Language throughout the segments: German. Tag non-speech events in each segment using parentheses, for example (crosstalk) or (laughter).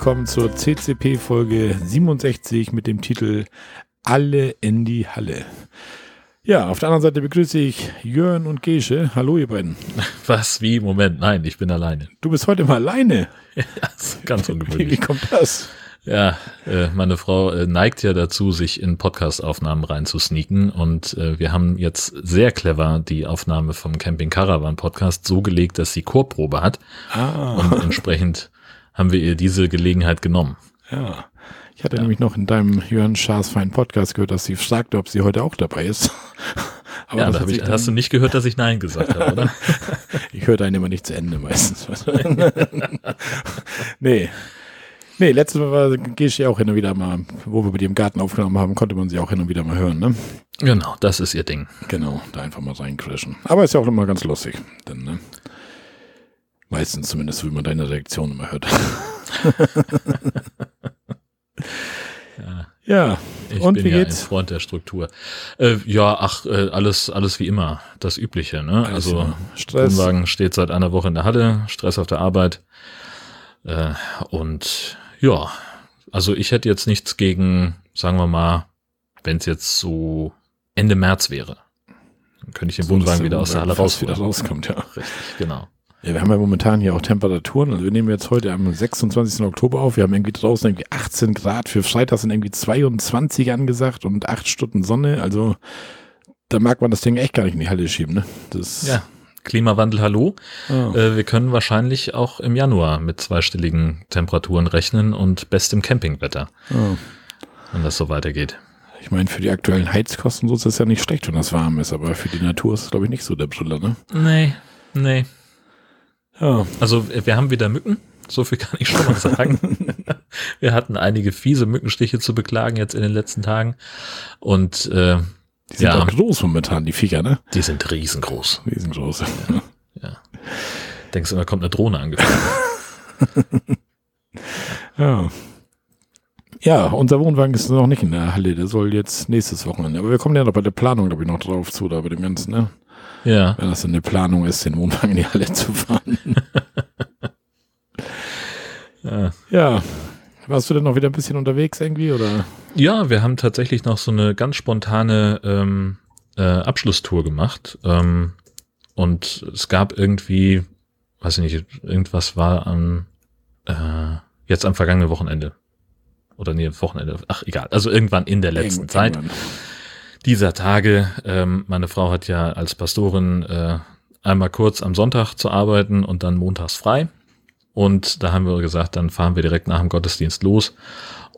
willkommen zur CCP Folge 67 mit dem Titel Alle in die Halle. Ja, auf der anderen Seite begrüße ich Jörn und Gesche. Hallo, ihr beiden. (laughs) Was? Wie? Moment, nein, ich bin alleine. Du bist heute mal alleine. (laughs) ja, das ist ganz ungewöhnlich. Wie, wie kommt das? Ja, äh, meine Frau äh, neigt ja dazu, sich in Podcast-Aufnahmen reinzusneaken und äh, wir haben jetzt sehr clever die Aufnahme vom Camping Caravan Podcast so gelegt, dass sie Chorprobe hat Ah, und entsprechend (laughs) haben wir ihr diese Gelegenheit genommen. ja. Ich hatte nämlich noch in deinem Jörn Schaas feinen Podcast gehört, dass sie fragte, ob sie heute auch dabei ist. (laughs) Aber ja, das da ich, dann- hast du nicht gehört, dass ich Nein gesagt habe, oder? (laughs) Ich höre einen immer nicht zu Ende meistens. (laughs) nee. Nee, letztes Mal war Gesche auch hin und wieder mal, wo wir bei dir im Garten aufgenommen haben, konnte man sie auch hin und wieder mal hören, ne? genau, das ist ihr Ding. Genau, da einfach mal reincrashen. Aber ist ja auch immer ganz lustig. Denn, ne? Meistens zumindest, wie man deine Reaktion immer hört. Ja, ja, ich und bin wie ja geht's? ein Freund der Struktur. Äh, ja, ach, äh, alles, alles wie immer, das Übliche. Ne? Alles also. Wohnwagen steht seit einer Woche in der Halle, Stress auf der Arbeit. Äh, und ja, also ich hätte jetzt nichts gegen, sagen wir mal, wenn es jetzt so Ende März wäre. Dann könnte ich den So, Wohnwagen wieder aus der Halle fast wieder rausholen. rauskommt, ja. Richtig, genau. Ja. Wir haben ja momentan hier auch Temperaturen. Also wir nehmen jetzt heute am 26. Oktober auf. Wir haben irgendwie draußen irgendwie 18 Grad. Für Freitag sind irgendwie 22 angesagt und 8 Stunden Sonne. Also da mag man das Ding echt gar nicht in die Halle schieben, ne? Das, Ja, Klimawandel, hallo. Ah. Äh, wir können wahrscheinlich auch im Januar mit zweistelligen Temperaturen rechnen und bestem Campingwetter, Ah. wenn das so weitergeht. Ich meine, für die aktuellen Heizkosten so ist es ja nicht schlecht, wenn das warm ist, aber für die Natur ist es, glaube ich, nicht so der Brüller, ne? Nee, nee. Ja. Also wir haben wieder Mücken, so viel kann ich schon mal sagen. (laughs) wir hatten einige fiese Mückenstiche zu beklagen jetzt in den letzten Tagen und äh, Die sind Ja. auch groß momentan, die Viecher, ne? die sind riesengroß. Riesengroß. Ja. Denkst du, da kommt eine Drohne angeflogen? (laughs) Ja. Ja, unser Wohnwagen ist noch nicht in der Halle, der soll jetzt nächstes Wochenende. Aber wir kommen ja noch bei der Planung, glaube ich, noch drauf zu, da bei dem Ganzen, ne? Ja. Wenn das eine Planung ist, den Wohnwagen in die Halle zu fahren. ja. (laughs) ja. Warst du denn noch wieder ein bisschen unterwegs irgendwie, oder? Ja, wir haben tatsächlich noch so eine ganz spontane ähm, äh, Abschlusstour gemacht. Ähm, und es gab irgendwie, weiß ich nicht, irgendwas war am äh, jetzt am vergangenen Wochenende. Oder nee, Wochenende. Ach, egal. Also irgendwann in der letzten Irgend- Zeit irgendwann. Dieser Tage. Ähm, meine Frau hat ja als Pastorin äh, einmal kurz am Sonntag zu arbeiten und dann montags frei. Und da haben wir gesagt, dann fahren wir direkt nach dem Gottesdienst los.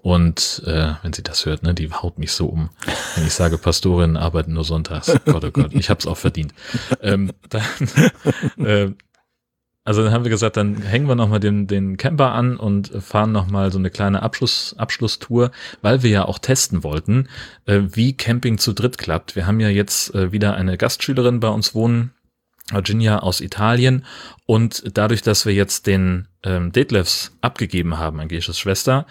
Und äh, wenn sie das hört, ne, die haut mich so um, wenn ich sage, Pastorinnen arbeiten nur sonntags. Gott, oh Gott, ich hab's auch verdient. Ähm, dann, (laughs) äh, also dann haben wir gesagt, dann hängen wir nochmal den, den Camper an und fahren nochmal so eine kleine Abschluss, Abschlusstour, weil wir ja auch testen wollten, äh, wie Camping zu dritt klappt. Wir haben ja jetzt äh, wieder eine Gastschülerin bei uns wohnen, Virginia aus Italien. Und dadurch, dass wir jetzt den ähm, Detlefs abgegeben haben, an Gesches Schwester,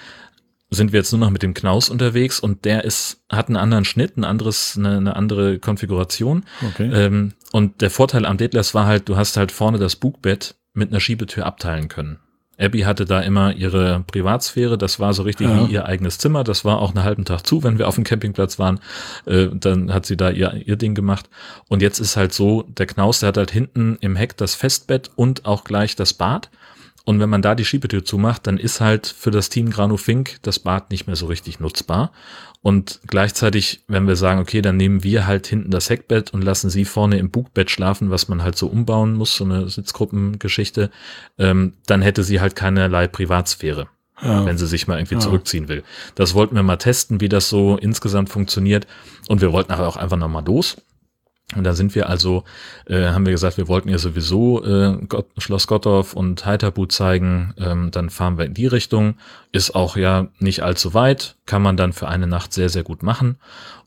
sind wir jetzt nur noch mit dem Knaus unterwegs und der ist, hat einen anderen Schnitt, ein anderes, eine, eine andere Konfiguration. Okay. Ähm, und der Vorteil am Detlefs war halt, du hast halt vorne das Bugbett mit einer Schiebetür abteilen können. Abby hatte da immer ihre Privatsphäre, das war so richtig Ja. wie ihr eigenes Zimmer, das war auch einen halben Tag zu, wenn wir auf dem Campingplatz waren, äh, dann hat sie da ihr, ihr Ding gemacht. Und jetzt ist halt so, der Knaus, der hat halt hinten im Heck das Festbett und auch gleich das Bad. Und wenn man da die Schiebetür zumacht, dann ist halt für das Team Granu Fink das Bad nicht mehr so richtig nutzbar. Und gleichzeitig, wenn wir sagen, okay, dann nehmen wir halt hinten das Heckbett und lassen sie vorne im Bugbett schlafen, was man halt so umbauen muss, so eine Sitzgruppengeschichte, ähm, dann hätte sie halt keinerlei Privatsphäre ja. wenn sie sich mal irgendwie Ja. zurückziehen will. Das wollten wir mal testen, wie das so insgesamt funktioniert. Und wir wollten aber auch einfach nochmal los. Und da sind wir also, äh, haben wir gesagt, wir wollten ihr sowieso äh, Gott, Schloss Gottorf und Heiterbu zeigen. Ähm, dann fahren wir in die Richtung. Ist auch ja nicht allzu weit, kann man dann für eine Nacht sehr, sehr gut machen.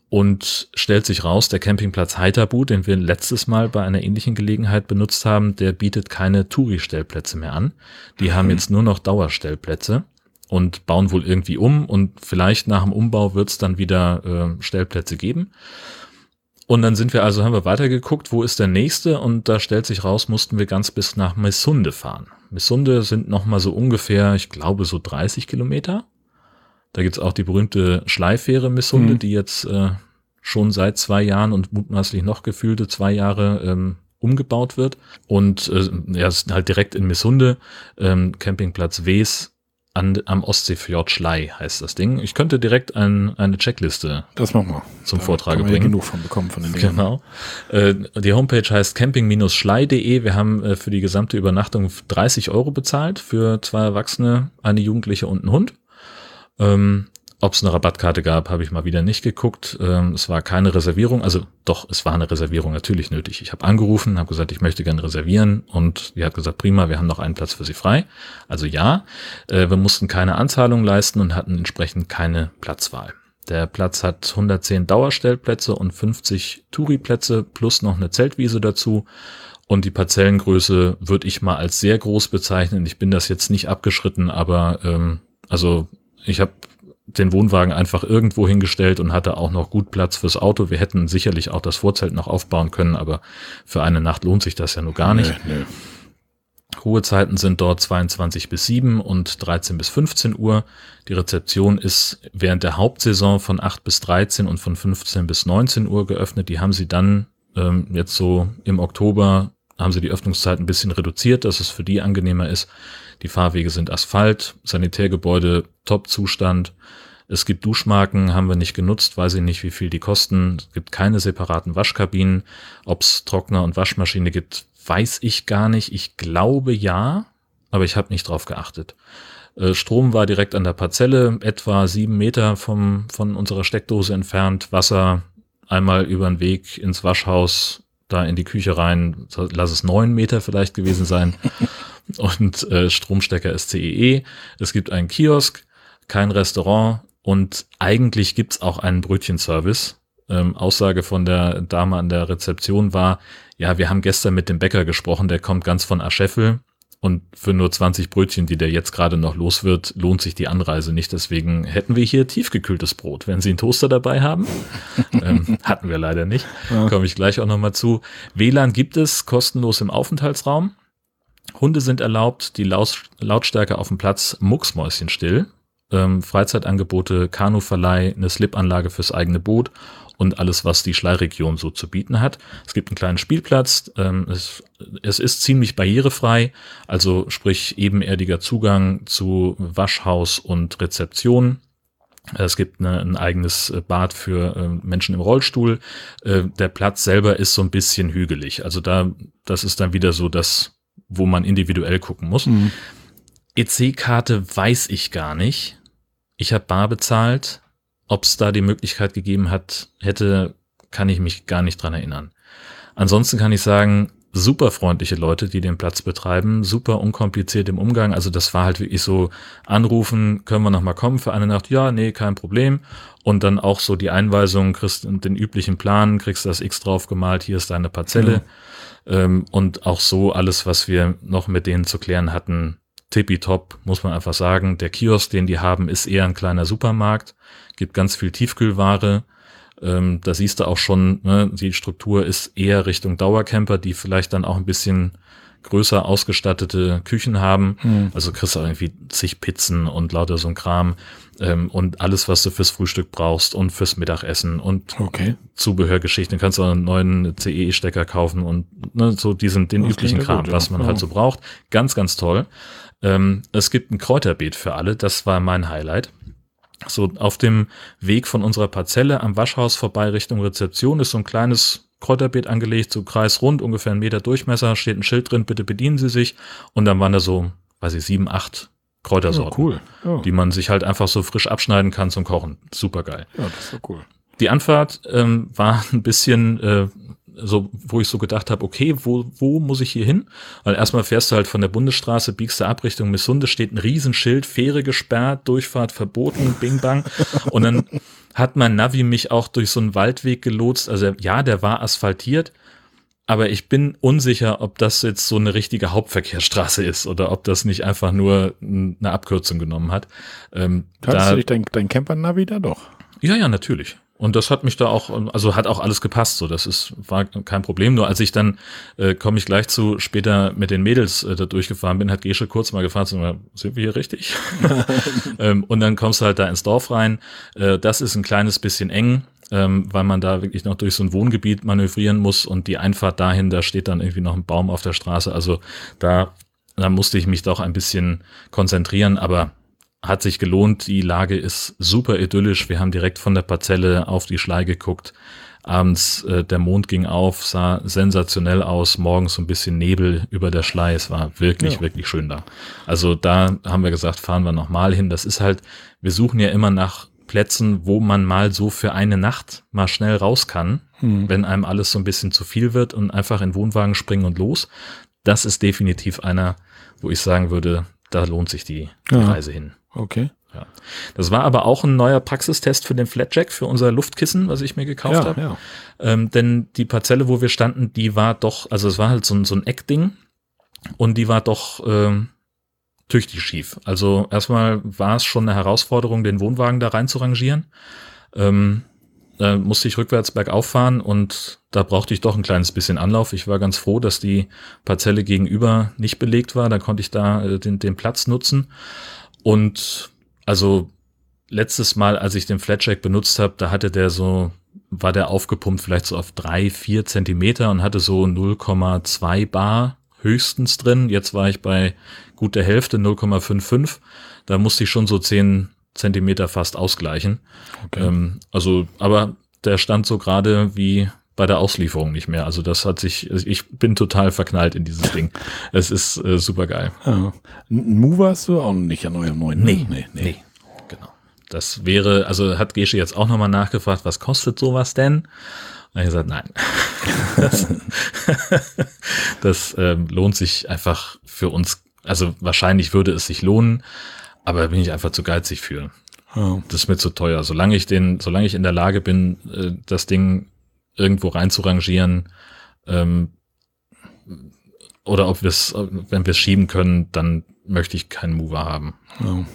Und stellt sich raus, der Campingplatz Heiterbu, den wir letztes Mal bei einer ähnlichen Gelegenheit benutzt haben, der bietet keine Touri-Stellplätze mehr an. Die haben jetzt nur noch Dauerstellplätze und bauen wohl irgendwie um und vielleicht nach dem Umbau wird es dann wieder äh, Stellplätze geben. Und dann sind wir also, haben wir weitergeguckt, wo ist der nächste? Und da stellt sich raus, mussten wir ganz bis nach Messunde fahren. Missunde sind nochmal so ungefähr, ich glaube, so 30 Kilometer. Da gibt's auch die berühmte Schleifähre Missunde, mhm. die jetzt äh, schon seit zwei Jahren und mutmaßlich noch gefühlte zwei Jahre ähm, umgebaut wird. Und äh, ja, es ist halt direkt in Missunde, ähm, Campingplatz Wes an, am Ostseefjord Schlei heißt das Ding. Ich könnte direkt ein, eine Checkliste das machen wir. zum da Vortrage bringen. genug von bekommen von den Dingen. Genau. Äh, die Homepage heißt camping-schlei.de. Wir haben äh, für die gesamte Übernachtung 30 Euro bezahlt für zwei Erwachsene, eine Jugendliche und einen Hund. Ähm, ob es eine Rabattkarte gab, habe ich mal wieder nicht geguckt. Ähm, es war keine Reservierung, also doch, es war eine Reservierung natürlich nötig. Ich habe angerufen, habe gesagt, ich möchte gerne reservieren und die hat gesagt, prima, wir haben noch einen Platz für Sie frei. Also ja, äh, wir mussten keine Anzahlung leisten und hatten entsprechend keine Platzwahl. Der Platz hat 110 Dauerstellplätze und 50 Touri-Plätze plus noch eine Zeltwiese dazu. Und die Parzellengröße würde ich mal als sehr groß bezeichnen. Ich bin das jetzt nicht abgeschritten, aber ähm, also ich habe den Wohnwagen einfach irgendwo hingestellt und hatte auch noch gut Platz fürs Auto. Wir hätten sicherlich auch das Vorzelt noch aufbauen können, aber für eine Nacht lohnt sich das ja nur gar nicht. Nee, nee. Ruhezeiten sind dort 22 bis 7 und 13 bis 15 Uhr. Die Rezeption ist während der Hauptsaison von 8 bis 13 und von 15 bis 19 Uhr geöffnet. Die haben sie dann ähm, jetzt so im Oktober haben sie die Öffnungszeit ein bisschen reduziert, dass es für die angenehmer ist. Die Fahrwege sind Asphalt, Sanitärgebäude Top-Zustand. Es gibt Duschmarken, haben wir nicht genutzt, weiß ich nicht, wie viel die kosten. Es gibt keine separaten Waschkabinen. Ob es Trockner und Waschmaschine gibt, weiß ich gar nicht. Ich glaube ja, aber ich habe nicht drauf geachtet. Äh, Strom war direkt an der Parzelle, etwa sieben Meter vom, von unserer Steckdose entfernt. Wasser einmal über den Weg ins Waschhaus, da in die Küche rein, lass es neun Meter vielleicht gewesen sein. (laughs) und äh, Stromstecker ist CEE. E. Es gibt einen Kiosk, kein Restaurant und eigentlich gibt's auch einen Brötchenservice. Ähm, Aussage von der Dame an der Rezeption war, ja, wir haben gestern mit dem Bäcker gesprochen, der kommt ganz von Ascheffel und für nur 20 Brötchen, die der jetzt gerade noch los wird, lohnt sich die Anreise nicht. Deswegen hätten wir hier tiefgekühltes Brot. Wenn Sie einen Toaster dabei haben, (laughs) ähm, hatten wir leider nicht, ja. komme ich gleich auch nochmal zu. WLAN gibt es kostenlos im Aufenthaltsraum. Hunde sind erlaubt, die Lautstärke auf dem Platz mucksmäuschenstill. Ähm, Freizeitangebote, Kanuverleih, eine Slipanlage fürs eigene Boot und alles, was die Schleiregion so zu bieten hat. Es gibt einen kleinen Spielplatz. Ähm, es, es, ist ziemlich barrierefrei, also sprich ebenerdiger Zugang zu Waschhaus und Rezeption. Es gibt eine, ein eigenes Bad für äh, Menschen im Rollstuhl. Äh, der Platz selber ist so ein bisschen hügelig. Also da, das ist dann wieder so das wo man individuell gucken muss. Mhm. EC-Karte weiß ich gar nicht. Ich habe bar bezahlt. Ob es da die Möglichkeit gegeben hat, hätte, kann ich mich gar nicht dran erinnern. Ansonsten kann ich sagen, super freundliche Leute, die den Platz betreiben, super unkompliziert im Umgang. Also das war halt wirklich so, anrufen, können wir nochmal kommen für eine Nacht? Ja, nee, kein Problem. Und dann auch so die Einweisung, kriegst den üblichen Plan, kriegst das X drauf gemalt, hier ist deine Parzelle. Mhm. Ähm, und auch so alles, was wir noch mit denen zu klären hatten, tippitopp, muss man einfach sagen. Der Kiosk, den die haben, ist eher ein kleiner Supermarkt, gibt ganz viel Tiefkühlware. Ähm, da siehst du auch schon, ne, die Struktur ist eher Richtung Dauercamper, die vielleicht dann auch ein bisschen größer ausgestattete Küchen haben. Hm. Also kriegst du irgendwie zig Pizzen und lauter so ein Kram ähm, und alles, was du fürs Frühstück brauchst und fürs Mittagessen und okay. Zubehörgeschichten. Kannst du auch einen neuen CE-Stecker kaufen und ne, so diesen den das üblichen Kram, gut, ja. was man ja. halt so braucht. Ganz, ganz toll. Ähm, es gibt ein Kräuterbeet für alle. Das war mein Highlight. So auf dem Weg von unserer Parzelle am Waschhaus vorbei Richtung Rezeption ist so ein kleines Kräuterbeet angelegt, so kreisrund, ungefähr einen Meter Durchmesser, steht ein Schild drin, bitte bedienen Sie sich. Und dann waren da so, weiß ich, sieben, acht Kräutersorten, oh, cool. Oh. die man sich halt einfach so frisch abschneiden kann zum Kochen. Super geil. Ja, das ist so cool. Die Anfahrt ähm, war ein bisschen äh, so, wo ich so gedacht habe, okay, wo, wo muss ich hier hin? Weil erstmal fährst du halt von der Bundesstraße, biegst du ab Richtung Missunde, steht ein Riesenschild, Fähre gesperrt, Durchfahrt verboten, Bing Bang. Und dann hat mein Navi mich auch durch so einen Waldweg gelotst. Also ja, der war asphaltiert, aber ich bin unsicher, ob das jetzt so eine richtige Hauptverkehrsstraße ist oder ob das nicht einfach nur eine Abkürzung genommen hat. Ähm, da, du dich dein, dein Camper-Navi da doch? Ja, ja, natürlich. Und das hat mich da auch, also hat auch alles gepasst. So, das ist war kein Problem. Nur als ich dann äh, komme ich gleich zu später mit den Mädels äh, da durchgefahren bin, hat Gesche kurz mal gefragt, so, sind wir hier richtig? (laughs) ähm, und dann kommst du halt da ins Dorf rein. Äh, das ist ein kleines bisschen eng, ähm, weil man da wirklich noch durch so ein Wohngebiet manövrieren muss und die Einfahrt dahin, da steht dann irgendwie noch ein Baum auf der Straße. Also da, da musste ich mich doch ein bisschen konzentrieren, aber hat sich gelohnt. Die Lage ist super idyllisch. Wir haben direkt von der Parzelle auf die Schlei geguckt. Abends äh, der Mond ging auf, sah sensationell aus. Morgens so ein bisschen Nebel über der Schlei. Es war wirklich, ja. wirklich schön da. Also da haben wir gesagt, fahren wir nochmal hin. Das ist halt, wir suchen ja immer nach Plätzen, wo man mal so für eine Nacht mal schnell raus kann, hm. wenn einem alles so ein bisschen zu viel wird und einfach in Wohnwagen springen und los. Das ist definitiv einer, wo ich sagen würde, da lohnt sich die, die ja. Reise hin. Okay. Ja. Das war aber auch ein neuer Praxistest für den Flatjack, für unser Luftkissen, was ich mir gekauft ja, habe. Ja. Ähm, denn die Parzelle, wo wir standen, die war doch, also es war halt so ein, so ein Eckding und die war doch ähm, tüchtig schief. Also erstmal war es schon eine Herausforderung, den Wohnwagen da rein zu rangieren. Ähm, da musste ich rückwärts bergauf fahren und da brauchte ich doch ein kleines bisschen Anlauf. Ich war ganz froh, dass die Parzelle gegenüber nicht belegt war. Da konnte ich da äh, den, den Platz nutzen. Und also letztes Mal, als ich den Flatjack benutzt habe, da hatte der so, war der aufgepumpt vielleicht so auf drei, vier Zentimeter und hatte so 0,2 Bar höchstens drin. Jetzt war ich bei gut der Hälfte, 0,55. Da musste ich schon so zehn Zentimeter fast ausgleichen. Okay. Ähm, also, aber der stand so gerade wie bei der Auslieferung nicht mehr. Also das hat sich, ich bin total verknallt in dieses Ding. Es ist äh, super geil. Ja. Ein Move hast du auch nicht an eurem neuen? Nee, nee, nee, nee. Genau. Das wäre, also hat Gesche jetzt auch nochmal nachgefragt, was kostet sowas denn? Und ich gesagt, nein. (laughs) das das ähm, lohnt sich einfach für uns. Also wahrscheinlich würde es sich lohnen, aber bin ich einfach zu geizig für. Ja. Das ist mir zu teuer. Solange ich den, solange ich in der Lage bin, äh, das Ding irgendwo reinzurangieren, ähm, oder ob wir es, wenn wir es schieben können, dann möchte ich keinen Mover haben. Ja.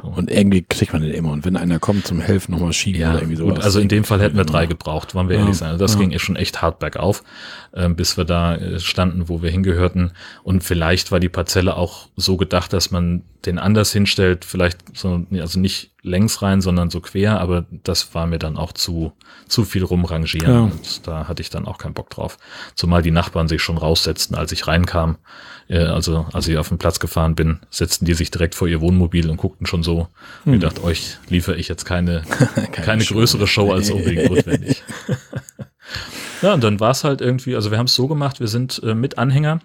So. Und irgendwie kriegt man den immer. Und wenn einer kommt zum Helfen, nochmal schieben ja, oder irgendwie sowas. Gut, also in dem Fall hätten wir drei gebraucht, wollen wir ja, ehrlich sein. Also das ja. ging schon echt hart bergauf, äh, bis wir da äh, standen, wo wir hingehörten. Und vielleicht war die Parzelle auch so gedacht, dass man den anders hinstellt, vielleicht so, also nicht längs rein, sondern so quer, aber das war mir dann auch zu, zu viel rumrangieren ja. und da hatte ich dann auch keinen Bock drauf. Zumal die Nachbarn sich schon raussetzten, als ich reinkam, äh, also als ich auf den Platz gefahren bin, setzten die sich direkt vor ihr Wohnmobil und guckten schon so, hm. ich dachte, euch liefere ich jetzt keine, (laughs) keine, keine größere Show als unbedingt notwendig. (laughs) ja, und dann war es halt irgendwie, also wir haben es so gemacht, wir sind äh, mit Anhänger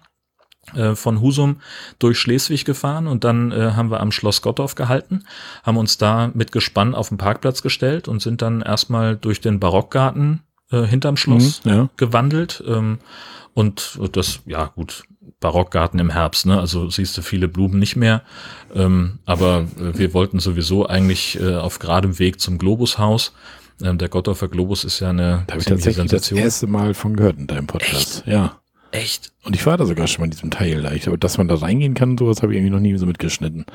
von Husum durch Schleswig gefahren und dann äh, haben wir am Schloss Gottorf gehalten, haben uns da mit Gespann auf den Parkplatz gestellt und sind dann erstmal durch den Barockgarten äh, hinterm Schloss mhm, ja. gewandelt. Ähm, und das, ja gut, Barockgarten im Herbst, ne? Also siehst du viele Blumen nicht mehr. Ähm, aber äh, wir wollten sowieso eigentlich äh, auf geradem Weg zum Globushaus. Ähm, der Gottorfer Globus ist ja eine da habe ich tatsächlich Sensation. das erste Mal von gehört in deinem Podcast. Echt? Ja. Echt? Und ich war da sogar schon mal in diesem Teil. Da. Ich, dass man da reingehen kann, sowas habe ich irgendwie noch nie so mitgeschnitten.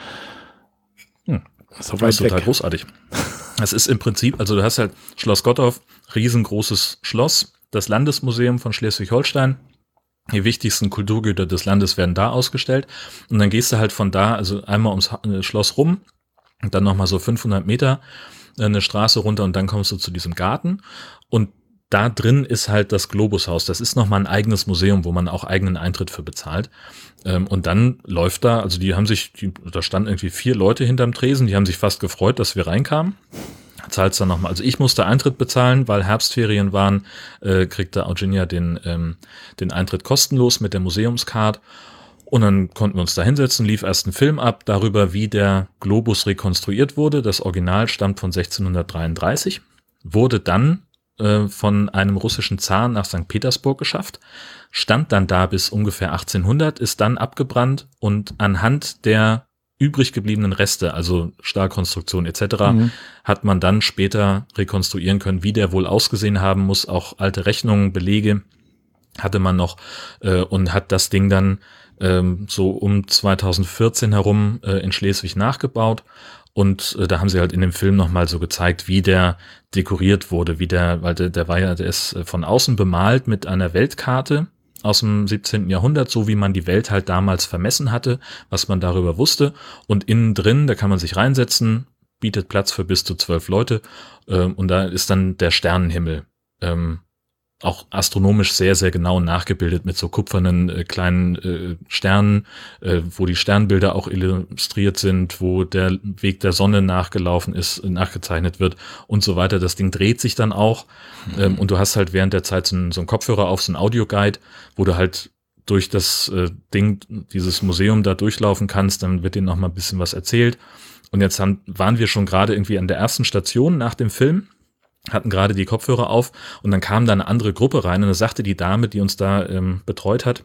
Hm. Das ist, das ist total großartig. Es ist im Prinzip, also du hast halt Schloss Gottorf, riesengroßes Schloss, das Landesmuseum von Schleswig-Holstein. Die wichtigsten Kulturgüter des Landes werden da ausgestellt. Und dann gehst du halt von da, also einmal ums äh, Schloss rum und dann nochmal so 500 Meter äh, eine Straße runter und dann kommst du zu diesem Garten. Und da drin ist halt das Globushaus. Das ist nochmal ein eigenes Museum, wo man auch eigenen Eintritt für bezahlt. Ähm, und dann läuft da, also die haben sich, die, da standen irgendwie vier Leute hinterm Tresen, die haben sich fast gefreut, dass wir reinkamen. Zahlt's dann nochmal. Also ich musste Eintritt bezahlen, weil Herbstferien waren, äh, kriegte Eugenia den, ähm, den Eintritt kostenlos mit der Museumscard. Und dann konnten wir uns da hinsetzen, lief erst ein Film ab darüber, wie der Globus rekonstruiert wurde. Das Original stammt von 1633, wurde dann äh, von einem russischen Zar nach St. Petersburg geschafft, stand dann da bis ungefähr 1800, ist dann abgebrannt und anhand der übrig gebliebenen Reste, also Stahlkonstruktion etc., mhm. hat man dann später rekonstruieren können, wie der wohl ausgesehen haben muss. Auch alte Rechnungen, Belege hatte man noch äh, und hat das Ding dann ähm, so um 2014 herum äh, in Schleswig nachgebaut. Und äh, da haben sie halt in dem Film nochmal so gezeigt, wie der dekoriert wurde, wie der, weil der, der war ja, der ist äh, von außen bemalt mit einer Weltkarte aus dem 17. Jahrhundert, so wie man die Welt halt damals vermessen hatte, was man darüber wusste. Und innen drin, da kann man sich reinsetzen, bietet Platz für bis zu zwölf Leute. Ähm, und da ist dann der Sternenhimmel ähm, auch astronomisch sehr, sehr genau nachgebildet mit so kupfernen äh, kleinen äh, Sternen, äh, wo die Sternbilder auch illustriert sind, wo der Weg der Sonne nachgelaufen ist, nachgezeichnet wird und so weiter. Das Ding dreht sich dann auch mhm. ähm, und du hast halt während der Zeit so, ein, so einen Kopfhörer auf, so ein Audioguide, wo du halt durch das äh, Ding, dieses Museum da durchlaufen kannst, dann wird dir noch mal ein bisschen was erzählt. Und jetzt haben, waren wir schon gerade irgendwie an der ersten Station nach dem Film hatten gerade die Kopfhörer auf und dann kam da eine andere Gruppe rein und da sagte die Dame, die uns da ähm, betreut hat,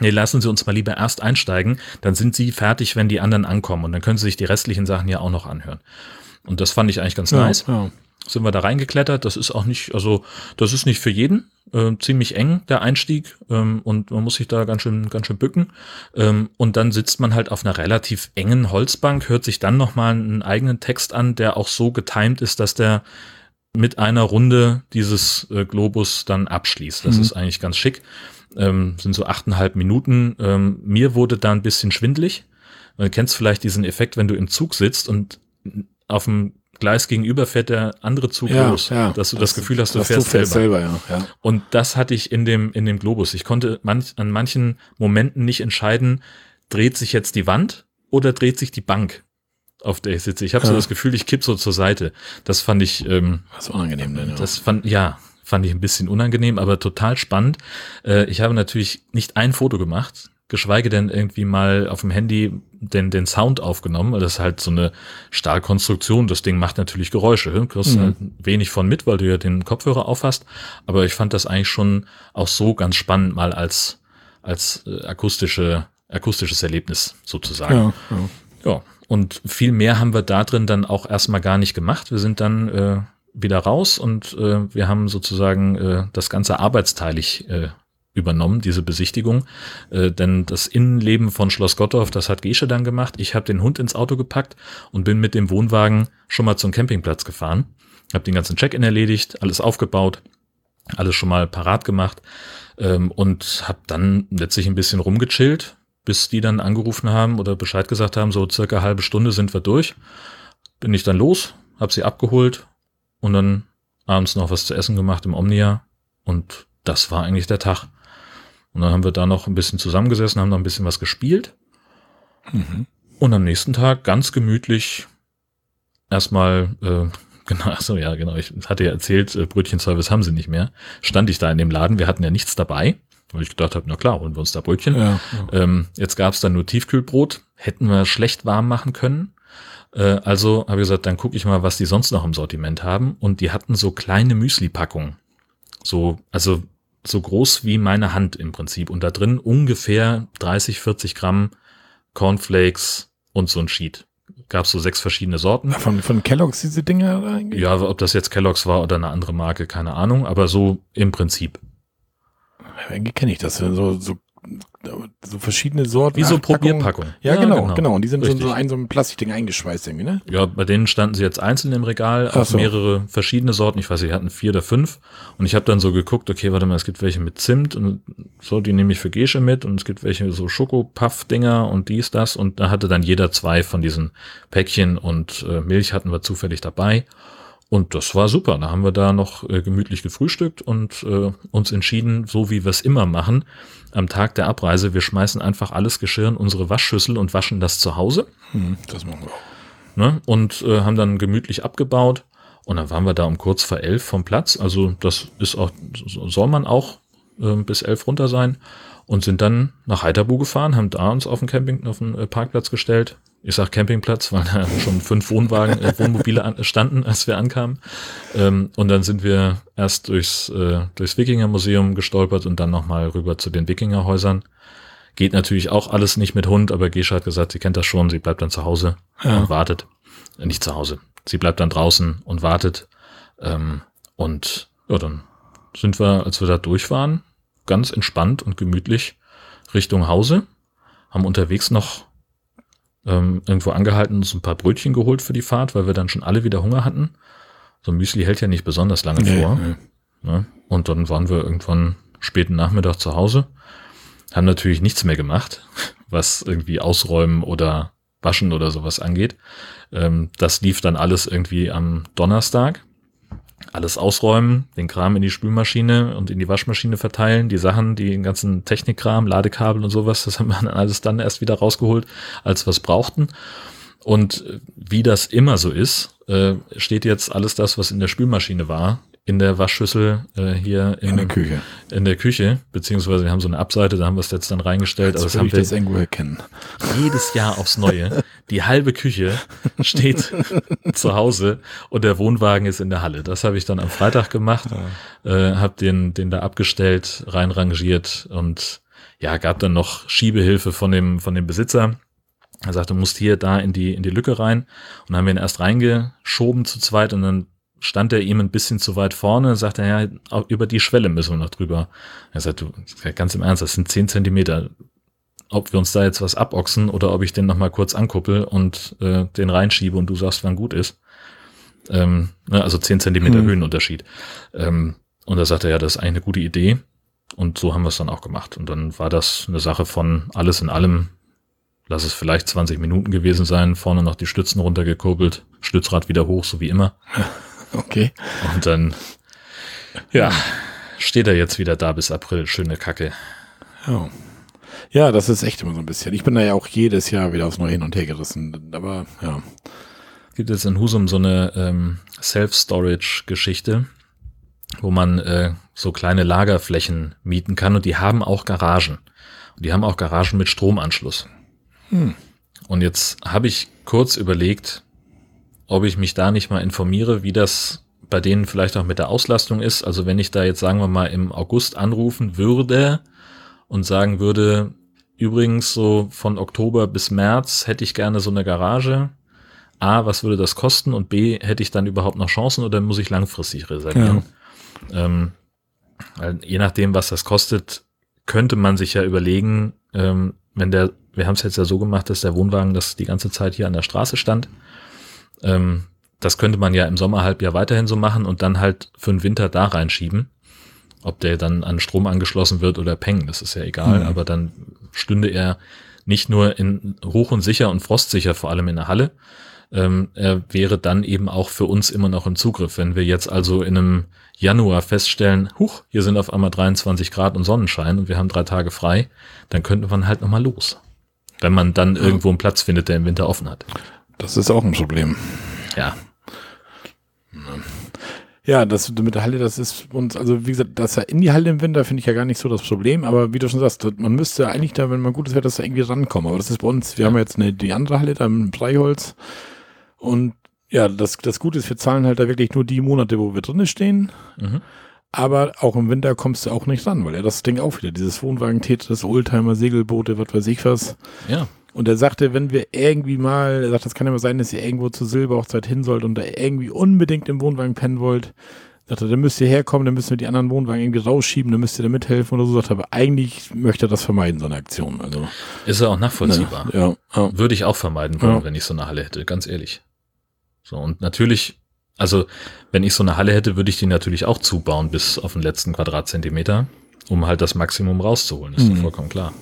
nee, lassen Sie uns mal lieber erst einsteigen, dann sind Sie fertig, wenn die anderen ankommen und dann können Sie sich die restlichen Sachen ja auch noch anhören. Und das fand ich eigentlich ganz ja, nice. Ja. Sind wir da reingeklettert, das ist auch nicht, also das ist nicht für jeden, äh, ziemlich eng, der Einstieg, ähm, und man muss sich da ganz schön, ganz schön bücken. Ähm, und dann sitzt man halt auf einer relativ engen Holzbank, hört sich dann nochmal einen eigenen Text an, der auch so getimt ist, dass der mit einer Runde dieses äh, Globus dann abschließt. Das mhm. ist eigentlich ganz schick. Ähm, sind so achteinhalb Minuten. Ähm, mir wurde da ein bisschen schwindlig. Du kennst vielleicht diesen Effekt, wenn du im Zug sitzt und auf dem Gleis gegenüber fährt der andere Zug ja, los, ja. dass du das, das Gefühl hast, du fährst, du fährst selber. selber ja, ja. Und das hatte ich in dem in dem Globus. Ich konnte manch, an manchen Momenten nicht entscheiden, dreht sich jetzt die Wand oder dreht sich die Bank auf der ich sitze. Ich habe ja. so das Gefühl, ich kipp so zur Seite. Das fand ich. Ähm, Was unangenehm denn? Ja. Das fand ja fand ich ein bisschen unangenehm, aber total spannend. Äh, ich habe natürlich nicht ein Foto gemacht, geschweige denn irgendwie mal auf dem Handy den, den Sound aufgenommen, das ist halt so eine Stahlkonstruktion. Das Ding macht natürlich Geräusche. Du kriegst mhm. halt wenig von mit, weil du ja den Kopfhörer aufhast. Aber ich fand das eigentlich schon auch so ganz spannend, mal als, als äh, akustische, akustisches Erlebnis sozusagen. Ja, ja. ja. Und viel mehr haben wir da drin dann auch erstmal gar nicht gemacht. Wir sind dann äh, wieder raus und äh, wir haben sozusagen äh, das Ganze arbeitsteilig äh, übernommen, diese Besichtigung. Äh, denn das Innenleben von Schloss Gottorf, das hat Gesche dann gemacht. Ich habe den Hund ins Auto gepackt und bin mit dem Wohnwagen schon mal zum Campingplatz gefahren. Habe den ganzen Check-in erledigt, alles aufgebaut, alles schon mal parat gemacht ähm, und habe dann letztlich ein bisschen rumgechillt, bis die dann angerufen haben oder Bescheid gesagt haben, so circa halbe Stunde sind wir durch. Bin ich dann los, hab sie abgeholt und dann abends noch was zu essen gemacht im Omnia und das war eigentlich der Tag. Und dann haben wir da noch ein bisschen zusammengesessen, haben noch ein bisschen was gespielt. Mhm. Und am nächsten Tag ganz gemütlich erstmal, äh, (laughs) genau, also ja, genau, ich hatte ja erzählt, äh, Brötchenservice haben sie nicht mehr. Stand ich da in dem Laden, wir hatten ja nichts dabei. Weil ich gedacht habe, na klar, holen wir uns da Brötchen. Ja, ja. Ähm, jetzt gab es dann nur Tiefkühlbrot, hätten wir schlecht warm machen können. Äh, also habe ich gesagt, dann gucke ich mal, was die sonst noch im Sortiment haben. Und die hatten so kleine Müsli-Packungen. So, also so groß wie meine Hand im Prinzip. Und da drin ungefähr 30, 40 Gramm Cornflakes und so ein Sheet. Gab so sechs verschiedene Sorten. Von, von Kellogg's diese Dinger eigentlich? Ja, ob das jetzt Kellogg's war oder eine andere Marke, keine Ahnung, aber so im Prinzip. Irgendwie kenne ich das. So, so, so verschiedene Sorten. Wie so Probierpackungen. Ja, ja genau, genau, genau, Und die sind Richtig. so in so ein, so ein Plastikding eingeschweißt irgendwie, ne? Ja, bei denen standen sie jetzt einzeln im Regal, auch so. mehrere verschiedene Sorten. Ich weiß, sie hatten vier oder fünf. Und ich habe dann so geguckt, okay, warte mal, es gibt welche mit Zimt und so, die nehme ich für Gesche mit. Und es gibt welche so Schokopuff-Dinger und dies, das. Und da hatte dann jeder zwei von diesen Päckchen und äh, Milch hatten wir zufällig dabei. Und das war super. Da haben wir da noch äh, gemütlich gefrühstückt und äh, uns entschieden, so wie wir es immer machen, am Tag der Abreise, wir schmeißen einfach alles Geschirr in unsere Waschschüssel und waschen das zu Hause. Hm, das machen wir auch. Ne? Und äh, haben dann gemütlich abgebaut. Und dann waren wir da um kurz vor elf vom Platz. Also das ist auch, soll man auch äh, bis elf runter sein. Und sind dann nach Heiterbu gefahren, haben da uns auf den Camping, auf den äh, Parkplatz gestellt, ich sag Campingplatz, weil da schon fünf Wohnwagen, äh, Wohnmobile an, standen, als wir ankamen. Ähm, und dann sind wir erst durchs, äh, durchs Wikingermuseum gestolpert und dann nochmal rüber zu den Wikingerhäusern. Geht natürlich auch alles nicht mit Hund, aber Gescha hat gesagt, sie kennt das schon, sie bleibt dann zu Hause ja. und wartet. Äh, nicht zu Hause. Sie bleibt dann draußen und wartet. Ähm, und ja, dann sind wir, als wir da durch waren, ganz entspannt und gemütlich Richtung Hause haben unterwegs noch ähm, irgendwo angehalten, uns ein paar Brötchen geholt für die Fahrt, weil wir dann schon alle wieder Hunger hatten. So ein Müsli hält ja nicht besonders lange Nee, vor. nee. Ne? Und dann waren wir irgendwann späten Nachmittag zu Hause, haben natürlich nichts mehr gemacht, (laughs) was irgendwie ausräumen oder waschen oder sowas angeht. Ähm, das lief dann alles irgendwie am Donnerstag. Alles ausräumen, den Kram in die Spülmaschine und in die Waschmaschine verteilen, die Sachen, die ganzen Technikkram, Ladekabel und sowas, (laughs) das haben wir dann alles dann erst wieder rausgeholt, als wir es brauchten. Und äh, wie das immer so ist, äh, steht jetzt alles das, was in der Spülmaschine war, in der Waschschüssel äh, hier In der Küche. in der Küche, beziehungsweise wir haben so eine Abseite, da haben wir es jetzt dann reingestellt, aber Das das haben ich wir das irgendwo erkennen. jedes Jahr aufs Neue. Die halbe Küche steht (laughs) zu Hause und der Wohnwagen ist in der Halle. Das habe ich dann am Freitag gemacht, äh, habe den, den da abgestellt, reinrangiert und ja, gab dann noch Schiebehilfe von dem, von dem Besitzer. Er sagte, du musst hier da in die, in die Lücke rein. Und dann haben wir ihn erst reingeschoben zu zweit und dann stand er ihm ein bisschen zu weit vorne, sagte er, ja, auch über die Schwelle müssen wir noch drüber. Er sagt, du, ganz im Ernst, das sind zehn Zentimeter. Ob wir uns da jetzt was abochsen oder ob ich den nochmal kurz ankuppel und äh, den reinschiebe und du sagst, wann gut ist. Ähm, ne, also zehn Zentimeter Hm. Höhenunterschied. Ähm, und da sagte er, ja, das ist eigentlich eine gute Idee. Und so haben wir es dann auch gemacht. Und dann war das eine Sache von alles in allem, lass es vielleicht 20 Minuten gewesen sein, vorne noch die Stützen runtergekurbelt, Stützrad wieder hoch, so wie immer. (laughs) Okay. Und dann, ja, steht er jetzt wieder da bis April. Schöne Kacke. Ja. ja, das ist echt immer so ein bisschen. Ich bin da ja auch jedes Jahr wieder aufs Neue hin und her gerissen. Aber ja. Gibt es in Husum so eine ähm, Self-Storage-Geschichte, wo man äh, so kleine Lagerflächen mieten kann und die haben auch Garagen. Und die haben auch Garagen mit Stromanschluss. Hm. Und jetzt habe ich kurz überlegt, ob ich mich da nicht mal informiere, wie das bei denen vielleicht auch mit der Auslastung ist. Also wenn ich da jetzt, sagen wir mal, im August anrufen würde und sagen würde, übrigens so von Oktober bis März hätte ich gerne so eine Garage. A, was würde das kosten? Und B, hätte ich dann überhaupt noch Chancen oder muss ich langfristig reservieren? Ähm, weil je nachdem, was das kostet, könnte man sich ja überlegen, ähm, wenn der, wir haben es jetzt ja so gemacht, dass der Wohnwagen das die ganze Zeit hier an der Straße stand. Ähm, das könnte man ja im Sommerhalbjahr weiterhin so machen und dann halt für den Winter da reinschieben. Ob der dann an Strom angeschlossen wird oder Peng, das ist ja egal, Mhm. aber dann stünde er nicht nur in hoch und sicher und frostsicher, vor allem in der Halle, ähm, er wäre dann eben auch für uns immer noch im Zugriff. Wenn wir jetzt also in einem Januar feststellen, huch, hier sind auf einmal 23 Grad und Sonnenschein und wir haben drei Tage frei, dann könnte man halt nochmal los. Wenn man dann irgendwo einen Platz findet, der im Winter offen hat. Das ist auch ein Problem. Ja, Ja, das mit der Halle, das ist uns, also wie gesagt, das ja in die Halle im Winter finde ich ja gar nicht so das Problem, aber wie du schon sagst, man müsste eigentlich da, wenn man gutes Wetter ist, da irgendwie rankommen. Aber das ist bei uns, wir haben ja jetzt eine, die andere Halle da im Breiholz und ja, das, das Gute ist, wir zahlen halt da wirklich nur die Monate, wo wir drinnen stehen. Mhm. Aber auch im Winter kommst du auch nicht ran, weil er das Ding auch wieder, dieses Wohnwagen, Tetris, Oldtimer, Segelboote, was weiß ich was. ja, Und er sagte, wenn wir irgendwie mal, er sagt, das kann ja mal sein, dass ihr irgendwo zur Silberhochzeit hin sollt und da irgendwie unbedingt im Wohnwagen pennen wollt. Sagt er, dann müsst ihr herkommen, dann müssen wir die anderen Wohnwagen irgendwie rausschieben, dann müsst ihr da mithelfen oder so. Sagt er, aber eigentlich möchte er das vermeiden, so eine Aktion. Also, ist ja auch nachvollziehbar. ja, ja. Würde ich auch vermeiden wollen, Ja. wenn ich so eine Halle hätte, ganz ehrlich. So, und natürlich, also wenn ich so eine Halle hätte, würde ich die natürlich auch zubauen bis auf den letzten Quadratzentimeter, um halt das Maximum rauszuholen, ist Mhm. vollkommen klar.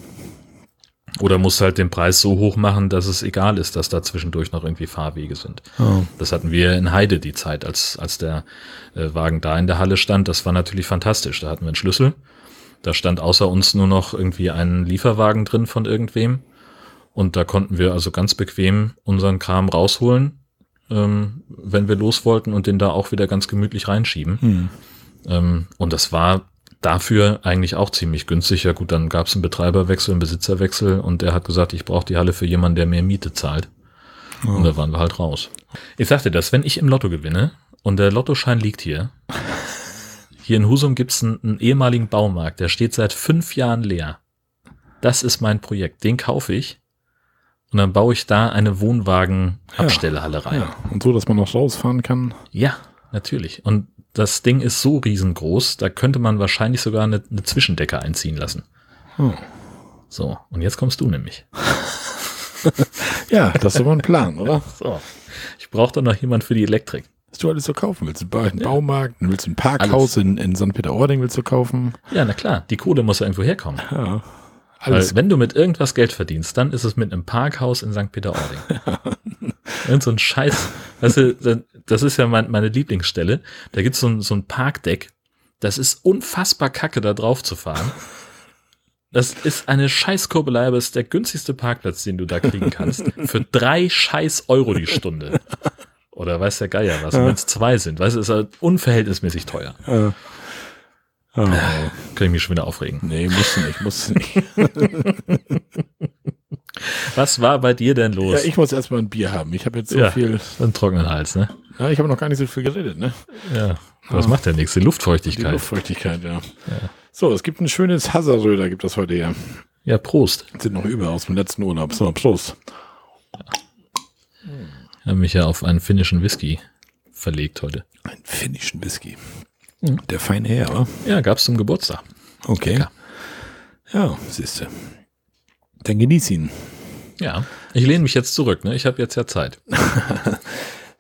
Oder muss halt den Preis so hoch machen, dass es egal ist, dass da zwischendurch noch irgendwie Fahrwege sind. ja. Das hatten wir in Heide die Zeit, als, als der äh, Wagen da in der Halle stand. Das war natürlich fantastisch. Da hatten wir einen Schlüssel. Da stand außer uns nur noch irgendwie ein Lieferwagen drin von irgendwem. Und da konnten wir also ganz bequem unseren Kram rausholen, ähm, wenn wir los wollten und den da auch wieder ganz gemütlich reinschieben. Hm. Ähm, und das war dafür eigentlich auch ziemlich günstig. Ja gut, dann gab es einen Betreiberwechsel, einen Besitzerwechsel und der hat gesagt, ich brauche die Halle für jemanden, der mehr Miete zahlt. Und da waren wir halt raus. Ich sagte das, wenn ich im Lotto gewinne und der Lottoschein liegt hier, hier in Husum gibt's einen, einen ehemaligen Baumarkt, der steht seit fünf Jahren leer. Das ist mein Projekt, den kaufe ich und dann baue ich da eine Wohnwagen-Abstellhalle rein. ja. Und so, dass man noch rausfahren kann. Ja, natürlich. Und das Ding ist so riesengroß, da könnte man wahrscheinlich sogar eine, eine Zwischendecke einziehen lassen. Oh. So, und jetzt kommst du nämlich. (laughs) ja, das ist aber ein Plan, oder? (laughs) So. Ich brauche doch noch jemand für die Elektrik. Was du alles so kaufen willst. Einen Baumarkt, willst du ein Parkhaus in, in St. Peter-Ording willst du kaufen? Ja, na klar. Die Kohle muss ja irgendwo herkommen. Ja. Alles. Weil wenn du mit irgendwas Geld verdienst, dann ist es mit einem Parkhaus in St. Peter-Ording. (laughs) Irgend so ein Scheiß. Weißt du, das ist ja mein, meine Lieblingsstelle. Da gibt's so ein, so ein Parkdeck. Das ist unfassbar kacke, da drauf zu fahren. Das ist eine Scheißkurbelei, aber es ist der günstigste Parkplatz, den du da kriegen kannst. Für drei Scheiß Euro die Stunde. Oder weiß der Geier was, ja. wenn es zwei sind. Weißt du, ist halt unverhältnismäßig teuer. Ja. Oh. Äh, kann ich mich schon wieder aufregen. Nee, musst du nicht, musst du nicht. Was war bei dir denn los? Ja, ich muss erstmal ein Bier haben. Ich habe jetzt so ja, viel. Einen trockenen Hals, ne? Ja, ich habe noch gar nicht so viel geredet, ne? Ja. Das oh. macht nichts. Die Luftfeuchtigkeit. Die Luftfeuchtigkeit, ja. ja. So, es gibt ein schönes Hasseröder, gibt das heute ja. Ja, Prost. Sind noch über aus dem letzten Urlaub. So, Prost. Ja. Ich habe mich ja auf einen finnischen Whisky verlegt heute. Einen finnischen Whisky. Mhm. Der feine Herr, oder? Ja, gab es zum Geburtstag. Okay. Lecker. Ja, siehst du. Dann genieß ihn. Ja, ich lehne mich jetzt zurück, ne? Ich habe jetzt ja Zeit. (laughs)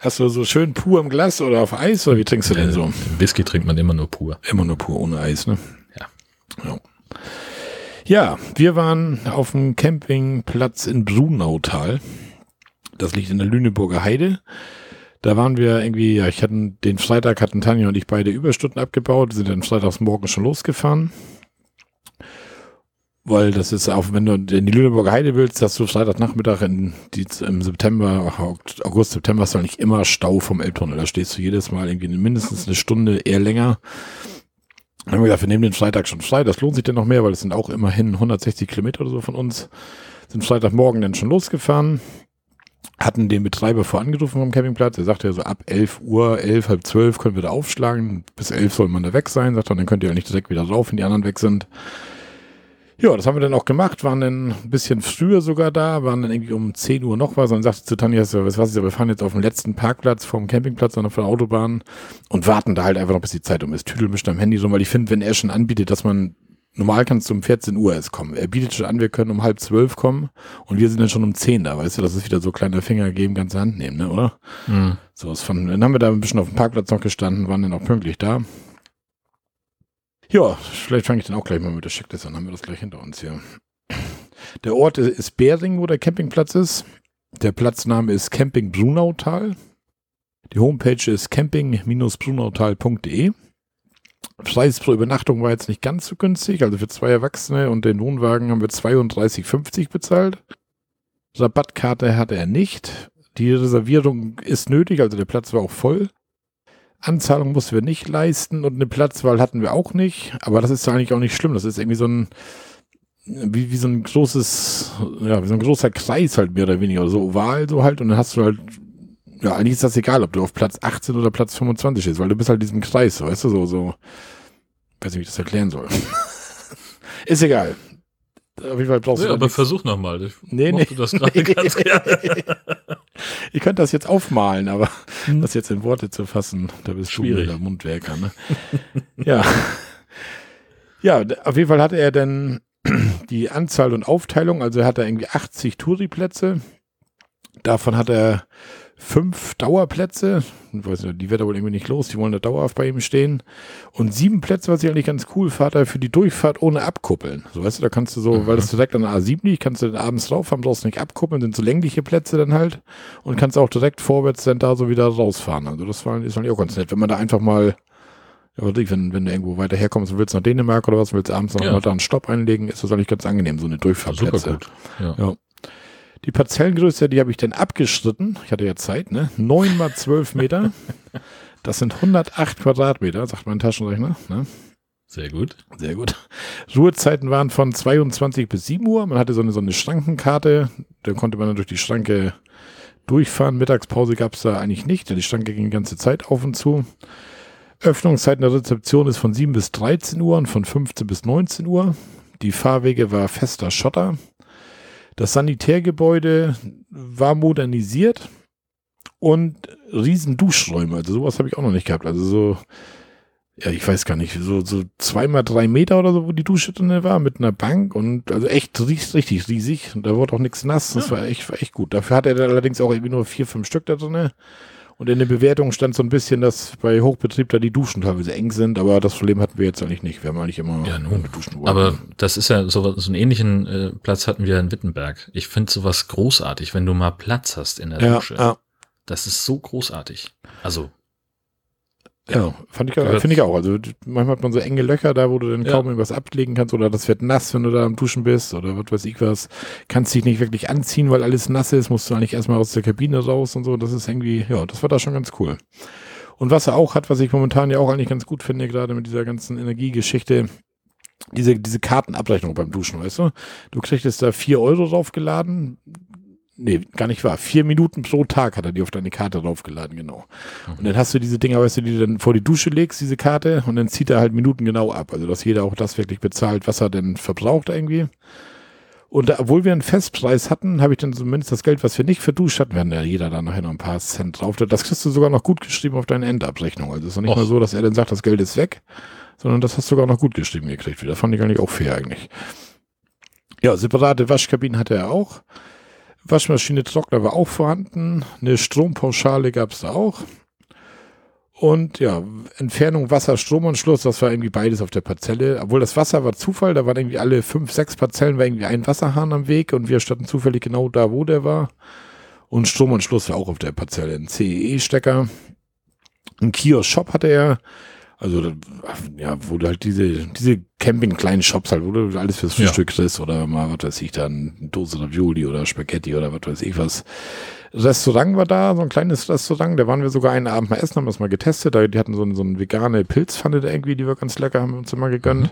Hast du so schön pur im Glas oder auf Eis oder wie trinkst du denn so? Whisky trinkt man immer nur pur. Immer nur pur, ohne Eis, ne? Ja. Ja, ja wir waren auf dem Campingplatz in Brunautal. Das liegt in der Lüneburger Heide. Da waren wir irgendwie, ja, ich hatte den Freitag hatten Tanja und ich beide Überstunden abgebaut, sind dann freitags morgen schon losgefahren. Weil das ist auch, wenn du in die Lüneburger Heide willst, hast du Freitagnachmittag in die, im September, August, September hast du eigentlich immer Stau vom Elbtunnel. Da stehst du jedes Mal irgendwie mindestens eine Stunde, eher länger. Dann haben wir gesagt, wir nehmen den Freitag schon frei. Das lohnt sich denn noch mehr, weil es sind auch immerhin 160 Kilometer oder so von uns. Sind Freitagmorgen dann schon losgefahren hatten den Betreiber vorangerufen vom Campingplatz. Er sagte ja so ab 11 Uhr, 11, halb 12 können wir da aufschlagen. Bis 11 soll man da weg sein. Sagt er, dann könnt ihr ja nicht direkt wieder rauf, wenn die anderen weg sind. Ja, das haben wir dann auch gemacht, waren dann ein bisschen früher sogar da, waren dann irgendwie um 10 Uhr noch was und sagte zu Tanja, was weiß ich, wir fahren jetzt auf dem letzten Parkplatz vom Campingplatz, sondern von der Autobahn und warten da halt einfach noch, bis die Zeit um ist. Tüdel mischt am Handy so, weil ich finde, wenn er schon anbietet, dass man normal kannst du um 14 Uhr erst kommen. Er bietet schon an, wir können um halb zwölf kommen und wir sind dann schon um 10 da, weißt du, das ist wieder so kleine Finger geben, ganze Hand nehmen, ne, oder? Mhm. So, ist von, dann haben wir da ein bisschen auf dem Parkplatz noch gestanden, waren dann auch pünktlich da. Ja, vielleicht fange ich dann auch gleich mal mit der Checkliste an, haben wir das gleich hinter uns hier. Der Ort ist Bering, wo der Campingplatz ist. Der Platzname ist Camping Brunautal. Die Homepage ist camping-brunautal.de. Preis pro Übernachtung war jetzt nicht ganz so günstig. Also für zwei Erwachsene und den Wohnwagen haben wir 32,50 bezahlt. Rabattkarte hatte er nicht. Die Reservierung ist nötig, also der Platz war auch voll. Anzahlung mussten wir nicht leisten und eine Platzwahl hatten wir auch nicht. Aber das ist eigentlich auch nicht schlimm. Das ist irgendwie so ein, wie, wie so ein großes, ja, wie so ein großer Kreis halt mehr oder weniger. So oval so halt. Und dann hast du halt ja, eigentlich ist das egal, ob du auf Platz 18 oder Platz 25 bist, weil du bist halt diesem Kreis, weißt du, so, so, weiß nicht, wie ich das erklären soll. (laughs) ist egal. Auf jeden Fall brauchst nee, du. aber nichts. versuch nochmal. Ich nee, nee. das gerade (laughs) ganz gerne. ich könnte das jetzt aufmalen, aber hm. das jetzt in Worte zu fassen, da bist Schwierig. du der Mundwerker, ne? (laughs) ja. Ja, auf jeden Fall hatte er dann (clears throat) die Anzahl und Aufteilung, also er hatte irgendwie 80 Touri-Plätze. Davon hat er fünf Dauerplätze. Ich weiß nicht, die wird er wohl irgendwie nicht los. Die wollen da dauerhaft bei ihm stehen. Und sieben Plätze, was ich eigentlich ganz cool fand, für die Durchfahrt ohne abkuppeln. So weißt du, da kannst du so, mhm. weil das direkt an der A7 liegt, kannst du dann abends drauf haben, brauchst nicht abkuppeln, sind so längliche Plätze dann halt. Und kannst auch direkt vorwärts dann da so wieder rausfahren. Also das war, ist eigentlich auch ganz nett, wenn man da einfach mal wenn, wenn du irgendwo weiter herkommst und willst nach Dänemark oder was, willst du abends noch ja. mal da einen Stopp einlegen, ist das eigentlich ganz angenehm, so eine Durchfahrtplätze. Super gut. Ja. ja. Die Parzellengröße, die habe ich dann abgeschritten. Ich hatte ja Zeit, ne? 9 mal 12 Meter. Das sind 108 Quadratmeter, sagt mein Taschenrechner. Ne? Sehr gut. Sehr gut. Ruhezeiten waren von 22 bis 7 Uhr. Man hatte so eine, so eine Schrankenkarte. Da konnte man dann durch die Schranke durchfahren. Mittagspause gab es da eigentlich nicht. Die Schranke ging die ganze Zeit auf und zu. Öffnungszeiten der Rezeption ist von 7 bis 13 Uhr und von 15 bis 19 Uhr. Die Fahrwege war fester Schotter. Das Sanitärgebäude war modernisiert und riesen Duschräume. Also sowas habe ich auch noch nicht gehabt. Also so ja, ich weiß gar nicht, so, so zweimal drei Meter oder so, wo die Dusche drin war, mit einer Bank und also echt richtig, richtig riesig. Und da wurde auch nichts nass. Das ja. war echt, war echt gut. Dafür hat er allerdings auch irgendwie nur vier, fünf Stück da drin. Und in der Bewertung stand so ein bisschen, dass bei Hochbetrieb da die Duschen teilweise eng sind, aber das Problem hatten wir jetzt eigentlich nicht. Wir haben eigentlich immer ja, nun, Duschen. Wollen. Aber das ist ja so, so einen ähnlichen äh, Platz hatten wir in Wittenberg. Ich finde sowas großartig, wenn du mal Platz hast in der ja, Dusche. Ja. Das ist so großartig. Also ja, fand ich, finde ich auch. Also manchmal hat man so enge Löcher da, wo du dann ja. kaum irgendwas ablegen kannst oder das wird nass, wenn du da am Duschen bist oder was weiß ich was. Kannst dich nicht wirklich anziehen, weil alles nass ist, musst du eigentlich erstmal aus der Kabine raus und so. Das ist irgendwie, ja, das war da schon ganz cool. Und was er auch hat, was ich momentan ja auch eigentlich ganz gut finde, gerade mit dieser ganzen Energiegeschichte, diese, diese Kartenabrechnung beim Duschen, weißt du? Du kriegst da vier Euro draufgeladen, nee, gar nicht wahr. Vier Minuten pro Tag hat er die auf deine Karte draufgeladen, genau. Mhm. Und dann hast du diese Dinger, weißt du, die du dann vor die Dusche legst, diese Karte, und dann zieht er halt Minuten genau ab. Also, dass jeder auch das wirklich bezahlt, was er denn verbraucht irgendwie. Und da, obwohl wir einen Festpreis hatten, habe ich dann zumindest das Geld, was wir nicht verduscht hatten, werden ja jeder da nachher noch ein paar Cent drauf. Das kriegst du sogar noch gut geschrieben auf deine Endabrechnung. Also es ist doch nicht Och. mal so, dass er dann sagt, das Geld ist weg, sondern das hast du sogar noch gut geschrieben gekriegt. Das fand ich eigentlich auch fair eigentlich. Ja, separate Waschkabinen hatte er auch. Waschmaschine, Trockner war auch vorhanden. Eine Strompauschale gab es da auch. Und ja, Entfernung Wasser, Stromanschluss, das war irgendwie beides auf der Parzelle. Obwohl das Wasser war Zufall, da waren irgendwie alle fünf, sechs Parzellen, war irgendwie ein Wasserhahn am Weg und wir standen zufällig genau da, wo der war. Und Stromanschluss war auch auf der Parzelle. Ein CEE-Stecker. Ein Kiosk-Shop hatte er. Also, ja, wo du halt diese, diese Camping-kleinen Shops halt, wo du alles fürs Frühstück ja. kriegst oder mal, was weiß ich, dann eine Dose Ravioli oder Spaghetti oder was weiß ich was. Restaurant war da, so ein kleines Restaurant, da waren wir sogar einen Abend mal essen, haben das mal getestet, die hatten so, so eine vegane Pilzpfanne da irgendwie, die war ganz lecker, haben wir uns immer gegönnt. Mhm.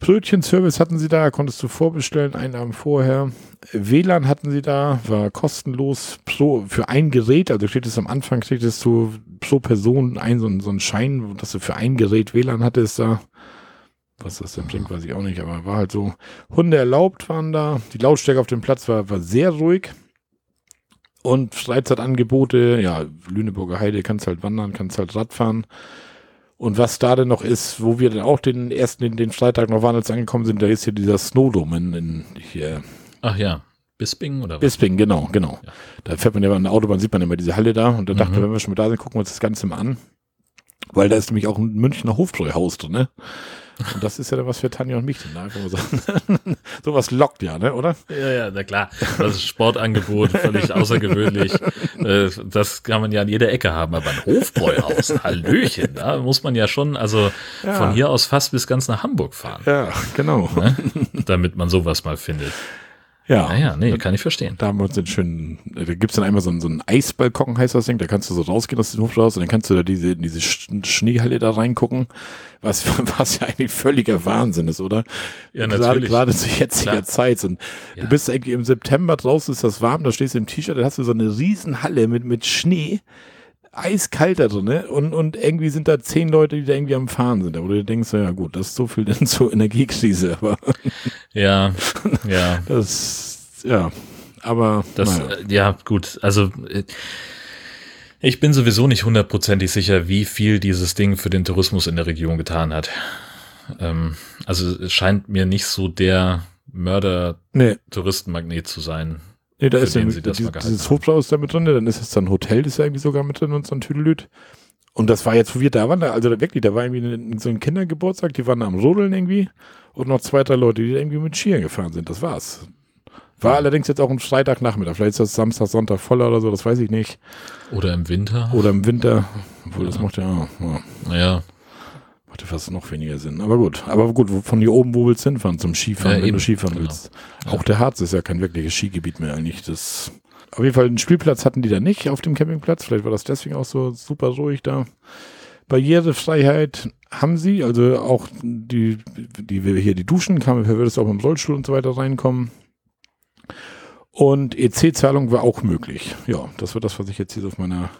Brötchenservice hatten sie da, konntest du vorbestellen, einen Abend vorher. WLAN hatten sie da, war kostenlos pro, für ein Gerät, also steht es am Anfang, kriegtest du pro Person ein, so, so einen Schein, dass du für ein Gerät WLAN hattest da. Was das denn bringt, weiß ich auch nicht, aber war halt so. Hunde erlaubt waren da. Die Lautstärke auf dem Platz war, war sehr ruhig. Und Freizeitangebote, ja, Lüneburger Heide, kannst halt wandern, kannst halt Radfahren. Und was da denn noch ist, wo wir dann auch den ersten, den, den Freitag noch waren, als angekommen sind, da ist hier dieser Snowdome in, in hier. Ach ja. Bisping oder was? Bisping, genau, genau. Ja. Da fährt man ja an der Autobahn, sieht man immer diese Halle da und da mhm. dachte, wenn wir schon mal da sind, gucken wir uns das Ganze mal an. Weil da ist nämlich auch ein Münchner Hofbräuhaus drin, ne? Und das ist ja dann was für Tanja und mich, ne? Einfach mal sagen. Sowas lockt ja, ne, oder? Ja, ja, na klar. Das ist Sportangebot, völlig außergewöhnlich. Äh, das kann man ja an jeder Ecke haben, aber ein Hofbräuhaus, Hallöchen, da muss man ja schon, also ja. von hier aus fast bis ganz nach Hamburg fahren. Ja, genau. Ne? Damit man sowas mal findet. Ja. Naja, nee, kann ich verstehen. Da haben wir uns den schönen, da gibt's dann einmal so einen, so einen Eisbalkon, heißt das Ding, da kannst du so rausgehen aus dem Hof raus und dann kannst du da diese, diese Schneehalle da reingucken, was, (laughs) was ja eigentlich völliger Wahnsinn ist, oder? Ja, natürlich. Gerade, gerade zu jetziger Klar. Zeit. Und ja. du bist irgendwie im September draußen, ist das warm, da stehst du im T-Shirt, da hast du so eine riesen Halle mit, mit Schnee eiskalt da drin, ne? Und, und irgendwie sind da zehn Leute, die da irgendwie am Fahren sind. wo du denkst, ja gut, das ist so viel (laughs) denn zur Energiekrise, aber. Ja, ja. (laughs) Das, ja. Aber. Das, naja. Äh, ja, gut. Also, äh, ich bin sowieso nicht hundertprozentig sicher, wie viel dieses Ding für den Tourismus in der Region getan hat. Ähm, also, es scheint mir nicht so der Mörder-Touristenmagnet zu sein. Nee, da ist ja dieses, dieses Hofblau ist da mit drin, dann ist es dann ein Hotel, ist ja irgendwie sogar mit drin und so ein Tüdelüt. Und das war jetzt, wo wir da waren, also da wirklich, da war irgendwie so ein Kindergeburtstag, die waren da am Rodeln irgendwie und noch zwei, drei Leute, die irgendwie mit Skiern gefahren sind. Das war's. War ja. allerdings jetzt auch ein Freitagnachmittag. Vielleicht ist das Samstag, Sonntag voller oder so, das weiß ich nicht. Oder im Winter. Oder im Winter. Obwohl, ja. das macht ja, ja. Naja. Macht ja fast noch weniger Sinn. Aber gut. Aber gut, von hier oben, wo willst du hinfahren? Zum Skifahren, ja, wenn eben. du Skifahren genau. willst. Auch der Harz ist ja kein wirkliches Skigebiet mehr eigentlich. Das, auf jeden Fall einen Spielplatz hatten die da nicht auf dem Campingplatz. Vielleicht war das deswegen auch so super ruhig da. Barrierefreiheit haben sie, also auch die, die wir hier die Duschen, kann man würdest auch mit dem Rollstuhl und so weiter reinkommen. Und EC-Zahlung war auch möglich. Ja, das war das, was ich jetzt hier auf meiner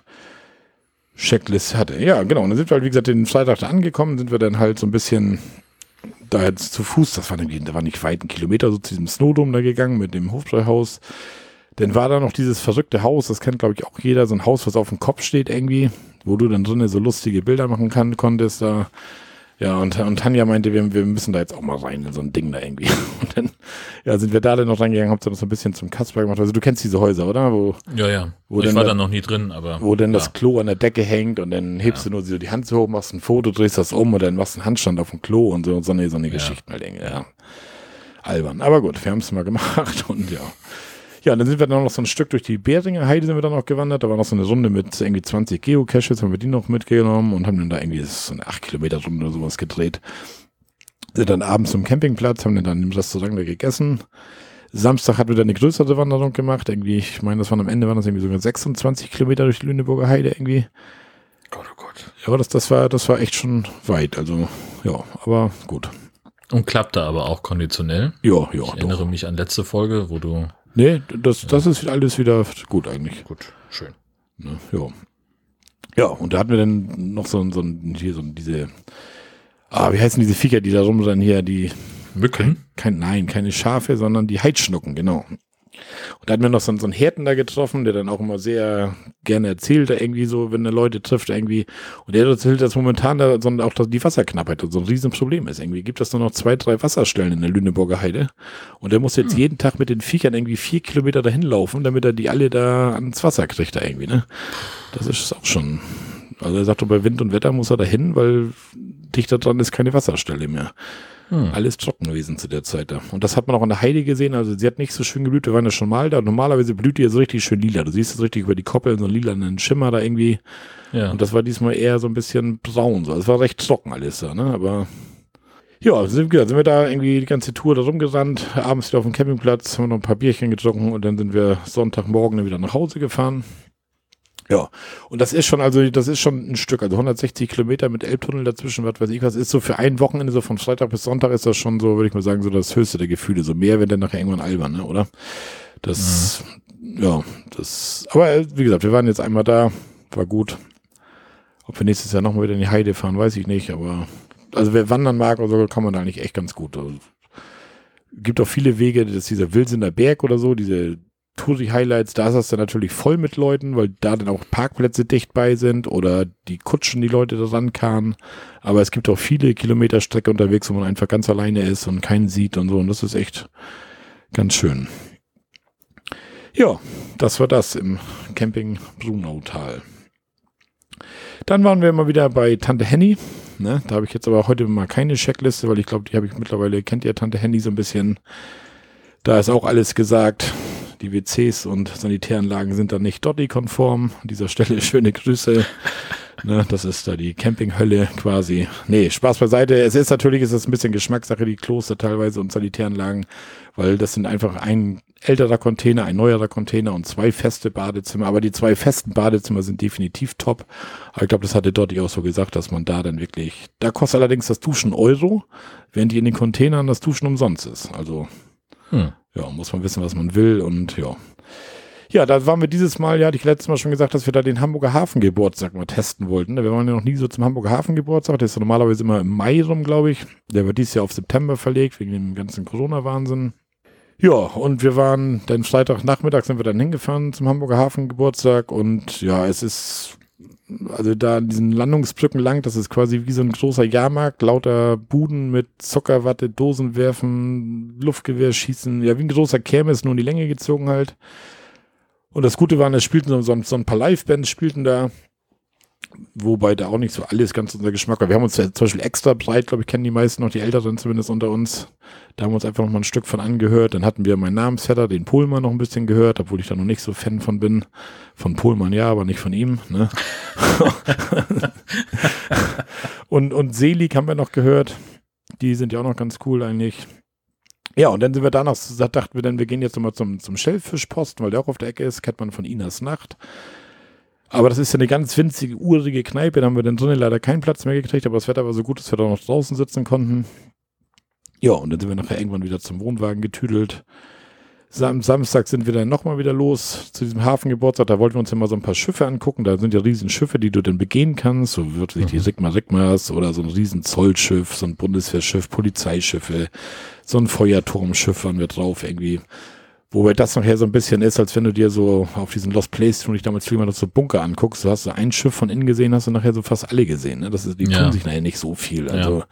Checklist hatte. Ja, genau. Und dann sind wir halt, wie gesagt, den Freitag da angekommen, sind wir dann halt so ein bisschen da jetzt zu Fuß, das war irgendwie, da war nicht weit ein Kilometer so zu diesem Snowdome da gegangen mit dem Hofbräuhaus. Dann war da noch dieses verrückte Haus, das kennt glaube ich auch jeder, so ein Haus, was auf dem Kopf steht irgendwie. wo du dann drinnen so lustige Bilder machen kann, konntest da. Ja, und, und Tanja meinte, wir, wir müssen da jetzt auch mal rein in so ein Ding da irgendwie. (laughs) Und dann ja, sind wir da dann noch reingegangen, haben so ein bisschen zum Kasper gemacht. Also du kennst diese Häuser, oder? Wo, Ja, ja. Wo ich denn war da- noch nie drin, aber. wo dann ja. das Klo an der Decke hängt und dann hebst du nur so die Hand so hoch, machst ein Foto, drehst das um und dann machst du einen Handstand auf dem Klo und so, so eine, so eine Geschichten halt irgendwie, ja. Albern. Aber gut, wir haben es mal gemacht (laughs) und ja. Ja, und dann sind wir dann noch so ein Stück durch die Beringer Heide sind wir dann noch gewandert. Da war noch so eine Runde mit irgendwie 20 Geocaches, haben wir die noch mitgenommen und haben dann da irgendwie so eine 8 Kilometer Runde oder sowas gedreht. Sind dann abends zum Campingplatz, haben dann im Restaurant da gegessen. Samstag hatten wir dann eine größere Wanderung gemacht. Irgendwie, ich meine, das waren am Ende waren das irgendwie sogar 26 Kilometer durch die Lüneburger Heide irgendwie. Gott, oh Gott. Ja, das, das war, das war echt schon weit. Also, ja, aber gut. Und klappte aber auch konditionell. Ja, ja, Ich erinnere mich an letzte Folge, wo du. Nee, das, das ist alles wieder gut eigentlich. Gut, schön. Ne? Ja. Ja, und da hatten wir dann noch so, ein- so, ein- hier so ein- diese, ah, wie heißen diese Viecher, die da rumrennen hier, die, Mücken? kein, nein, keine Schafe, sondern die Heidschnucken, genau. Und da hatten wir noch so, einen- so einen Härten da getroffen, der dann auch immer sehr gerne erzählt, irgendwie so, wenn er Leute trifft, irgendwie. Und der erzählt, dass momentan da so, auch die Wasserknappheit so ein Riesenproblem ist. Irgendwie gibt es nur noch zwei, drei Wasserstellen in der Lüneburger Heide. Und der muss jetzt jeden Tag mit den Viechern irgendwie vier Kilometer dahin laufen, damit er die alle da ans Wasser kriegt da irgendwie, ne? Das ist auch schon. Also er sagt, bei Wind und Wetter muss er dahin, weil dichter dran ist keine Wasserstelle mehr. Hm. Alles trocken gewesen zu der Zeit da. Und das hat man auch an der Heide gesehen. Also sie hat nicht so schön geblüht. Wir waren ja schon mal da. Normalerweise blüht die ja so richtig schön lila. Du siehst es richtig über die Koppeln, so einen lilanen Schimmer da irgendwie. Ja. Und das war diesmal eher so ein bisschen braun. So. Es war recht trocken alles da, ne? Aber ja, sind, wir- sind wir da irgendwie die ganze Tour da rumgerannt. Abends wieder auf dem Campingplatz, haben wir noch ein paar Bierchen getrunken und dann sind wir Sonntagmorgen dann wieder nach Hause gefahren. Ja, und das ist schon, also das ist schon ein Stück, also 160 Kilometer mit Elbtunnel dazwischen, was weiß ich was, ist so für ein Wochenende, so von Freitag bis Sonntag ist das schon so, würde ich mal sagen, so das höchste der Gefühle. So mehr wird dann nachher irgendwann albern, ne, oder? Das, ja, das, aber äh, wie gesagt, wir waren jetzt einmal da, war gut. Ob wir nächstes Jahr nochmal wieder in die Heide fahren, weiß ich nicht, aber also wer wandern mag oder so, kann man da eigentlich echt ganz gut. Also, gibt auch viele Wege, das ist dieser Wilsener Berg oder so, diese Touri-Highlights, da ist das dann natürlich voll mit Leuten, weil da dann auch Parkplätze dicht bei sind oder die Kutschen die Leute da rankarren. Aber es gibt auch viele Kilometer Strecke unterwegs, wo man einfach ganz alleine ist und keinen sieht und so. Und das ist echt ganz schön. Ja, das war das im Camping Brunautal. Dann waren wir mal wieder bei Tante Henny. Ne? Da habe ich jetzt aber heute mal keine Checkliste, weil ich glaube, die habe ich mittlerweile, kennt ihr Tante Henny so ein bisschen. Da ist auch alles gesagt. Die WCs und Sanitäranlagen sind da nicht Dotti-konform. An dieser Stelle (laughs) schöne Grüße. ne, das ist da die Campinghölle quasi. Nee, Spaß beiseite. Es ist natürlich, es ein bisschen Geschmackssache, die Kloster teilweise und Sanitäranlagen, weil das sind einfach ein älterer Container, ein neuerer Container und zwei feste Badezimmer. Aber die zwei festen Badezimmer sind definitiv top. Aber ich glaube, das hatte Dotti auch so gesagt, dass man da dann wirklich, da kostet allerdings das Duschen Euro, während die in den Containern das Duschen umsonst ist. Also Hm. Ja, muss man wissen, was man will und ja. Ja, da waren wir dieses Mal, ja, hatte ich letztes Mal schon gesagt, dass wir da den Hamburger Hafengeburtstag mal testen wollten. Wir waren ja noch nie so zum Hamburger Hafengeburtstag. Der ist ja normalerweise immer im Mai rum, glaube ich. Der wird dieses Jahr auf September verlegt, wegen dem ganzen Corona-Wahnsinn. Ja, und wir waren, dann Freitagnachmittag sind wir dann hingefahren zum Hamburger Hafengeburtstag und ja, es ist, also da an diesen Landungsbrücken lang, das ist quasi wie so ein großer Jahrmarkt, lauter Buden mit Zuckerwatte, Dosen werfen, Luftgewehr schießen, ja, wie ein großer Kirmes, nur in die Länge gezogen halt. Und das Gute war, es spielten so, so, so ein paar Live-Bands spielten da, wobei da auch nicht so alles ganz unser Geschmack war. Wir haben uns ja zum Beispiel extra breit, glaube ich, kennen die meisten noch, die Älteren zumindest unter uns. Da haben wir uns einfach noch mal ein Stück von angehört. Dann hatten wir meinen Namensvetter, den Pohlmann, noch ein bisschen gehört, obwohl ich da noch nicht so Fan von bin. Von Pohlmann ja, aber nicht von ihm. Ne? (laughs) und, und Selig haben wir noch gehört. Die sind ja auch noch ganz cool eigentlich. Ja, und dann sind wir danach, da dachten wir dann, wir gehen jetzt nochmal zum, zum Schellfischposten, weil der auch auf der Ecke ist, kennt man von Inas Nacht. Aber das ist ja eine ganz winzige, urige Kneipe, da haben wir dann drinnen leider keinen Platz mehr gekriegt, aber das Wetter war so gut, dass wir da noch draußen sitzen konnten. Ja, und dann sind wir nachher irgendwann wieder zum Wohnwagen getüdelt. Am Samstag sind wir dann nochmal wieder los zu diesem Hafengeburtstag. Da wollten wir uns ja mal so ein paar Schiffe angucken. Da sind ja riesen Schiffe, die du dann begehen kannst. So wirklich die Mhm. Sigma Rigmas oder so ein riesen Zollschiff, so ein Bundeswehrschiff, Polizeischiffe, so ein Feuerturmschiff waren wir drauf irgendwie. Wobei das nachher so ein bisschen ist, als wenn du dir so auf diesen Lost Place, wo ich damals viel mal so Bunker anguckst, du hast so ein Schiff von innen gesehen, hast du nachher so fast alle gesehen. Ne? Das ist, die Ja. tun sich nachher nicht so viel. Also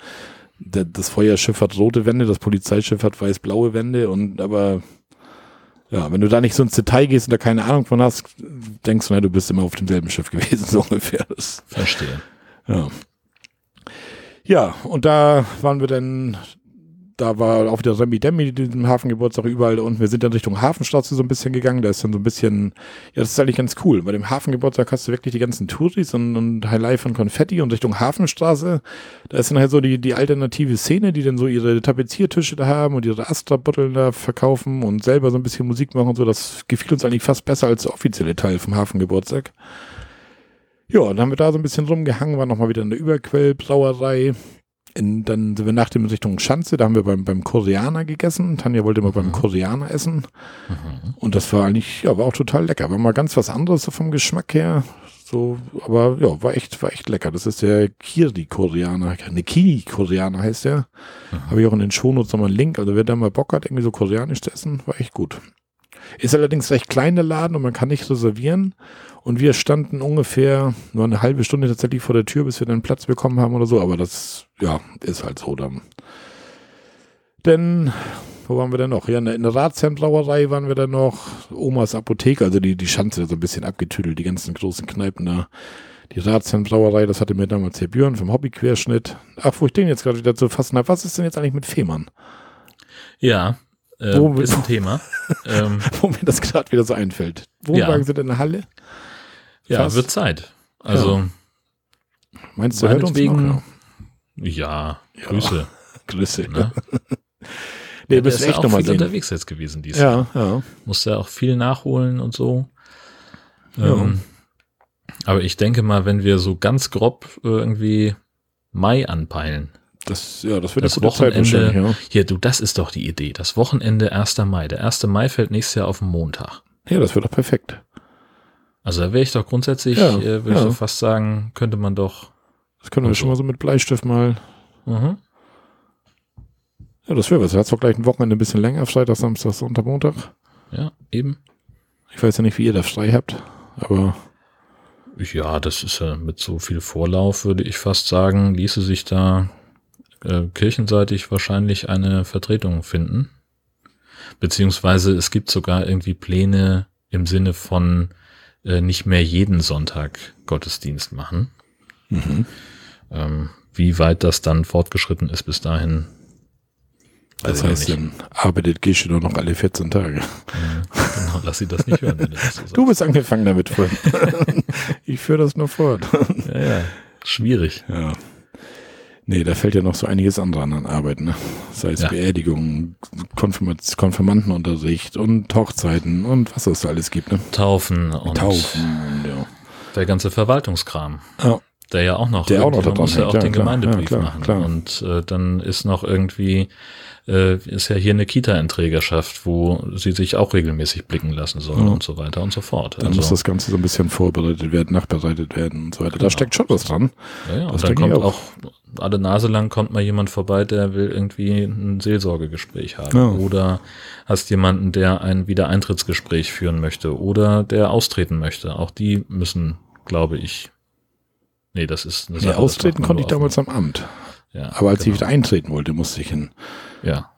der, das Feuerschiff hat rote Wände, das Polizeischiff hat weiß-blaue Wände und aber ja, wenn du da nicht so ins Detail gehst und da keine Ahnung von hast, denkst du, na, du bist immer auf demselben Schiff (laughs) gewesen, so ungefähr. Das, Verstehe. ja. Ja, und da waren wir dann, da war auch wieder Remi Demi, diesem Hafengeburtstag überall und wir sind dann Richtung Hafenstraße so ein bisschen gegangen. Da ist dann so ein bisschen, ja, das ist eigentlich ganz cool. Bei dem Hafengeburtstag hast du wirklich die ganzen Touris und, und Highlight von Konfetti und Richtung Hafenstraße. Da ist dann halt so die, die alternative Szene, die dann so ihre Tapeziertische da haben und ihre Astra-Botteln da verkaufen und selber so ein bisschen Musik machen und so. Das gefiel uns eigentlich fast besser als der offizielle Teil vom Hafengeburtstag. Ja, und dann haben wir da so ein bisschen rumgehangen, waren nochmal wieder in der Überquellbrauerei. In, dann sind wir nach dem Richtung Schanze, da haben wir beim, beim Koreaner gegessen. Tanja wollte mal beim Koreaner essen. Mhm. Und das war eigentlich, ja, war auch total lecker. War mal ganz was anderes so vom Geschmack her. So, aber ja, war echt, war echt lecker. Das ist der Kiri-Koreaner. Ne, Kiri-Koreaner heißt der. Habe ich auch in den Shownotes nochmal einen Link. Also wer da mal Bock hat, irgendwie so koreanisch zu essen, war echt gut. Ist allerdings recht klein der Laden und man kann nicht reservieren. Und wir standen ungefähr nur eine halbe Stunde tatsächlich vor der Tür, bis wir dann Platz bekommen haben oder so. Aber das, ja, ist halt so dann. Denn, wo waren wir denn noch? Ja, in der, in der Ratsherrenbrauerei waren wir dann noch. Omas Apotheke, also die, die Schanze so ein bisschen abgetüdelt, die ganzen großen Kneipen da. Die Ratsherrenbrauerei, das hatte mir damals Herr Björn vom Hobbyquerschnitt. Ach, wo ich den jetzt gerade wieder zu fassen habe. Was ist denn jetzt eigentlich mit Fehmarn? Ja, äh, Wo- ist ein Thema. (laughs) ähm, Wo mir das gerade wieder so einfällt. Wohnwagen Ja. sind in der Halle? ja, Fast. wird Zeit. Also, Meinst du, hört uns noch? ja, Ja. Grüße. Ja. (laughs) Grüße. Ne? Nee, Der müssen ist wir ja echt nochmal viel sehen. unterwegs jetzt gewesen dieses Jahr. Ja, ja. Musste ja auch viel nachholen und so. Ja. Ähm, aber ich denke mal, wenn wir so ganz grob irgendwie Mai anpeilen. Das, ja, das wird Das Wochenende- wahrscheinlich, Hier, du, das ist doch die Idee. Das Wochenende 1. Mai. Der 1. Mai fällt nächstes Jahr auf den Montag. ja. Ja, das wird doch perfekt. Also da wäre ich doch grundsätzlich, Ja, äh, würde ja. ich doch fast sagen, könnte man doch. Das können wir Also. schon mal so mit Bleistift mal. Mhm. Ja, das wäre was. Er hat zwar gleich ein Wochenende ein bisschen länger, Freitag, Samstag, Sonntag, Montag. Ja, eben. Ich weiß ja nicht, wie ihr das frei habt, aber Ja, das ist ja mit so viel Vorlauf, würde ich fast sagen, ließe sich da äh, kirchenseitig wahrscheinlich eine Vertretung finden. Beziehungsweise es gibt sogar irgendwie Pläne im Sinne von äh, nicht mehr jeden Sonntag Gottesdienst machen. mhm. Ähm, wie weit das dann fortgeschritten ist bis dahin, das heißt, dann arbeitet Gesche doch noch alle 14 Tage. Genau, lass sie das nicht hören, wenn du das so. Du bist angefangen damit vorhin. (laughs) ich führe das nur fort. Ja, ja. Schwierig. Ja. Nee, da fällt ja noch so einiges andere an Arbeit, ne? Sei es Ja. Beerdigungen, Konfirmat Konfirmandenunterricht und Hochzeiten und was es da alles gibt, ne? Taufen und Taufen ja. der ganze Verwaltungskram. Ja. Der ja auch noch, Der auch noch man da muss ja auch hängt, den ja, klar, Gemeindebrief ja, klar, machen. klar. Und äh, dann ist noch irgendwie, äh, ist ja hier eine Kita in Trägerschaft, wo sie sich auch regelmäßig blicken lassen sollen Ja. und so weiter und so fort. Dann muss das Ganze so ein bisschen vorbereitet werden, nachbereitet werden und so weiter. Da Genau. steckt schon was dran. ja, ja. das Und dann ich kommt auch. auch. alle Nase lang kommt mal jemand vorbei, der will irgendwie ein Seelsorgegespräch haben. Ja. Oder hast jemanden, der ein Wiedereintrittsgespräch führen möchte oder der austreten möchte. Auch die müssen, glaube ich, nee, das ist eine Nee, Sache, das austreten konnte ich damals am Amt. Ja, Aber als ich genau. wieder eintreten wollte, musste ich hin Ja,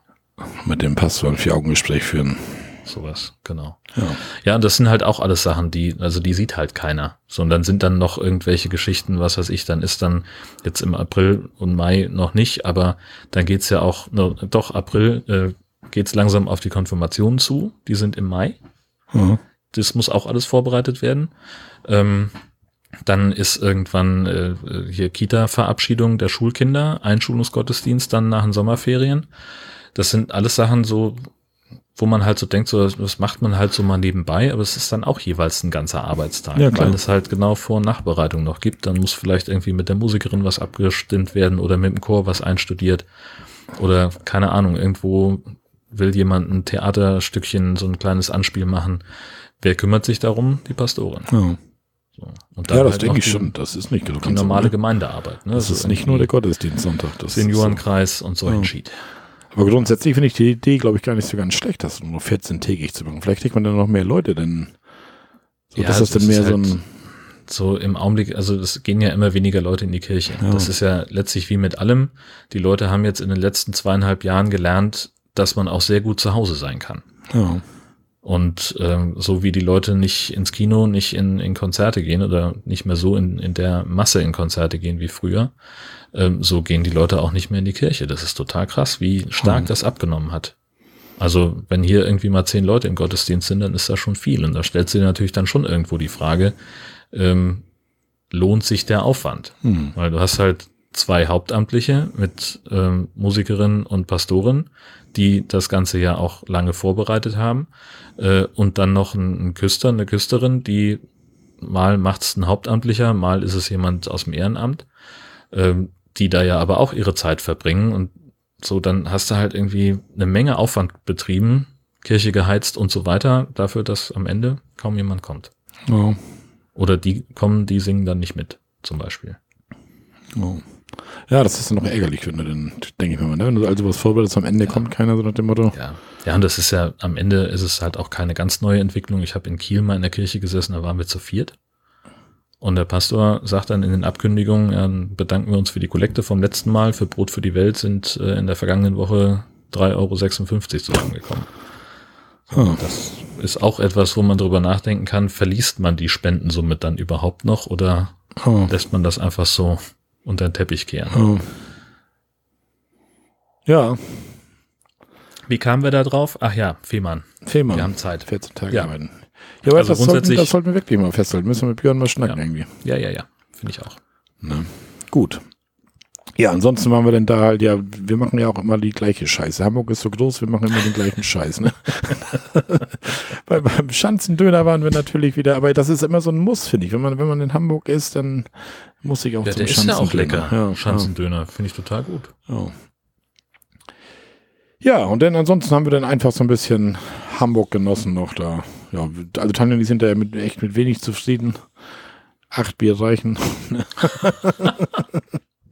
mit dem Pastor ein Vier-Augen-Gespräch führen. sowas, genau. Ja. Ja, und das sind halt auch alles Sachen, die, also die sieht halt keiner. Sondern sind dann noch irgendwelche Geschichten, was weiß ich, dann ist dann jetzt im April und Mai noch nicht, aber dann geht's ja auch, no, doch, April äh, geht's langsam auf die Konfirmation zu, die sind im Mai. Ja. Das muss auch alles vorbereitet werden. Ähm, dann ist irgendwann äh, hier Kita-Verabschiedung der Schulkinder, Einschulungsgottesdienst dann nach den Sommerferien. Das sind alles Sachen so, wo man halt so denkt, so, das macht man halt so mal nebenbei, aber es ist dann auch jeweils ein ganzer Arbeitstag, Ja, weil es halt genau Vor- und Nachbereitung noch gibt. Dann muss vielleicht irgendwie mit der Musikerin was abgestimmt werden oder mit dem Chor was einstudiert oder keine Ahnung, irgendwo will jemand ein Theaterstückchen, so ein kleines Anspiel machen. Wer kümmert sich darum? Die Pastorin. Ja. Und ja das halt denke ich die, schon. Das ist nicht Die normale Gemeindearbeit. Ne? Das Also ist nicht nur der Gottesdienst Sonntag. Das Seniorenkreis und so Ja. Ist so. Aber grundsätzlich finde ich die Idee, glaube ich, gar nicht so ganz schlecht, das nur 14-tägig zu machen. Vielleicht kriegt man dann noch mehr Leute, denn so, Ja, das das dann mehr ist so halt- ein, So im Augenblick, also es gehen ja immer weniger Leute in die Kirche. Ja. Das ist ja letztlich wie mit allem. Die Leute haben jetzt in den letzten zweieinhalb Jahren gelernt, dass man auch sehr gut zu Hause sein kann. ja, Und ähm, so wie die Leute nicht ins Kino, nicht in, in Konzerte gehen oder nicht mehr so in, in der Masse in Konzerte gehen wie früher, ähm, so gehen die Leute auch nicht mehr in die Kirche. Das ist total krass, wie stark Hm. das abgenommen hat. Also wenn hier irgendwie mal zehn Leute im Gottesdienst sind, dann ist das schon viel. Und da stellt sich natürlich dann schon irgendwo die Frage, ähm, lohnt sich der Aufwand? hm, Weil du hast halt zwei Hauptamtliche mit ähm, Musikerin und Pastorin, die das Ganze ja auch lange vorbereitet haben. Äh, und dann noch ein, ein Küster, eine Küsterin, die mal macht's ein Hauptamtlicher, mal ist es jemand aus dem Ehrenamt, ähm, die da ja aber auch ihre Zeit verbringen. Und so, dann hast du halt irgendwie eine Menge Aufwand betrieben, Kirche geheizt und so weiter, dafür, dass am Ende kaum jemand kommt. ja, Oder die kommen, die singen dann nicht mit, zum Beispiel. ja. Ja, das ist dann noch ärgerlich, wenn du dann, denke ich mir mal, ne? wenn du also was vorbereitest, am Ende kommt keiner, so nach dem Motto. Ja. ja, und das ist ja, am Ende ist es halt auch keine ganz neue Entwicklung. Ich habe in Kiel mal in der Kirche gesessen, da waren wir zu viert. Und der Pastor sagt dann in den Abkündigungen, ja, dann bedanken wir uns für die Kollekte vom letzten Mal. Für Brot für die Welt sind äh, in der vergangenen Woche 3,56 Euro zusammengekommen. Ah, Das ist auch etwas, wo man drüber nachdenken kann, verliest man die Spendensumme dann überhaupt noch oder ah, lässt man das einfach so unter den Teppich kehren? ah. Ja, Wie kamen wir da drauf? Ach ja, Fehmarn. Fehmarn. Wir haben Zeit. 14 Tage Ja. arbeiten. Ja, aber Also das, sollten, grundsätzlich- das sollten wir wirklich mal festhalten. Müssen wir mit Björn mal schnacken Ja. irgendwie. Ja, ja, ja. Finde ich auch. Ne? Gut. Ja, ansonsten waren wir denn da halt, ja, wir machen ja auch immer die gleiche Scheiße. Hamburg ist so groß, wir machen immer den gleichen Scheiß, ne? (laughs) Bei, beim Schanzendöner waren wir natürlich wieder, aber das ist immer so ein Muss, finde ich. Wenn man, wenn man in Hamburg ist, dann muss ich auch Ja, zum der ist ja auch Schanzendöner. lecker. Ja, Schanzendöner, finde ich total gut. Ja. Ja, und dann ansonsten haben wir dann einfach so ein bisschen Hamburg genossen noch da. Ja, also Tanja, die sind da mit, echt mit wenig zufrieden. Acht Bier reichen. (laughs)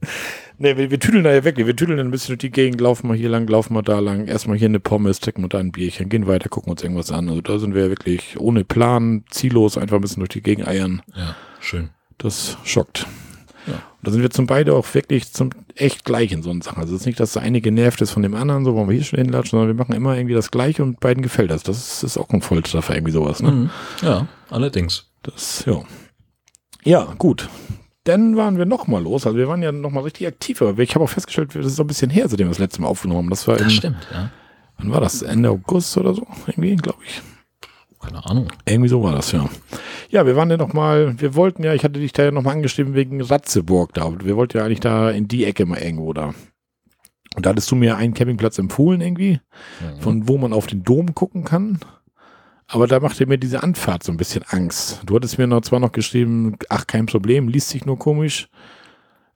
(laughs) nee, wir, wir tüdeln da ja wirklich. Wir tüdeln dann ein bisschen durch die Gegend, laufen mal hier lang, laufen mal da lang. Erstmal hier eine Pommes, trinken wir da ein Bierchen, gehen weiter, gucken uns irgendwas an. Also da sind wir wirklich ohne Plan, ziellos, einfach ein bisschen durch die Gegend eiern. Ja, schön. Das schockt. Ja. Und da sind wir zum beide auch wirklich zum echt gleich in so Sachen. Also es ist nicht, dass der eine genervt ist von dem anderen, so wollen wir hier schon hinlatschen, sondern wir machen immer irgendwie das Gleiche und beiden gefällt das. Das ist, ist auch ein Volltreffer, irgendwie sowas, ne? Mhm. Ja, allerdings. Das, ja. Ja, gut. Dann waren wir nochmal los. Also wir waren ja nochmal richtig aktiv, aber ich habe auch festgestellt, das ist so ein bisschen her, seitdem wir das letzte Mal aufgenommen haben. Das war Das in, stimmt, ja. wann war das? Ende August oder so? Irgendwie, glaube ich. Keine Ahnung. Irgendwie so war das, ja. Ja, wir waren ja noch mal, wir wollten ja, ich hatte dich da ja noch mal angeschrieben wegen Ratzeburg da. Wir wollten ja eigentlich da in die Ecke mal irgendwo da. Und da hattest du mir einen Campingplatz empfohlen irgendwie, Mhm. von wo man auf den Dom gucken kann. Aber da machte mir diese Anfahrt so ein bisschen Angst. Du hattest mir noch zwar noch geschrieben, ach, kein Problem, liest sich nur komisch.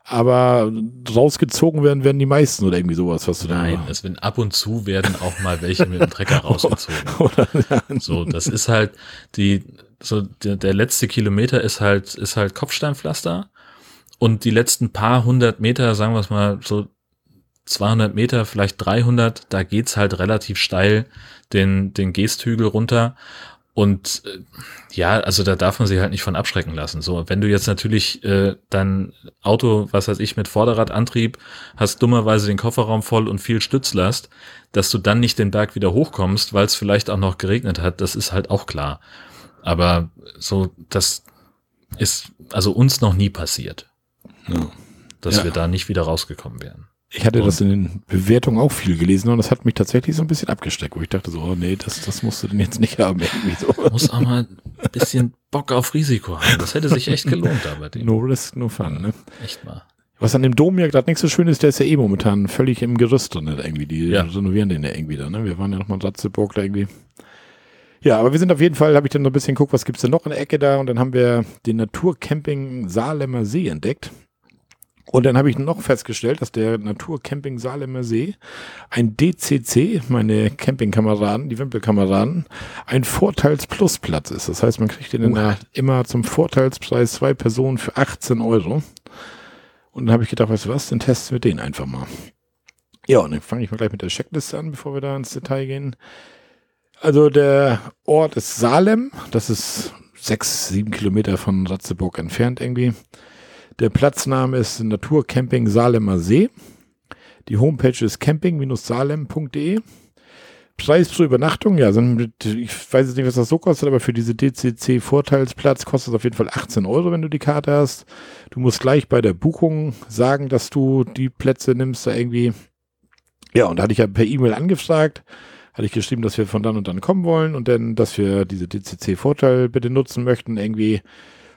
Aber rausgezogen werden werden die meisten oder irgendwie sowas, was du da. Nein, es werden ab und zu werden auch mal welche mit dem Trecker (laughs) rausgezogen. (laughs) Oder, ja, So, das ist halt die, so der, der letzte Kilometer ist halt, ist halt Kopfsteinpflaster und die letzten paar hundert Meter, sagen wir es mal so 200 Meter, vielleicht 300, da geht's halt relativ steil den, den Geesthügel runter und äh, ja, also da darf man sich halt nicht von abschrecken lassen. So, wenn du jetzt natürlich äh, dein Auto, was weiß ich, mit Vorderradantrieb, hast dummerweise den Kofferraum voll und viel Stützlast, dass du dann nicht den Berg wieder hochkommst, weil es vielleicht auch noch geregnet hat, das ist halt auch klar. Aber so, das ist also uns noch nie passiert, ja. dass Ja. wir da nicht wieder rausgekommen wären. Ich hatte das in den Bewertungen auch viel gelesen und das hat mich tatsächlich so ein bisschen abgesteckt, wo ich dachte so, oh nee, das, das musst du denn jetzt nicht haben, irgendwie so. Muss auch mal ein bisschen Bock auf Risiko haben. Das hätte sich echt gelohnt dem. No risk, no fun, ne? Echt mal. Was an dem Dom ja gerade nicht so schön ist, der ist ja eh momentan völlig im Gerüst drin, irgendwie. Die Ja. renovieren den ja irgendwie da, ne? Wir waren ja noch mal in Ratzeburg da irgendwie. Ja, aber wir sind auf jeden Fall, habe ich dann noch ein bisschen geguckt, was gibt's denn noch in der Ecke da und dann haben wir den Naturcamping Saarlemmer See entdeckt. Und dann habe ich noch festgestellt, dass der Naturcamping Saarlemmer See ein DCC, meine Campingkameraden, die Wimpelkameraden, ein Vorteils-Plus-Platz ist. Das heißt, man kriegt den der, immer zum Vorteilspreis zwei Personen für 18 Euro. Und dann habe ich gedacht, weißt du was, dann testen wir den einfach mal. Ja, und dann fange ich mal gleich mit der Checkliste an, bevor wir da ins Detail gehen. Also der Ort ist Salem, das ist sechs, sieben Kilometer von Ratzeburg entfernt irgendwie. Der Platzname ist Naturcamping Salemer See. Die Homepage ist camping-salem.de. Preis pro Übernachtung, ja, sind ich weiß jetzt nicht, was das so kostet, aber für diese DCC-Vorteilsplatz kostet es auf jeden Fall 18 Euro, wenn du die Karte hast. Du musst gleich bei der Buchung sagen, dass du die Plätze nimmst, da irgendwie. Ja, und da hatte ich ja per E-Mail angefragt, hatte ich geschrieben, dass wir von dann und dann kommen wollen und dann, dass wir diese DCC-Vorteil bitte nutzen möchten, irgendwie.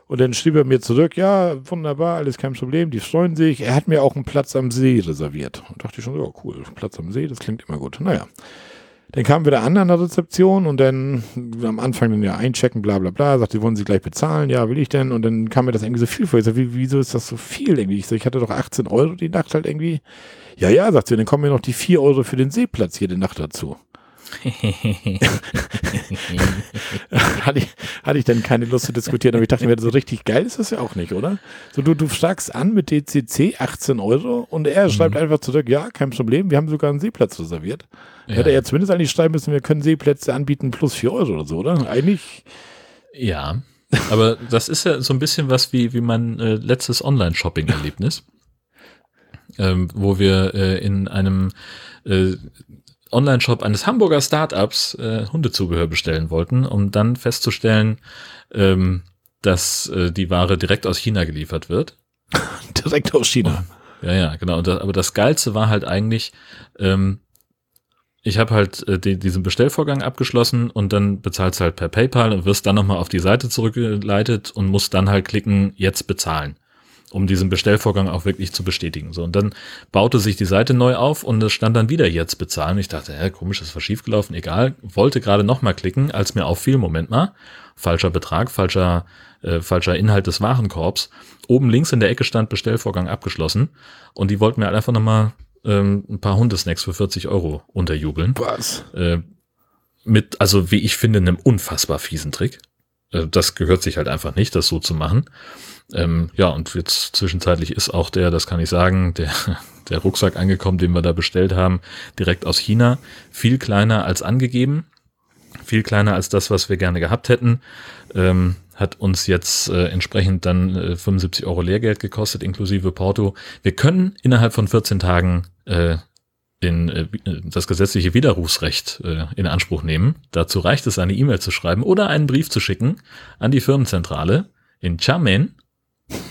Und dann schrieb er mir zurück, ja, wunderbar, alles kein Problem, die freuen sich. Er hat mir auch einen Platz am See reserviert. Und dachte ich schon, ja, cool, Platz am See, das klingt immer gut. Naja. Dann kamen wir da an an der Rezeption und dann am Anfang dann ja einchecken, bla bla bla, sagte, wollen Sie gleich bezahlen? Ja, will ich denn? Und dann kam mir das irgendwie so viel vor. Ich sag, wie, wieso ist das so viel irgendwie? Ich, sag, ich hatte doch 18 Euro die Nacht halt irgendwie. Ja, ja, sagt sie, dann kommen mir noch die 4 Euro für den Seeplatz jede Nacht dazu. (laughs) hatte, ich, hatte ich dann keine Lust zu diskutieren, aber ich dachte mir, so richtig geil ist das ja auch nicht, oder? So, du, du fragst an mit DCC 18 Euro und er schreibt mhm. einfach zurück, ja, kein Problem, wir haben sogar einen Seeplatz reserviert. Ja. Hätte er ja zumindest eigentlich schreiben müssen, wir können Seeplätze anbieten plus 4 Euro oder so, oder? Eigentlich. Ja, aber das ist ja so ein bisschen was wie, wie mein äh, letztes Online-Shopping-Erlebnis, ähm, wo wir äh, in einem äh, Online-Shop eines Hamburger Startups äh, Hundezubehör bestellen wollten, um dann festzustellen, ähm, dass äh, die Ware direkt aus China geliefert wird. (laughs) direkt aus China. Oh, ja, ja, genau. Das, aber das Geilste war halt eigentlich, ähm, ich habe halt äh, die, diesen Bestellvorgang abgeschlossen und dann bezahlst halt per PayPal und wirst dann nochmal auf die Seite zurückgeleitet und musst dann halt klicken, jetzt bezahlen um diesen Bestellvorgang auch wirklich zu bestätigen. So, und dann baute sich die Seite neu auf und es stand dann wieder jetzt bezahlen. Ich dachte, hä, komisch, das war schiefgelaufen, egal. Wollte gerade nochmal klicken, als mir auffiel, Moment mal, falscher Betrag, falscher, äh, falscher Inhalt des Warenkorbs. Oben links in der Ecke stand Bestellvorgang abgeschlossen und die wollten mir halt einfach nochmal ähm, ein paar Hundesnacks für 40 Euro unterjubeln. Was? Äh, mit, also wie ich finde, einem unfassbar fiesen Trick. Äh, das gehört sich halt einfach nicht, das so zu machen. Ähm, ja, und jetzt zwischenzeitlich ist auch der, das kann ich sagen, der, (laughs) der Rucksack angekommen, den wir da bestellt haben, direkt aus China. Viel kleiner als angegeben. Viel kleiner als das, was wir gerne gehabt hätten. Ähm, hat uns jetzt äh, entsprechend dann äh, 75 Euro Lehrgeld gekostet, inklusive Porto. Wir können innerhalb von 14 Tagen äh, den, äh, das gesetzliche Widerrufsrecht äh, in Anspruch nehmen. Dazu reicht es, eine E-Mail zu schreiben oder einen Brief zu schicken an die Firmenzentrale in Xiamen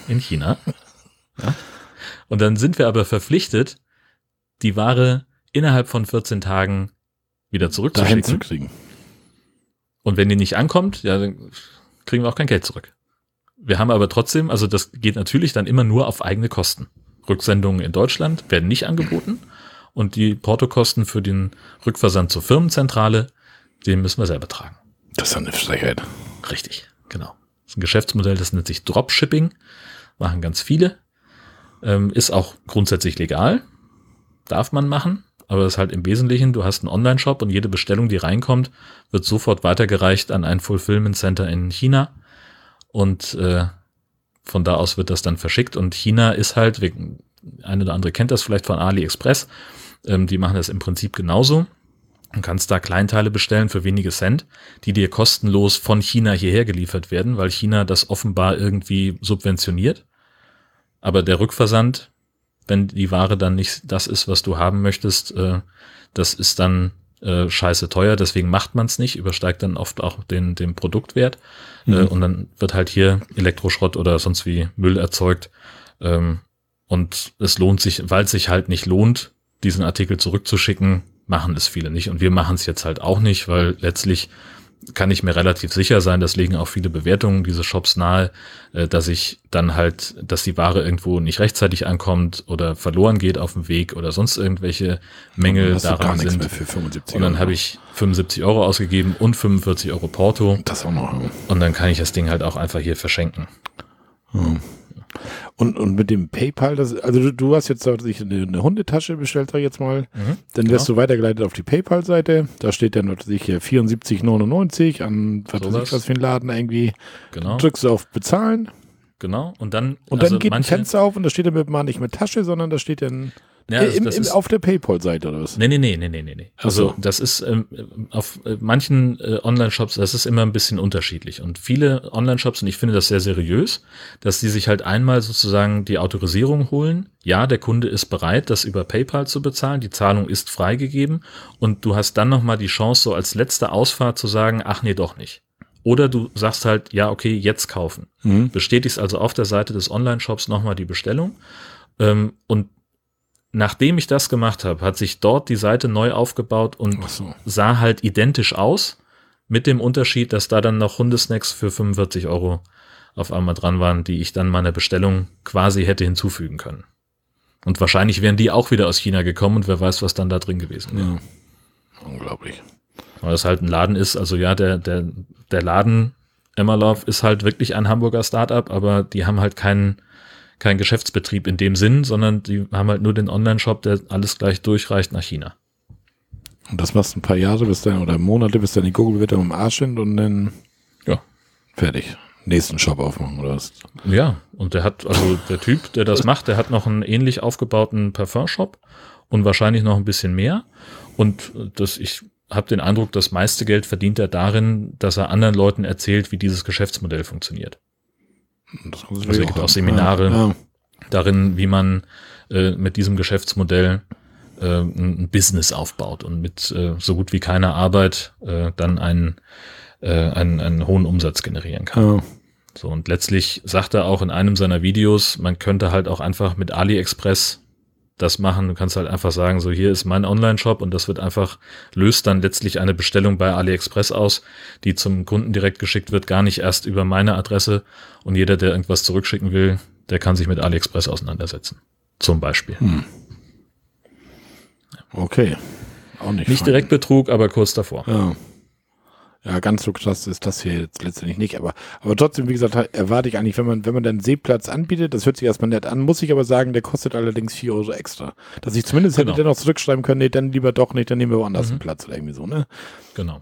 in China. (laughs) Ja. Und dann sind wir aber verpflichtet, die Ware innerhalb von 14 Tagen wieder zurückzuschicken. Und wenn die nicht ankommt, ja, dann kriegen wir auch kein Geld zurück. Wir haben aber trotzdem, also das geht natürlich dann immer nur auf eigene Kosten. Rücksendungen in Deutschland werden nicht angeboten und die Portokosten für den Rückversand zur Firmenzentrale, den müssen wir selber tragen. Das ist eine Frechheit. Richtig, genau. Ist ein Geschäftsmodell, das nennt sich Dropshipping. Machen ganz viele. Ähm, ist auch grundsätzlich legal. Darf man machen. Aber das ist halt im Wesentlichen, du hast einen Online-Shop und jede Bestellung, die reinkommt, wird sofort weitergereicht an ein Fulfillment Center in China. Und äh, von da aus wird das dann verschickt. Und China ist halt, eine oder andere kennt das vielleicht von AliExpress, ähm, die machen das im Prinzip genauso. Du kannst da Kleinteile bestellen für wenige Cent, die dir kostenlos von China hierher geliefert werden, weil China das offenbar irgendwie subventioniert. Aber der Rückversand, wenn die Ware dann nicht das ist, was du haben möchtest, äh, das ist dann äh, scheiße teuer, deswegen macht man es nicht, übersteigt dann oft auch den, den Produktwert. Äh, mhm. Äh, und dann wird halt hier Elektroschrott oder sonst wie Müll erzeugt. Ähm, und es lohnt sich, weil es sich halt nicht lohnt, diesen Artikel zurückzuschicken, machen es viele nicht. Und wir machen es jetzt halt auch nicht, weil letztlich kann ich mir relativ sicher sein, das legen auch viele Bewertungen diese Shops nahe, äh, dass ich dann halt, dass die Ware irgendwo nicht rechtzeitig ankommt oder verloren geht auf dem Weg oder sonst irgendwelche Mängel daran sind. und dann habe ich 75 Euro ausgegeben und 45 Euro Porto. Das auch noch. Und dann kann ich das Ding halt auch einfach hier verschenken. Hm. Und, und mit dem PayPal, das, also du, du hast jetzt eine, eine Hundetasche bestellt, sag ich jetzt mal. Mhm, dann wirst genau. du weitergeleitet auf die PayPal-Seite. Da steht dann natürlich hier 74,99 an was weiß ich was für ein Laden irgendwie. Genau. Drückst du auf Bezahlen. Genau. Und dann, und dann also geht ein Fenster auf und da steht dann mal nicht mit Tasche, sondern da steht dann Ja, also Im, das im, ist, auf der Paypal-Seite oder was? nee, nee, nee, nee, nee, nee. Also so. das ist ähm, auf äh, manchen äh, Online-Shops, das ist immer ein bisschen unterschiedlich. Und viele Online-Shops, und ich finde das sehr seriös, dass die sich halt einmal sozusagen die Autorisierung holen. Ja, der Kunde ist bereit, das über PayPal zu bezahlen. Die Zahlung ist freigegeben. Und du hast dann nochmal die Chance, so als letzte Ausfahrt zu sagen, ach nee, doch nicht. Oder du sagst halt, ja, okay, jetzt kaufen. Mhm. bestätigst also auf der Seite des Online-Shops nochmal die Bestellung. Ähm, und nachdem ich das gemacht habe, hat sich dort die Seite neu aufgebaut und so. sah halt identisch aus, mit dem Unterschied, dass da dann noch Hundesnacks für 45 Euro auf einmal dran waren, die ich dann meiner Bestellung quasi hätte hinzufügen können. Und wahrscheinlich wären die auch wieder aus China gekommen und wer weiß, was dann da drin gewesen wäre. Ja. Unglaublich. Weil das halt ein Laden ist, also ja, der, der, der Laden Emmerlauf ist halt wirklich ein Hamburger Startup, aber die haben halt keinen keinen Geschäftsbetrieb in dem Sinn, sondern die haben halt nur den Online-Shop, der alles gleich durchreicht nach China. Und das machst du ein paar Jahre bis dann oder Monate, bis dann die Google-Bewertung im Arsch sind und dann Ja. fertig. Nächsten Shop aufmachen oder was? Ja, und der hat, also der Typ, der das macht, der hat noch einen ähnlich aufgebauten Parfumshop und wahrscheinlich noch ein bisschen mehr. Und das, ich habe den Eindruck, das meiste Geld verdient er darin, dass er anderen Leuten erzählt, wie dieses Geschäftsmodell funktioniert. Also es gibt auch Seminare. Ja, ja. darin, wie man äh, mit diesem Geschäftsmodell äh, ein ein Business aufbaut und mit äh, so gut wie keiner Arbeit äh, dann einen, äh, einen, einen hohen Umsatz generieren kann. Ja. So, und letztlich sagt er auch in einem seiner Videos, man könnte halt auch einfach mit AliExpress das machen. Du kannst halt einfach sagen, so hier ist mein Online-Shop und das wird einfach, löst dann letztlich eine Bestellung bei AliExpress aus, die zum Kunden direkt geschickt wird, gar nicht erst über meine Adresse. Und jeder, der irgendwas zurückschicken will, der kann sich mit AliExpress auseinandersetzen. Zum Beispiel. Okay. Auch nicht. Nicht direkt Betrug, aber kurz davor. Ja. Ja, ganz so krass ist das hier jetzt letztendlich nicht, aber, aber trotzdem, wie gesagt, erwarte ich eigentlich, wenn man, wenn man dann Seeplatz anbietet, das hört sich erstmal nett an, muss ich aber sagen, der kostet allerdings 4 Euro extra. Dass ich zumindest Genau. hätte dennoch zurückschreiben können, nee, dann lieber doch nicht, dann nehmen wir woanders Mhm. einen Platz oder irgendwie so, ne? Genau.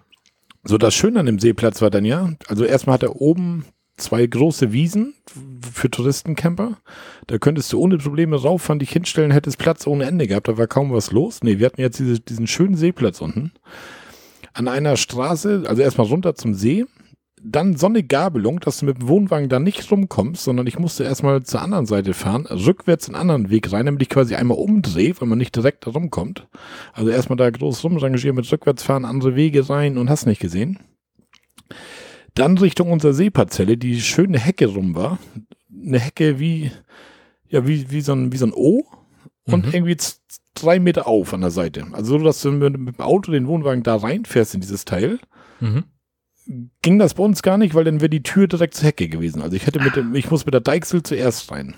So, das Schöne an dem Seeplatz war dann ja, also erstmal hat er oben zwei große Wiesen für Touristencamper. Da könntest du ohne Probleme rauf, fand ich hinstellen, hättest Platz ohne Ende gehabt, da war kaum was los. Nee, wir hatten jetzt diese, diesen schönen Seeplatz unten. An einer Straße, also erstmal runter zum See, dann so eine Gabelung, dass du mit dem Wohnwagen da nicht rumkommst, sondern ich musste erstmal zur anderen Seite fahren, rückwärts einen anderen Weg rein, damit ich quasi einmal umdrehe, weil man nicht direkt da rumkommt. Also erstmal da groß rumrangieren mit rückwärtsfahren, andere Wege rein und hast nicht gesehen. Dann Richtung unserer Seeparzelle, die schöne Hecke rum war. Eine Hecke wie, ja, wie, wie so ein, wie so ein O und Mhm. irgendwie drei Meter auf an der Seite. Also so, dass du mit, mit dem Auto den Wohnwagen da reinfährst in dieses Teil Mhm. ging das bei uns gar nicht, weil dann wäre die Tür direkt zur Hecke gewesen. Also ich hätte mit dem, ich muss mit der Deichsel zuerst rein.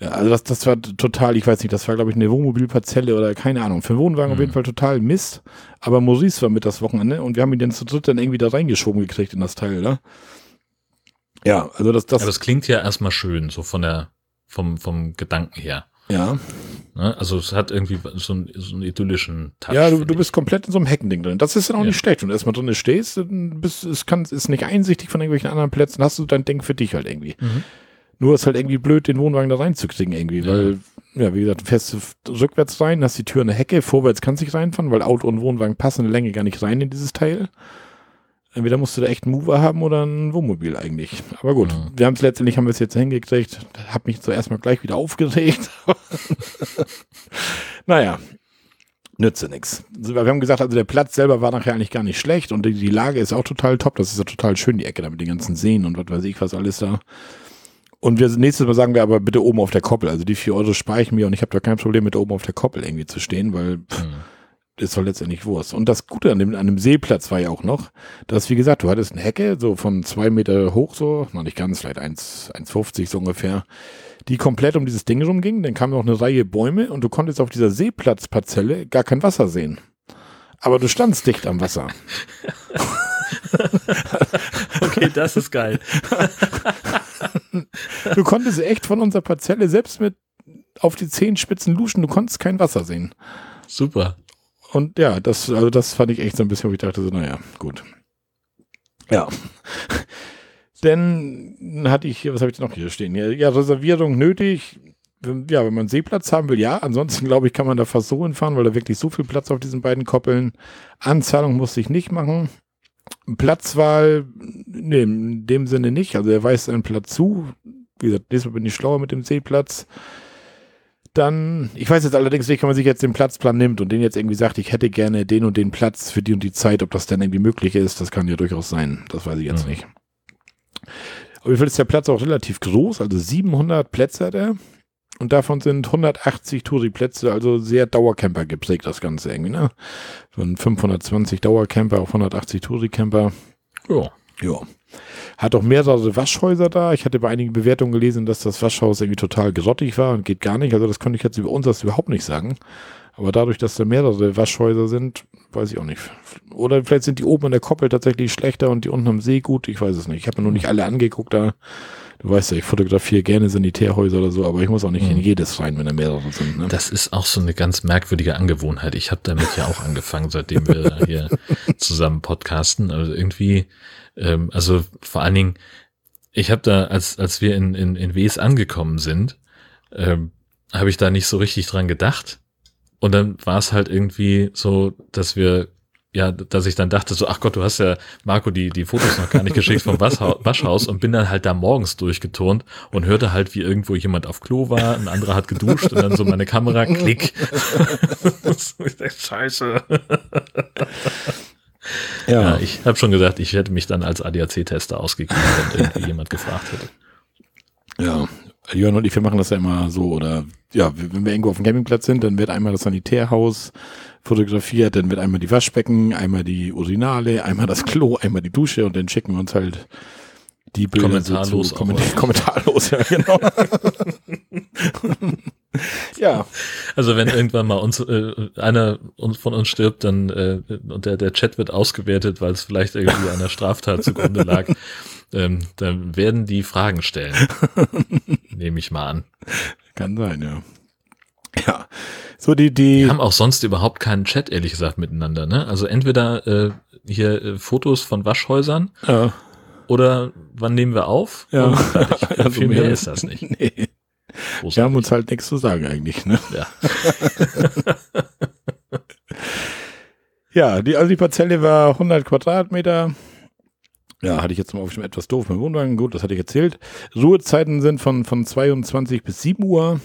Ja, also das, das war total, ich weiß nicht, das war glaube ich eine Wohnmobilparzelle oder keine Ahnung. Für den Wohnwagen auf Mhm. jeden Fall total Mist. Aber Maurice war mit das Wochenende und wir haben ihn dann zu dritt dann irgendwie da reingeschoben gekriegt in das Teil, ne? Ja, also das, das, Aber das klingt ja erstmal schön, so von der, vom, vom Gedanken her. Ja. Ne? Also es hat irgendwie so einen, so einen idyllischen Touch. Ja, du, du bist komplett in so einem Heckending drin. Das ist dann auch Ja. nicht schlecht. Wenn du erstmal drin stehst, dann bist, es kann, ist nicht einsichtig von irgendwelchen anderen Plätzen, hast du dein Ding für dich halt irgendwie. Mhm. Nur ist halt irgendwie blöd, den Wohnwagen da reinzukriegen irgendwie, Ja. weil, ja, wie gesagt, fährst du rückwärts rein, hast die Tür eine Hecke, vorwärts kannst du nicht reinfahren, weil Auto und Wohnwagen passen in der Länge gar nicht rein in dieses Teil. Entweder musst du da echt einen Mover haben oder ein Wohnmobil eigentlich. Aber gut, Ja. wir haben es letztendlich, haben wir es jetzt hingekriegt. Hab mich zuerst mal gleich wieder aufgeregt. (laughs) naja, nütze. Also, Wir haben gesagt, also der Platz selber war nachher eigentlich gar nicht schlecht und die, die Lage ist auch total top. Das ist ja total schön, die Ecke da mit den ganzen Seen und was weiß ich, was alles da. Und wir nächstes Mal sagen wir aber bitte oben auf der Koppel. Also die vier Euro spare ich mir und ich habe da kein Problem mit oben auf der Koppel irgendwie zu stehen, weil pff, Mhm. Ist doch letztendlich Wurst. Und das Gute an dem, an dem Seeplatz war ja auch noch, dass, wie gesagt, du hattest eine Hecke, so von zwei Meter hoch, so, noch nicht ganz, vielleicht 1 1,50 so ungefähr, die komplett um dieses Ding rumging. Dann kam noch eine Reihe Bäume und du konntest auf dieser Seeplatzparzelle gar kein Wasser sehen. Aber du standst dicht am Wasser. (laughs) Okay, das ist geil. (laughs) Du konntest echt von unserer Parzelle selbst mit auf die Zehenspitzen luschen, du konntest kein Wasser sehen. Super. Und ja, das, also das fand ich echt so ein bisschen, wo ich dachte so, naja, gut. Ja. (laughs) Dann hatte ich hier, was habe ich denn noch hier stehen? Ja, Reservierung nötig. ja, wenn man Seeplatz haben will, ja. Ansonsten glaube ich, kann man da fast so hinfahren, weil da wirklich so viel Platz auf diesen beiden Koppeln. Anzahlung musste ich nicht machen. Platzwahl, nee, in dem Sinne nicht. Also er weist einen Platz zu. Wie gesagt, diesmal bin ich schlauer mit dem Seeplatz. Dann, ich weiß jetzt allerdings nicht, wenn man sich jetzt den Platzplan nimmt und den jetzt irgendwie sagt, ich hätte gerne den und den Platz für die und die Zeit, ob das dann irgendwie möglich ist, das kann ja durchaus sein. Das weiß ich jetzt mhm. nicht. Auf jeden Fall ist der Platz auch relativ groß, also 700 Plätze hat er. Und davon sind 180 Touri-Plätze, also sehr Dauercamper geprägt, das Ganze irgendwie, ne? Von 520 Dauercamper auf 180 Touri-Camper. Ja. Ja. Hat auch mehrere Waschhäuser da. Ich hatte bei einigen Bewertungen gelesen, dass das Waschhaus irgendwie total gerottig war und geht gar nicht. Also das konnte ich jetzt über uns das überhaupt nicht sagen. Aber dadurch, dass da mehrere Waschhäuser sind, weiß ich auch nicht. Oder vielleicht sind die oben an der Koppel tatsächlich schlechter und die unten am See gut. Ich weiß es nicht. Ich habe mir noch nicht alle angeguckt da. Du weißt ja, ich fotografiere gerne Sanitärhäuser oder so, aber ich muss auch nicht mhm. in jedes rein, wenn da mehrere sind. Ne? Das ist auch so eine ganz merkwürdige Angewohnheit. Ich habe damit ja auch angefangen, seitdem wir hier (laughs) zusammen podcasten. Also irgendwie, ähm, also vor allen Dingen, ich habe da, als, als wir in, in, in Wes angekommen sind, ähm, habe ich da nicht so richtig dran gedacht. Und dann war es halt irgendwie so, dass wir ja, dass ich dann dachte so, ach Gott, du hast ja Marco die, die Fotos noch gar nicht geschickt vom (laughs) Waschhaus und bin dann halt da morgens durchgeturnt und hörte halt, wie irgendwo jemand auf Klo war, ein anderer hat geduscht und dann so meine Kamera, klick. (laughs) (laughs) Scheiße. Ja. ja ich habe schon gesagt, ich hätte mich dann als ADAC-Tester ausgegeben, wenn irgendwie jemand gefragt hätte. Ja, Jörn und ich, wir machen das ja immer so, oder ja, wenn wir irgendwo auf dem Campingplatz sind, dann wird einmal das Sanitärhaus fotografiert, dann wird einmal die Waschbecken, einmal die Urinale, einmal das Klo, einmal die Dusche und dann schicken wir uns halt die Bilder kommentarlos so zu, komment kommentarlos, ja, genau. (laughs) (laughs) ja. Also wenn irgendwann mal uns äh, einer von uns stirbt, dann äh, und der, der Chat wird ausgewertet, weil es vielleicht irgendwie einer Straftat zugrunde lag, (laughs) ähm, dann werden die Fragen stellen. (laughs) Nehme ich mal an. Kann sein, ja. Ja. So die, die. Wir haben auch sonst überhaupt keinen Chat, ehrlich gesagt, miteinander, ne? Also entweder äh, hier äh, Fotos von Waschhäusern ja. oder wann nehmen wir auf? Ja. ja (laughs) viel mehr, mehr ist das nicht. Nee. Wir haben uns halt nichts zu sagen eigentlich, ne? Ja. (laughs) ja, die, also die Parzelle war 100 Quadratmeter. Ja, hatte ich jetzt mal auf dem etwas doof mit Wohnwagen. Gut, das hatte ich erzählt. Ruhezeiten sind von, von 22 bis 7 Uhr.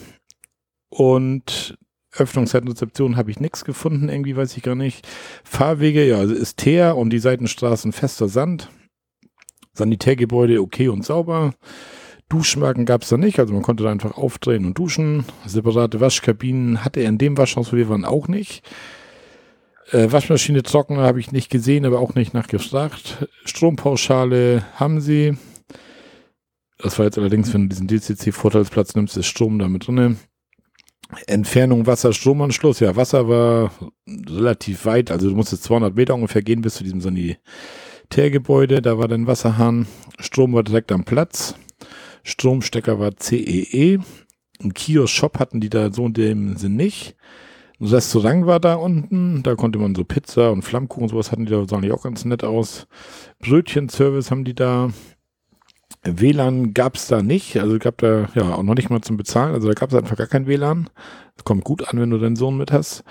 Und Öffnungszeitenrezeption habe ich nichts gefunden, irgendwie weiß ich gar nicht. Fahrwege, ja, also ist Teer und die Seitenstraßen fester Sand. Sanitärgebäude okay und sauber. Duschmarken gab es da nicht, also man konnte da einfach aufdrehen und duschen. Separate Waschkabinen hatte er in dem Waschhaus, wo wir waren, auch nicht. Äh, Waschmaschine Trockner habe ich nicht gesehen, aber auch nicht nachgefragt. Strompauschale haben sie. Das war jetzt allerdings, wenn du diesen DCC-Vorteilsplatz nimmst, ist Strom da mit drin. Entfernung Wasser-Stromanschluss. Ja, Wasser war relativ weit, also du musstest 200 Meter ungefähr gehen bis zu diesem Sanitärgebäude. Da war dein Wasserhahn. Strom war direkt am Platz. Stromstecker war CEE. E. Ein Kiosk-Shop hatten die da so in dem Sinn nicht. Ein Restaurant war da unten, da konnte man so Pizza und Flammkuchen und sowas hatten die da, sahen die auch ganz nett aus. Brötchenservice haben die da. WLAN gab es da nicht, also gab da ja auch noch nicht mal zum Bezahlen, also da gab es einfach gar kein WLAN. Das kommt gut an, wenn du deinen Sohn mit hast.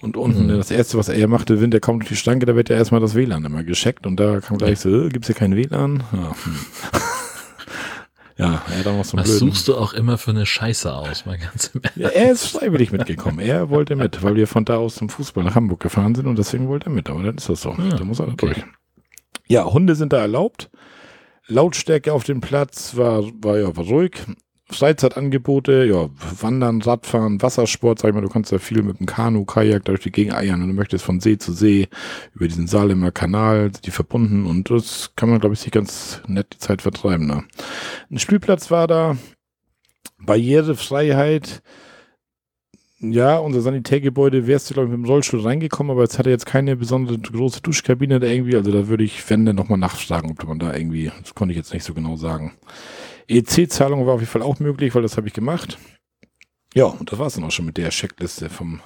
Und unten, mhm. das erste, was er machte, wenn der kommt durch die Stange, da wird ja erstmal das WLAN immer gescheckt und da kam gleich so, äh, gibt's hier kein WLAN? Ja. (laughs) Ja, er hat so Was blöden. suchst du auch immer für eine Scheiße aus, mal ganz im ja, Er ist freiwillig mitgekommen. Er wollte mit, weil wir von da aus zum Fußball nach Hamburg gefahren sind und deswegen wollte er mit. Aber dann ist das so. Ja, ah, da muss er okay. durch. Ja, Hunde sind da erlaubt. Lautstärke auf dem Platz war, war ja war ruhig. Freizeitangebote, ja, Wandern, Radfahren, Wassersport, sag ich mal, du kannst ja viel mit dem Kanu, Kajak durch die Gegend eiern und du möchtest von See zu See über diesen Salemer Kanal, die verbunden und das kann man, glaube ich, sich ganz nett die Zeit vertreiben. Ne? Ein Spielplatz war da, Barrierefreiheit, ja, unser Sanitärgebäude wärst du, glaube ich, mit dem Rollstuhl reingekommen, aber jetzt hat er jetzt keine besondere große Duschkabine da irgendwie. Also da würde ich, wenn, dann nochmal nachfragen, ob man da irgendwie, das konnte ich jetzt nicht so genau sagen. EC-Zahlung war auf jeden Fall auch möglich, weil das habe ich gemacht. Ja, und das war es dann auch schon mit der Checkliste vom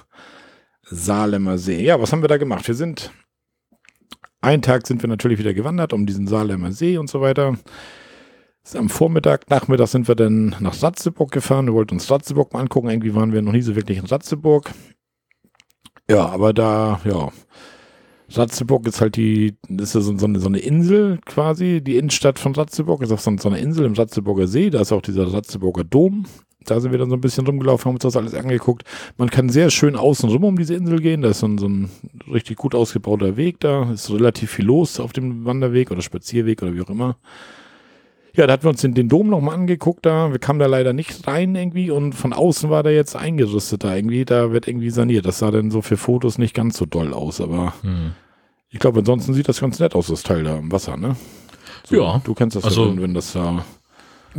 Saalemer See. Ja, was haben wir da gemacht? Wir sind, einen Tag sind wir natürlich wieder gewandert um diesen Saalemer See und so weiter. Am Vormittag, Nachmittag sind wir dann nach Ratzeburg gefahren. Wir wollten uns Ratzeburg mal angucken. Irgendwie waren wir noch nie so wirklich in Ratzeburg. Ja, aber da, ja. Ratzeburg ist halt die, ist so, eine, so eine Insel quasi. Die Innenstadt von Ratzeburg ist auf so, so einer Insel im Ratzeburger See. Da ist auch dieser Ratzeburger Dom. Da sind wir dann so ein bisschen rumgelaufen, haben uns das alles angeguckt. Man kann sehr schön außen rum um diese Insel gehen. Da ist so ein, so ein richtig gut ausgebauter Weg da. Ist relativ viel los auf dem Wanderweg oder Spazierweg oder wie auch immer. Ja, da hatten wir uns den, den Dom nochmal angeguckt da. Wir kamen da leider nicht rein irgendwie und von außen war der jetzt eingerüstet da irgendwie. Da wird irgendwie saniert. Das sah dann so für Fotos nicht ganz so doll aus, aber hm. ich glaube, ansonsten sieht das ganz nett aus, das Teil da im Wasser, ne? So, ja. Du kennst das also, ja, wenn das da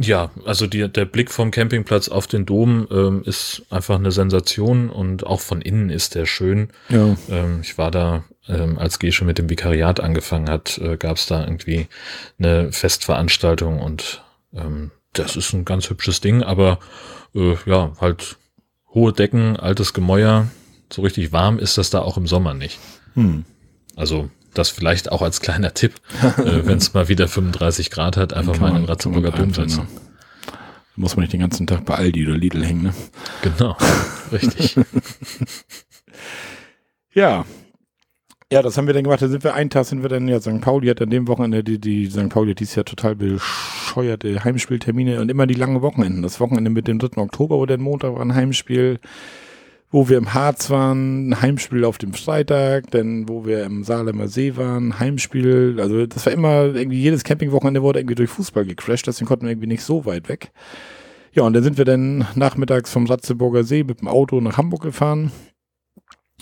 ja, also die, der Blick vom Campingplatz auf den Dom ähm, ist einfach eine Sensation und auch von innen ist der schön. Ja. Ähm, ich war da, ähm, als Gesche mit dem Vikariat angefangen hat, äh, gab es da irgendwie eine Festveranstaltung und ähm, das ist ein ganz hübsches Ding, aber äh, ja, halt hohe Decken, altes Gemäuer, so richtig warm ist das da auch im Sommer nicht. Hm. Also das vielleicht auch als kleiner Tipp, äh, (laughs) wenn es mal wieder 35 Grad hat, einfach mal in den Ratzeburger Dom setzen. Ne? Muss man nicht den ganzen Tag bei Aldi oder Lidl hängen, ne? Genau, (laughs) richtig. ja. Ja, das haben wir dann gemacht. Da sind wir einen Tag sind wir dann, ja, St. Pauli hat an dem Wochenende, die, die St. Pauli hat dieses Jahr total bescheuerte Heimspieltermine und immer die langen Wochenenden. Das Wochenende mit dem 3. Oktober, wo der Montag war ein Heimspiel wo wir im Harz waren, ein Heimspiel auf dem Freitag, dann wo wir im Saarlemmer See waren, Heimspiel, also das war immer irgendwie jedes Campingwochenende wurde irgendwie durch Fußball gecrashed, deswegen konnten wir irgendwie nicht so weit weg. Ja, und dann sind wir dann nachmittags vom Ratzeburger See mit dem Auto nach Hamburg gefahren.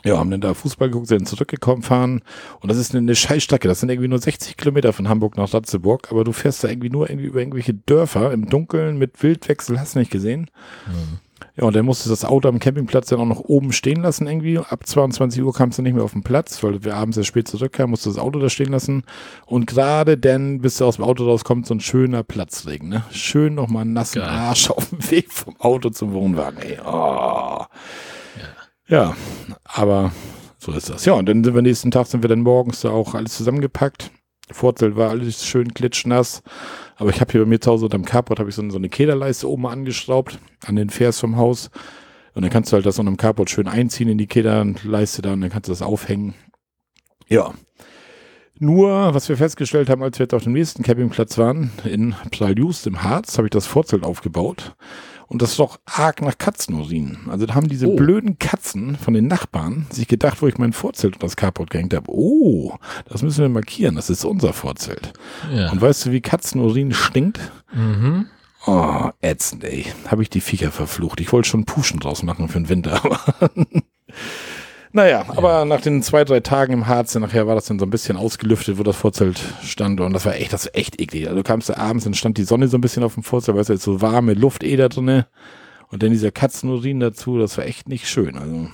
Ja, haben dann da Fußball geguckt, sind zurückgekommen, fahren. Und das ist eine, eine Scheißstrecke. Das sind irgendwie nur 60 Kilometer von Hamburg nach Ratzeburg. Aber du fährst da irgendwie nur irgendwie über irgendwelche Dörfer im Dunkeln mit Wildwechsel. Hast du nicht gesehen? Mhm. Ja, und dann musste das Auto am Campingplatz dann auch noch oben stehen lassen irgendwie. Ab 22 Uhr kam es dann nicht mehr auf den Platz, weil wir abends sehr spät zurückkamen, musste das Auto da stehen lassen. Und gerade dann, bis du aus dem Auto rauskommst, so ein schöner Platzregen, ne? Schön nochmal einen nassen Geil. Arsch auf dem Weg vom Auto zum Wohnwagen, ey. Oh. Ja. aber so ist das. Ja, und dann sind wir nächsten Tag, sind wir dann morgens da auch alles zusammengepackt. Vorzelt war alles schön klitschnass. Aber ich habe hier bei mir zu Hause unterm Carport habe ich so, eine Kederleiste oben angeschraubt an den Vers vom Haus. Und dann kannst du halt das unterm Carport schön einziehen in die Kederleiste da und dann kannst du das aufhängen. Ja. Nur, was wir festgestellt haben, als wir jetzt auf dem nächsten Campingplatz waren, in Psaljust im Harz, habe ich das Vorzelt aufgebaut. Und das ist doch arg nach Katzenurin. Also da haben diese oh. blöden Katzen von den Nachbarn sich gedacht, wo ich mein Vorzelt und das Carport gehängt habe. Oh, das müssen wir markieren. Das ist unser Vorzelt. Ja. Und weißt du, wie Katzenurin stinkt? Mhm. Oh, ätzend, ey. Habe ich die Viecher verflucht. Ich wollte schon Puschen draus machen für den Winter. (laughs) Naja, ja. aber nach den zwei, drei Tagen im Harz, nachher war das dann so ein bisschen ausgelüftet, wo das Vorzelt stand. Und das war echt, das war echt eklig. Also du kamst da abends, dann stand die Sonne so ein bisschen auf dem Vorzelt, weißt du, jetzt so warme Luft eh da drinne. Und dann dieser Katzenurin dazu, das war echt nicht schön. Also,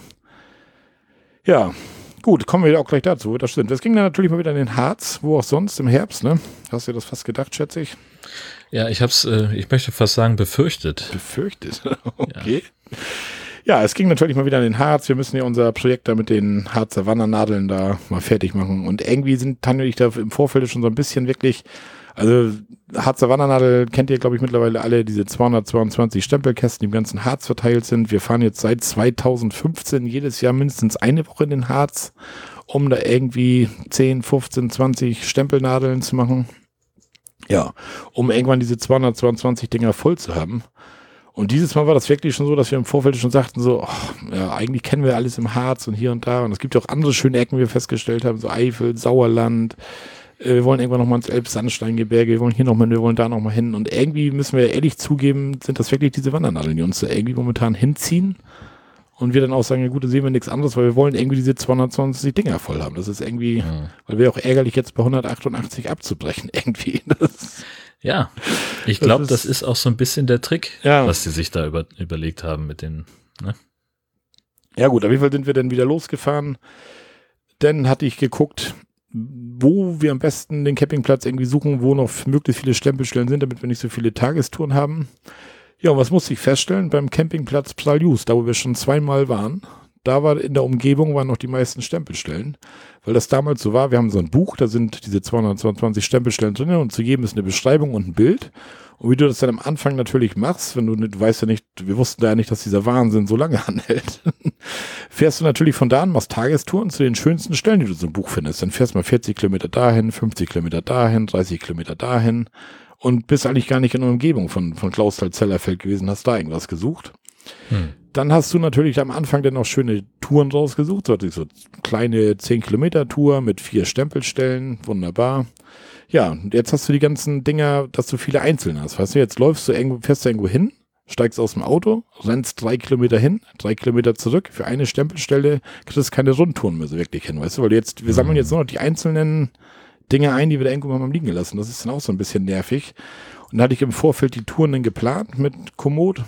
ja, gut, kommen wir auch gleich dazu, das stimmt. Das ging dann natürlich mal wieder in den Harz, wo auch sonst im Herbst, ne? Hast du dir das fast gedacht, schätze ich? Ja, ich hab's, äh, ich möchte fast sagen, befürchtet. Befürchtet, (laughs) okay. Ja. Ja, es ging natürlich mal wieder an den Harz. Wir müssen ja unser Projekt da mit den Harzer Wandernadeln da mal fertig machen. Und irgendwie sind Tanja und ich da im Vorfeld schon so ein bisschen wirklich, also Harzer Wandernadel kennt ihr, glaube ich, mittlerweile alle, diese 222 Stempelkästen, die im ganzen Harz verteilt sind. Wir fahren jetzt seit 2015 jedes Jahr mindestens eine Woche in den Harz, um da irgendwie 10, 15, 20 Stempelnadeln zu machen. Ja, um irgendwann diese 222 Dinger voll zu haben. Und dieses Mal war das wirklich schon so, dass wir im Vorfeld schon sagten, so, oh, ja, eigentlich kennen wir alles im Harz und hier und da. Und es gibt ja auch andere schöne Ecken, wie wir festgestellt haben, so Eifel, Sauerland. Äh, wir wollen irgendwann nochmal ins Elbsandsteingebirge, wir wollen hier nochmal, wir wollen da nochmal hin. Und irgendwie müssen wir ehrlich zugeben, sind das wirklich diese Wandernadeln, die uns da irgendwie momentan hinziehen. Und wir dann auch sagen, ja gut, da sehen wir nichts anderes, weil wir wollen irgendwie diese 220 Dinger voll haben. Das ist irgendwie, ja. weil wir auch ärgerlich jetzt bei 188 abzubrechen, (laughs) irgendwie. Das ja, ich glaube, das, das, ist auch so ein bisschen der Trick, ja. was sie sich da über, überlegt haben mit den. Ne? Ja, gut, auf jeden Fall sind wir dann wieder losgefahren. Dann hatte ich geguckt, wo wir am besten den Campingplatz irgendwie suchen, wo noch möglichst viele Stempelstellen sind, damit wir nicht so viele Tagestouren haben. Ja, und was musste ich feststellen? Beim Campingplatz Psaljus, da wo wir schon zweimal waren, da war in der Umgebung waren noch die meisten Stempelstellen weil das damals so war, wir haben so ein Buch, da sind diese 222 Stempelstellen drin und zu jedem ist eine Beschreibung und ein Bild. Und wie du das dann am Anfang natürlich machst, wenn du, du weißt ja nicht, wir wussten da ja nicht, dass dieser Wahnsinn so lange (laughs) anhält, fährst du natürlich von da an, machst Tagestouren zu den schönsten Stellen, die du so im Buch findest. Dann fährst du mal 40 Kilometer dahin, 50 Kilometer dahin, 30 Kilometer dahin und bist eigentlich gar nicht in der Umgebung von, von Klausthal-Zellerfeld gewesen, hast da irgendwas gesucht. Hm. Dann hast du natürlich am Anfang dann noch schöne Touren rausgesucht, so, so kleine 10 Kilometer Tour mit vier Stempelstellen, wunderbar. Ja, und jetzt hast du die ganzen Dinger, dass du viele einzeln hast. Weißt du, jetzt läufst du irgendwo, fährst du irgendwo hin, steigst aus dem Auto, rennst drei Kilometer hin, drei Kilometer zurück. Für eine Stempelstelle kriegst du keine Rundtouren mehr so wirklich hin, weißt du, weil jetzt, wir sammeln jetzt nur noch die einzelnen Dinge ein, die wir da irgendwo mal liegen gelassen. Das ist dann auch so ein bisschen nervig. Und dann hatte ich im Vorfeld die Touren dann geplant mit Komoot.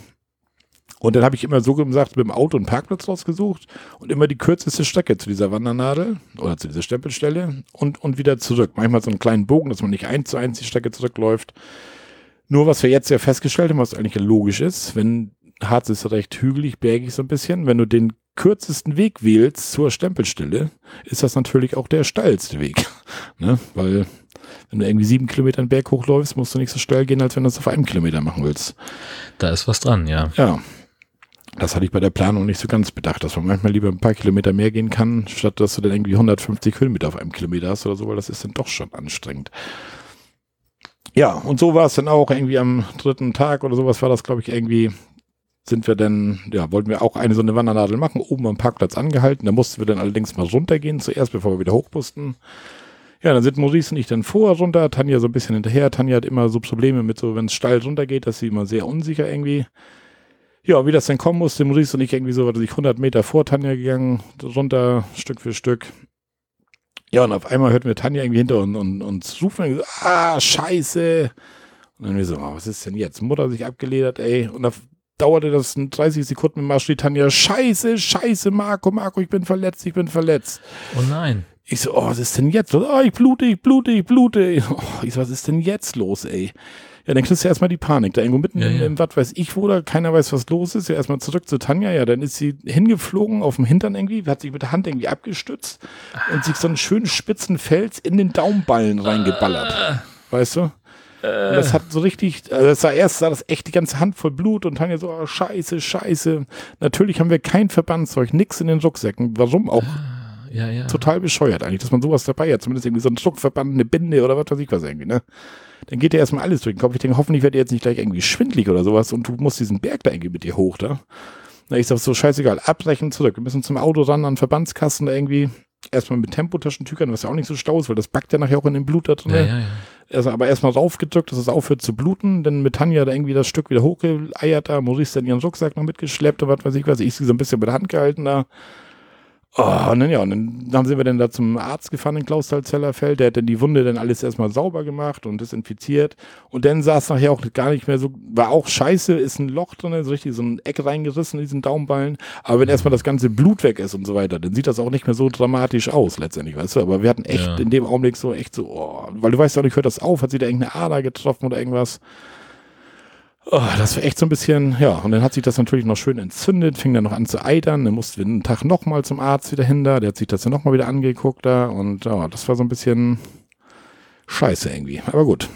Und dann habe ich immer so gesagt, mit dem Auto einen Parkplatz rausgesucht und immer die kürzeste Strecke zu dieser Wandernadel oder zu dieser Stempelstelle und, und wieder zurück. Manchmal so einen kleinen Bogen, dass man nicht eins zu eins die Strecke zurückläuft. Nur was wir jetzt ja festgestellt haben, was eigentlich logisch ist, wenn Harz ist recht hügelig, bergig so ein bisschen, wenn du den kürzesten Weg wählst zur Stempelstelle, ist das natürlich auch der steilste Weg. (laughs) ne? Weil wenn du irgendwie sieben Kilometer einen Berg hochläufst, musst du nicht so steil gehen, als wenn du das auf einem Kilometer machen willst. Da ist was dran, ja. Ja. Das hatte ich bei der Planung nicht so ganz bedacht, dass man manchmal lieber ein paar Kilometer mehr gehen kann, statt dass du dann irgendwie 150 Kilometer auf einem Kilometer hast oder so, weil das ist dann doch schon anstrengend. Ja, und so war es dann auch irgendwie am dritten Tag oder sowas war das, glaube ich, irgendwie, sind wir dann, ja, wollten wir auch eine so eine Wandernadel machen, oben am Parkplatz angehalten. Da mussten wir dann allerdings mal runtergehen zuerst, bevor wir wieder hoch mussten. Ja, dann sind Maurice und ich dann vor runter, Tanja so ein bisschen hinterher. Tanja hat immer so Probleme mit so, wenn es steil runtergeht, dass sie immer sehr unsicher irgendwie ja, wie das denn kommen musste, Maurice und ich irgendwie so, ich 100 Meter vor Tanja gegangen, runter, Stück für Stück. Ja, und auf einmal hörten wir Tanja irgendwie hinter uns und, und rufen und so, ah, scheiße. Und dann wir so, oh, was ist denn jetzt? Mutter sich abgeledert, ey. Und da dauerte das 30 Sekunden mit Marsch, die Tanja, scheiße, scheiße, Marco, Marco, ich bin verletzt, ich bin verletzt. Oh nein. Ich so, oh, was ist denn jetzt los? Oh, ich blute, ich blute, ich blute. Oh, ich so, was ist denn jetzt los, ey? Ja, dann kriegst du erstmal die Panik. Da irgendwo mitten ja, ja. im, was weiß ich wo, da keiner weiß, was los ist. Ja, erstmal zurück zu Tanja. Ja, dann ist sie hingeflogen auf dem Hintern irgendwie, hat sich mit der Hand irgendwie abgestützt ah. und sich so einen schönen spitzen Fels in den Daumenballen reingeballert. Ah. Weißt du? Und das hat so richtig, also das sah erst sah das echt die ganze Hand voll Blut und Tanja so, oh, scheiße, scheiße. Natürlich haben wir kein Verbandszeug, nix in den Rucksäcken. Warum auch? Ja, ja. Total bescheuert eigentlich, dass man sowas dabei hat. Zumindest irgendwie so ein Druckverband, eine Binde oder was weiß ich was irgendwie, ne? dann geht dir erstmal alles durch den Kopf. Ich denke, hoffentlich wird dir jetzt nicht gleich irgendwie schwindlig oder sowas und du musst diesen Berg da irgendwie mit dir hoch da. Na, ich sag so, scheißegal, abbrechen, zurück. Wir müssen zum Auto ran, an Verbandskasten da irgendwie. Erstmal mit Tempotaschentüchern, was ja auch nicht so stau ist, weil das backt ja nachher auch in dem Blut da drin. Ja, ja, ja. Also, aber erstmal raufgedrückt, dass es aufhört zu bluten. Dann mit Tanja da irgendwie das Stück wieder hochgeeiert da. Maurice dann ihren Rucksack noch mitgeschleppt und was weiß ich was. Ich sie so ein bisschen mit der Hand gehalten da. Oh, und dann, ja, und dann, sind wir dann da zum Arzt gefahren in Klausthal-Zellerfeld. Der hat dann die Wunde dann alles erstmal sauber gemacht und desinfiziert. Und dann sah es nachher auch gar nicht mehr so, war auch scheiße, ist ein Loch drin, so richtig so ein Eck reingerissen in diesen Daumenballen. Aber wenn erstmal das ganze Blut weg ist und so weiter, dann sieht das auch nicht mehr so dramatisch aus, letztendlich, weißt du. Aber wir hatten echt ja. in dem Augenblick so echt so, oh, weil du weißt auch nicht, hört das auf, hat sie da irgendeine Ader getroffen oder irgendwas. Oh, das war echt so ein bisschen, ja, und dann hat sich das natürlich noch schön entzündet, fing dann noch an zu eitern, dann mussten wir einen Tag nochmal zum Arzt wieder hin da, der hat sich das dann nochmal wieder angeguckt da und ja, das war so ein bisschen scheiße irgendwie, aber gut.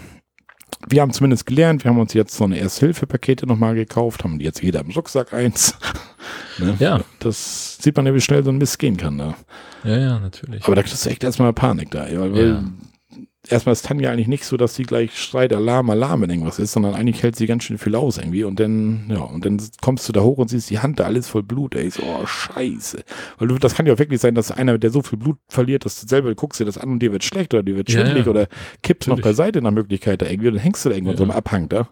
Wir haben zumindest gelernt, wir haben uns jetzt so eine Ersthilfe-Pakete nochmal gekauft, haben die jetzt jeder im Rucksack eins. (laughs) ne? Ja. Das sieht man ja, wie schnell so ein Mist gehen kann da. Ja, ja, natürlich. Aber da kriegst du echt erstmal Panik da, weil, ja erstmal ist Tanja eigentlich nicht so, dass sie gleich schreit Alarm, Alarm, wenn irgendwas ist, sondern eigentlich hält sie ganz schön viel aus irgendwie und dann, ja, und dann kommst du da hoch und siehst die Hand da alles voll Blut, ey, so, oh, scheiße. Weil du, das kann ja auch wirklich sein, dass einer, der so viel Blut verliert, dass du selber guckst dir das an und dir wird schlecht oder dir wird schwindelig ja, ja. oder kippst Natürlich. noch beiseite nach Möglichkeit da irgendwie und dann hängst du da irgendwo ja. so einem Abhang da.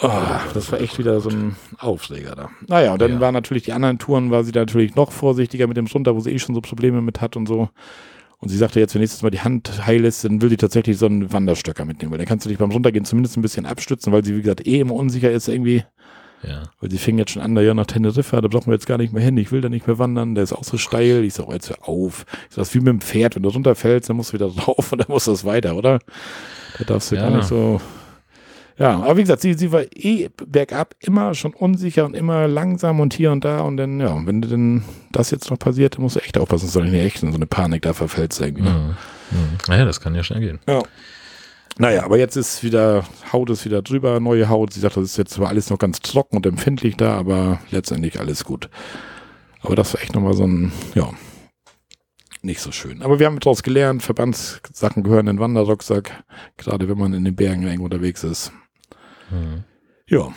Oh, das war echt wieder so ein Aufschläger da. Naja, und dann ja. waren natürlich die anderen Touren, war sie da natürlich noch vorsichtiger mit dem runter, wo sie eh schon so Probleme mit hat und so. Und sie sagte jetzt, wenn nächstes Mal die Hand heil ist, dann will sie tatsächlich so einen Wanderstöcker mitnehmen, weil dann kannst du dich beim Runtergehen zumindest ein bisschen abstützen, weil sie, wie gesagt, eh immer unsicher ist irgendwie. Ja. Weil sie fing jetzt schon an, da ja nach Teneriffa, da brauchen wir jetzt gar nicht mehr hin, ich will da nicht mehr wandern, der ist auch so steil. Ich sag, oh, jetzt hör auf. Ich sag, das ist wie mit dem Pferd, wenn du runterfällst, dann musst du wieder (laughs) drauf und dann muss das weiter, oder? Da darfst du ja. gar nicht so ja, aber wie gesagt, sie, sie war eh bergab immer schon unsicher und immer langsam und hier und da. Und dann, ja, wenn denn das jetzt noch passiert, dann musst du echt aufpassen, dass du nicht echt in so eine Panik da verfällst irgendwie. Ne? Mhm. Mhm. Naja, das kann ja schnell gehen. Ja. Naja, aber jetzt ist wieder, Haut ist wieder drüber, neue Haut. Sie sagt, das ist jetzt zwar alles noch ganz trocken und empfindlich da, aber letztendlich alles gut. Aber das war echt nochmal so ein, ja, nicht so schön. Aber wir haben daraus gelernt, Verbandssachen gehören in den Wanderrucksack, gerade wenn man in den Bergen irgendwo unterwegs ist. Ja.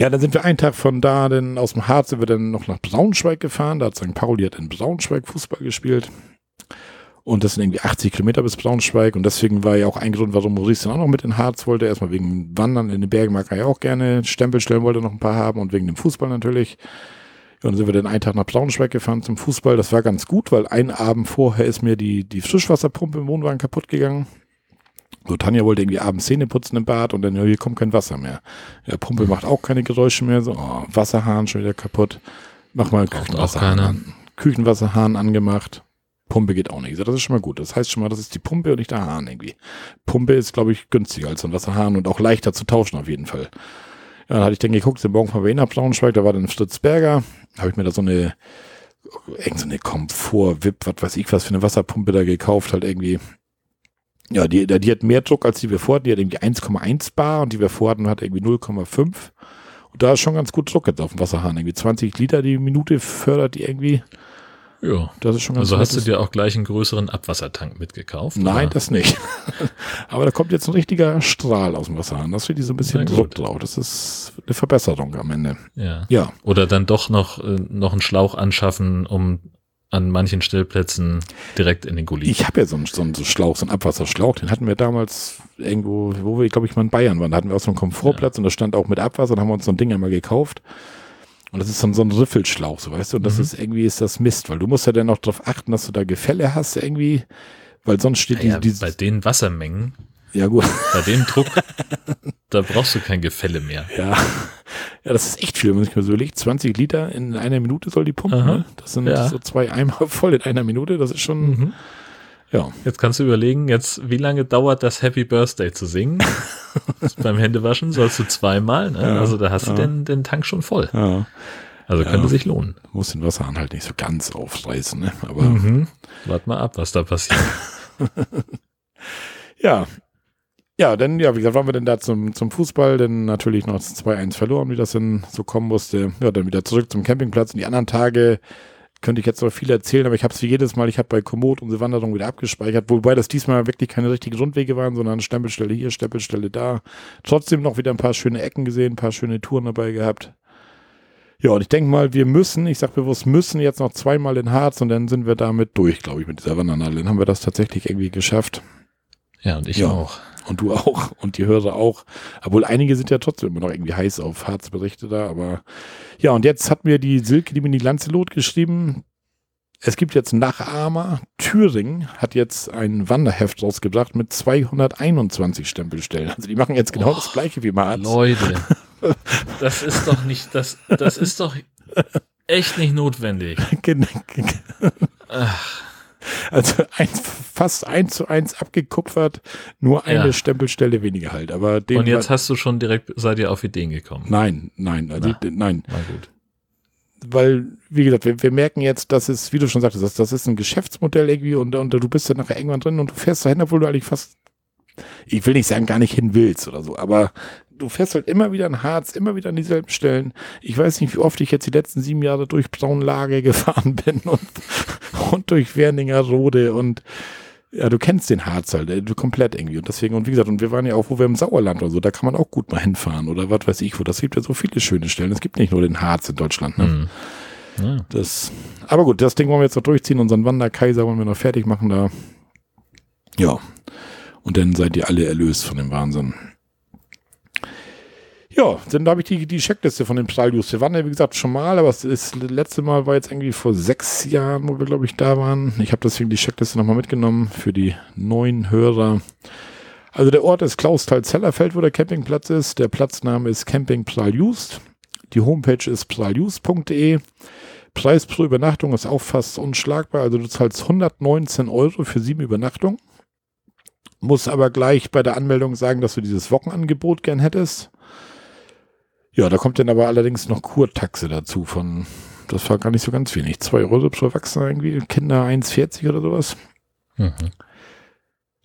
Ja, dann sind wir einen Tag von da, denn aus dem Harz sind wir dann noch nach Braunschweig gefahren. Da hat St. Pauli hat in Braunschweig Fußball gespielt. Und das sind irgendwie 80 Kilometer bis Braunschweig. Und deswegen war ja auch ein Grund, warum Maurice dann auch noch mit in Harz wollte. Erstmal wegen Wandern in den Bergen mag er ja auch gerne. Stempel stellen wollte noch ein paar haben und wegen dem Fußball natürlich. Und dann sind wir dann einen Tag nach Braunschweig gefahren zum Fußball. Das war ganz gut, weil einen Abend vorher ist mir die, die Frischwasserpumpe im Wohnwagen kaputt gegangen. So, Tanja wollte irgendwie abends Zähne putzen im Bad und dann, ja, hier kommt kein Wasser mehr. Ja, Pumpe macht auch keine Geräusche mehr. So, oh, Wasserhahn schon wieder kaputt. Mach mal Küchenwasserhahn an. Küchenwasserhahn angemacht. Pumpe geht auch nicht. Das ist schon mal gut. Das heißt schon mal, das ist die Pumpe und nicht der Hahn irgendwie. Pumpe ist, glaube ich, günstiger als so ein Wasserhahn und auch leichter zu tauschen auf jeden Fall. Ja, dann hatte ich dann geguckt, den Morgen von Wien nach Braunschweig, da war dann Fritzberger. Habe ich mir da so eine, irgend so eine Komfort-Wip, was weiß ich was für eine Wasserpumpe da gekauft, halt irgendwie. Ja, die, die hat mehr Druck als die wir vorhatten. Die hat irgendwie 1,1 Bar und die wir vorhatten hat irgendwie 0,5. Und da ist schon ganz gut Druck jetzt auf dem Wasserhahn. Irgendwie 20 Liter die Minute fördert die irgendwie. Ja. Das ist schon ganz Also hast du dir auch gleich einen größeren Abwassertank mitgekauft? Nein, oder? das nicht. (laughs) Aber da kommt jetzt ein richtiger Strahl aus dem Wasser an. Das wird die so ein bisschen Druck drauf. Das ist eine Verbesserung am Ende. Ja. ja. Oder dann doch noch, äh, noch einen Schlauch anschaffen, um an manchen Stellplätzen direkt in den Gully. Ich habe ja so einen, so einen Schlauch, so einen Abwasserschlauch. Den hatten wir damals irgendwo, wo wir, glaube ich, mal in Bayern waren. Da hatten wir auch so einen Komfortplatz ja. und da stand auch mit Abwasser. Da haben wir uns so ein Ding einmal gekauft. Und das ist dann so ein Riffelschlauch, so weißt du, und das mhm. ist irgendwie ist das Mist, weil du musst ja dann auch darauf achten, dass du da Gefälle hast irgendwie, weil sonst steht ja, die, Bei den Wassermengen. Ja, gut. Bei dem Druck, (laughs) da brauchst du kein Gefälle mehr. Ja. Ja, das ist echt viel, wenn man sich mal so überlegt. 20 Liter in einer Minute soll die pumpen, ne? Das sind ja. so zwei Eimer (laughs) voll in einer Minute, das ist schon, mhm. Ja. Jetzt kannst du überlegen, jetzt, wie lange dauert das Happy Birthday zu singen? (laughs) beim Händewaschen sollst du zweimal, ne? ja, also da hast ja. du den, den Tank schon voll. Ja. Also könnte sich lohnen. Muss den Wasserhahn halt nicht so ganz aufreißen, ne? Aber. Mhm. Wart mal ab, was da passiert. ja. Ja, dann, ja, wie gesagt, waren wir denn da zum, zum Fußball, denn natürlich noch 2-1 verloren, wie das denn so kommen musste. Ja, dann wieder zurück zum Campingplatz und die anderen Tage könnte ich jetzt noch viel erzählen, aber ich habe es wie jedes Mal, ich habe bei Komoot unsere Wanderung wieder abgespeichert, wobei das diesmal wirklich keine richtigen Grundwege waren, sondern Stempelstelle hier, Stempelstelle da. Trotzdem noch wieder ein paar schöne Ecken gesehen, ein paar schöne Touren dabei gehabt. Ja, und ich denke mal, wir müssen, ich sage bewusst müssen jetzt noch zweimal in Harz und dann sind wir damit durch, glaube ich, mit dieser Wandernadel. Dann haben wir das tatsächlich irgendwie geschafft. Ja, und ich ja. auch. Und du (laughs) auch. Und die Hörer auch. Obwohl einige sind ja trotzdem immer noch irgendwie heiß auf Harzberichte da. Aber ja, und jetzt hat mir die Silke, die mir die Lanzelot geschrieben, es gibt jetzt Nachahmer. Thüringen hat jetzt ein Wanderheft rausgebracht mit 221 Stempelstellen. Also die machen jetzt genau oh, das gleiche wie Marz. Leute, (laughs) das ist doch nicht, das, das ist doch echt nicht notwendig. Ach. Also ein, fast eins zu eins abgekupfert, nur eine ja. Stempelstelle weniger halt. Aber Und jetzt hast du schon direkt, seid ihr auf Ideen gekommen? Nein, nein, also, nein. Na gut. Weil, wie gesagt, wir, wir, merken jetzt, dass es, wie du schon sagtest, das, das ist ein Geschäftsmodell irgendwie und, und du bist dann nachher irgendwann drin und du fährst dahin, obwohl du eigentlich fast, ich will nicht sagen, gar nicht hin willst oder so, aber du fährst halt immer wieder in Harz, immer wieder an dieselben Stellen. Ich weiß nicht, wie oft ich jetzt die letzten sieben Jahre durch Braunlage (laughs) gefahren bin und, und durch Werninger Rode und ja, du kennst den Harz halt, du komplett irgendwie. Und deswegen, und wie gesagt, und wir waren ja auch, wo wir im Sauerland oder so, da kann man auch gut mal hinfahren oder was weiß ich wo. Das gibt ja so viele schöne Stellen. Es gibt nicht nur den Harz in Deutschland, ne? Mhm. Ja. Das, aber gut, das Ding wollen wir jetzt noch durchziehen. Unseren Wanderkaiser wollen wir noch fertig machen da. Ja. Und dann seid ihr alle erlöst von dem Wahnsinn. Ja, dann habe ich die, die Checkliste von den Psaldius. Wir waren ja, wie gesagt, schon mal, aber das, ist, das letzte Mal war jetzt irgendwie vor sechs Jahren, wo wir, glaube ich, da waren. Ich habe deswegen die Checkliste nochmal mitgenommen für die neuen Hörer. Also der Ort ist Klausthal-Zellerfeld, wo der Campingplatz ist. Der Platzname ist Camping Psaljust. Die Homepage ist psaljust.de. Preis pro Übernachtung ist auch fast unschlagbar. Also du zahlst 119 Euro für sieben Übernachtungen. Muss aber gleich bei der Anmeldung sagen, dass du dieses Wochenangebot gern hättest. Ja, da kommt dann aber allerdings noch Kurtaxe dazu von, das war gar nicht so ganz wenig, 2 Euro pro Erwachsener irgendwie, Kinder 1,40 oder sowas. Mhm.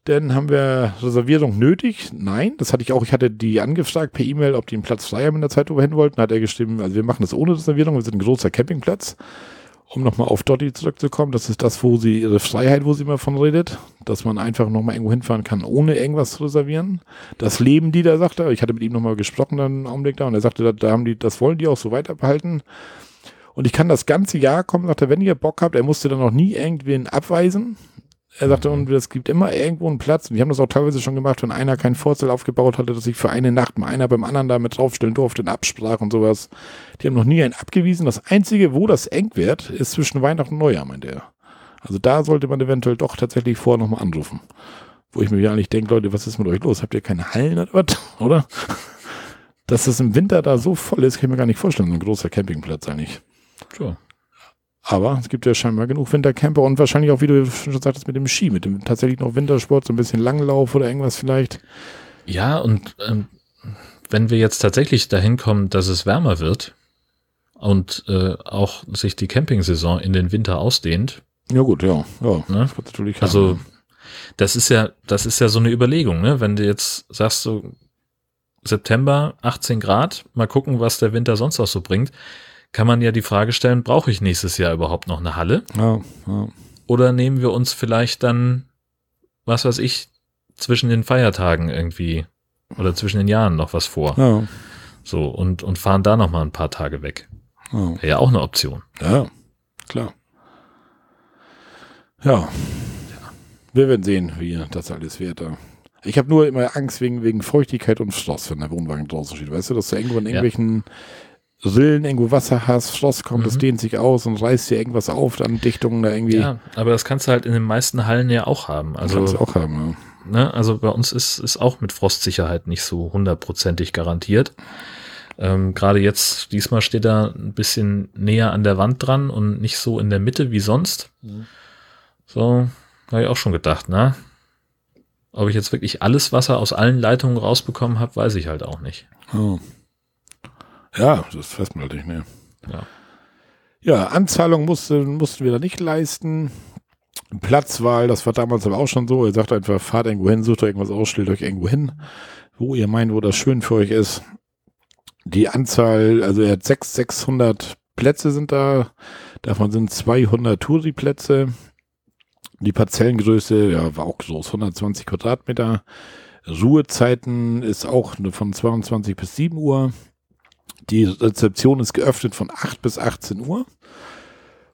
Dann haben wir Reservierung nötig. Nein, das hatte ich auch. Ich hatte die angefragt per E-Mail, ob die einen Platz frei haben in der Zeit, wo wir hin wollten. Hat er geschrieben, also wir machen das ohne Reservierung. Wir sind ein großer Campingplatz. Um nochmal auf Dotti zurückzukommen, das ist das, wo sie ihre Freiheit, wo sie immer von redet, dass man einfach nochmal irgendwo hinfahren kann, ohne irgendwas zu reservieren. Das leben die da, sagte. Ich hatte mit ihm nochmal gesprochen, dann einen Augenblick da, und er sagte, da, da haben die, das wollen die auch so weiter behalten. Und ich kann das ganze Jahr kommen, sagte, wenn ihr Bock habt, er musste dann noch nie irgendwen abweisen. Er sagte, und es gibt immer irgendwo einen Platz. Und die haben das auch teilweise schon gemacht, wenn einer kein Vorzelt aufgebaut hatte, dass sich für eine Nacht mal einer beim anderen da mit draufstellen durfte in Absprache und sowas. Die haben noch nie einen abgewiesen. Das Einzige, wo das eng wird, ist zwischen Weihnachten und Neujahr, meint er. Also da sollte man eventuell doch tatsächlich vorher nochmal anrufen. Wo ich mir ja nicht denke, Leute, was ist mit euch los? Habt ihr keine Hallen oder was? (laughs) Oder? Dass das im Winter da so voll ist, kann ich mir gar nicht vorstellen. So ein großer Campingplatz eigentlich. Sure. Aber es gibt ja scheinbar genug Wintercamper und wahrscheinlich auch, wie du schon sagtest, mit dem Ski, mit dem tatsächlich noch Wintersport, so ein bisschen Langlauf oder irgendwas vielleicht. Ja, und ähm, wenn wir jetzt tatsächlich dahin kommen, dass es wärmer wird und äh, auch sich die Campingsaison in den Winter ausdehnt. Ja gut, ja, ja. Ne? Das natürlich Also das ist ja, das ist ja so eine Überlegung, ne? Wenn du jetzt sagst so September 18 Grad, mal gucken, was der Winter sonst auch so bringt, kann man ja die Frage stellen, brauche ich nächstes Jahr überhaupt noch eine Halle? ja, ja. Oder nehmen wir uns vielleicht dann, was weiß ich, zwischen den Feiertagen irgendwie oder zwischen den Jahren noch was vor? Ja, So, und, und fahren da noch mal ein paar Tage weg. ja, Wäre ja auch eine Option. ja, klar. Ja. Wir werden sehen, wie das alles wird. Ich habe nur immer Angst wegen, wegen Feuchtigkeit und Frost, wenn der Wohnwagen draußen steht. Weißt du, dass du irgendwo in Ja. Rillen irgendwo Wasser hast, Frost kommt, das Mhm. dehnt sich aus und reißt dir irgendwas auf, dann Dichtungen da irgendwie. Ja, aber das kannst du halt in den meisten Hallen ja auch haben. Also, kannst du Also, auch haben, ne, also bei uns ist, ist auch mit Frostsicherheit nicht so hundertprozentig garantiert. Ähm, Gerade jetzt, diesmal steht er ein bisschen näher an der Wand dran und nicht so in der Mitte wie sonst. Mhm. So, habe ich auch schon gedacht, ne? Ob ich jetzt wirklich alles Wasser aus allen Leitungen rausbekommen habe, weiß ich halt auch nicht. ja. Oh. Ja, das weiß man halt nicht, ne. Ja. Ja, Anzahlung musste, mussten wir da nicht leisten. Platzwahl, das war damals aber auch schon so. Ihr sagt einfach, fahrt irgendwo hin, sucht euch irgendwas aus, stellt euch irgendwo hin, wo ihr meint, wo das schön für euch ist. Die Anzahl, also er hat 6, 600 Plätze sind da. Davon sind 200 Touri-Plätze. Die Parzellengröße, ja, war auch groß, 120 Quadratmeter. Ruhezeiten ist auch von 22 bis 7 Uhr. Die Rezeption ist geöffnet von 8 bis 18 Uhr.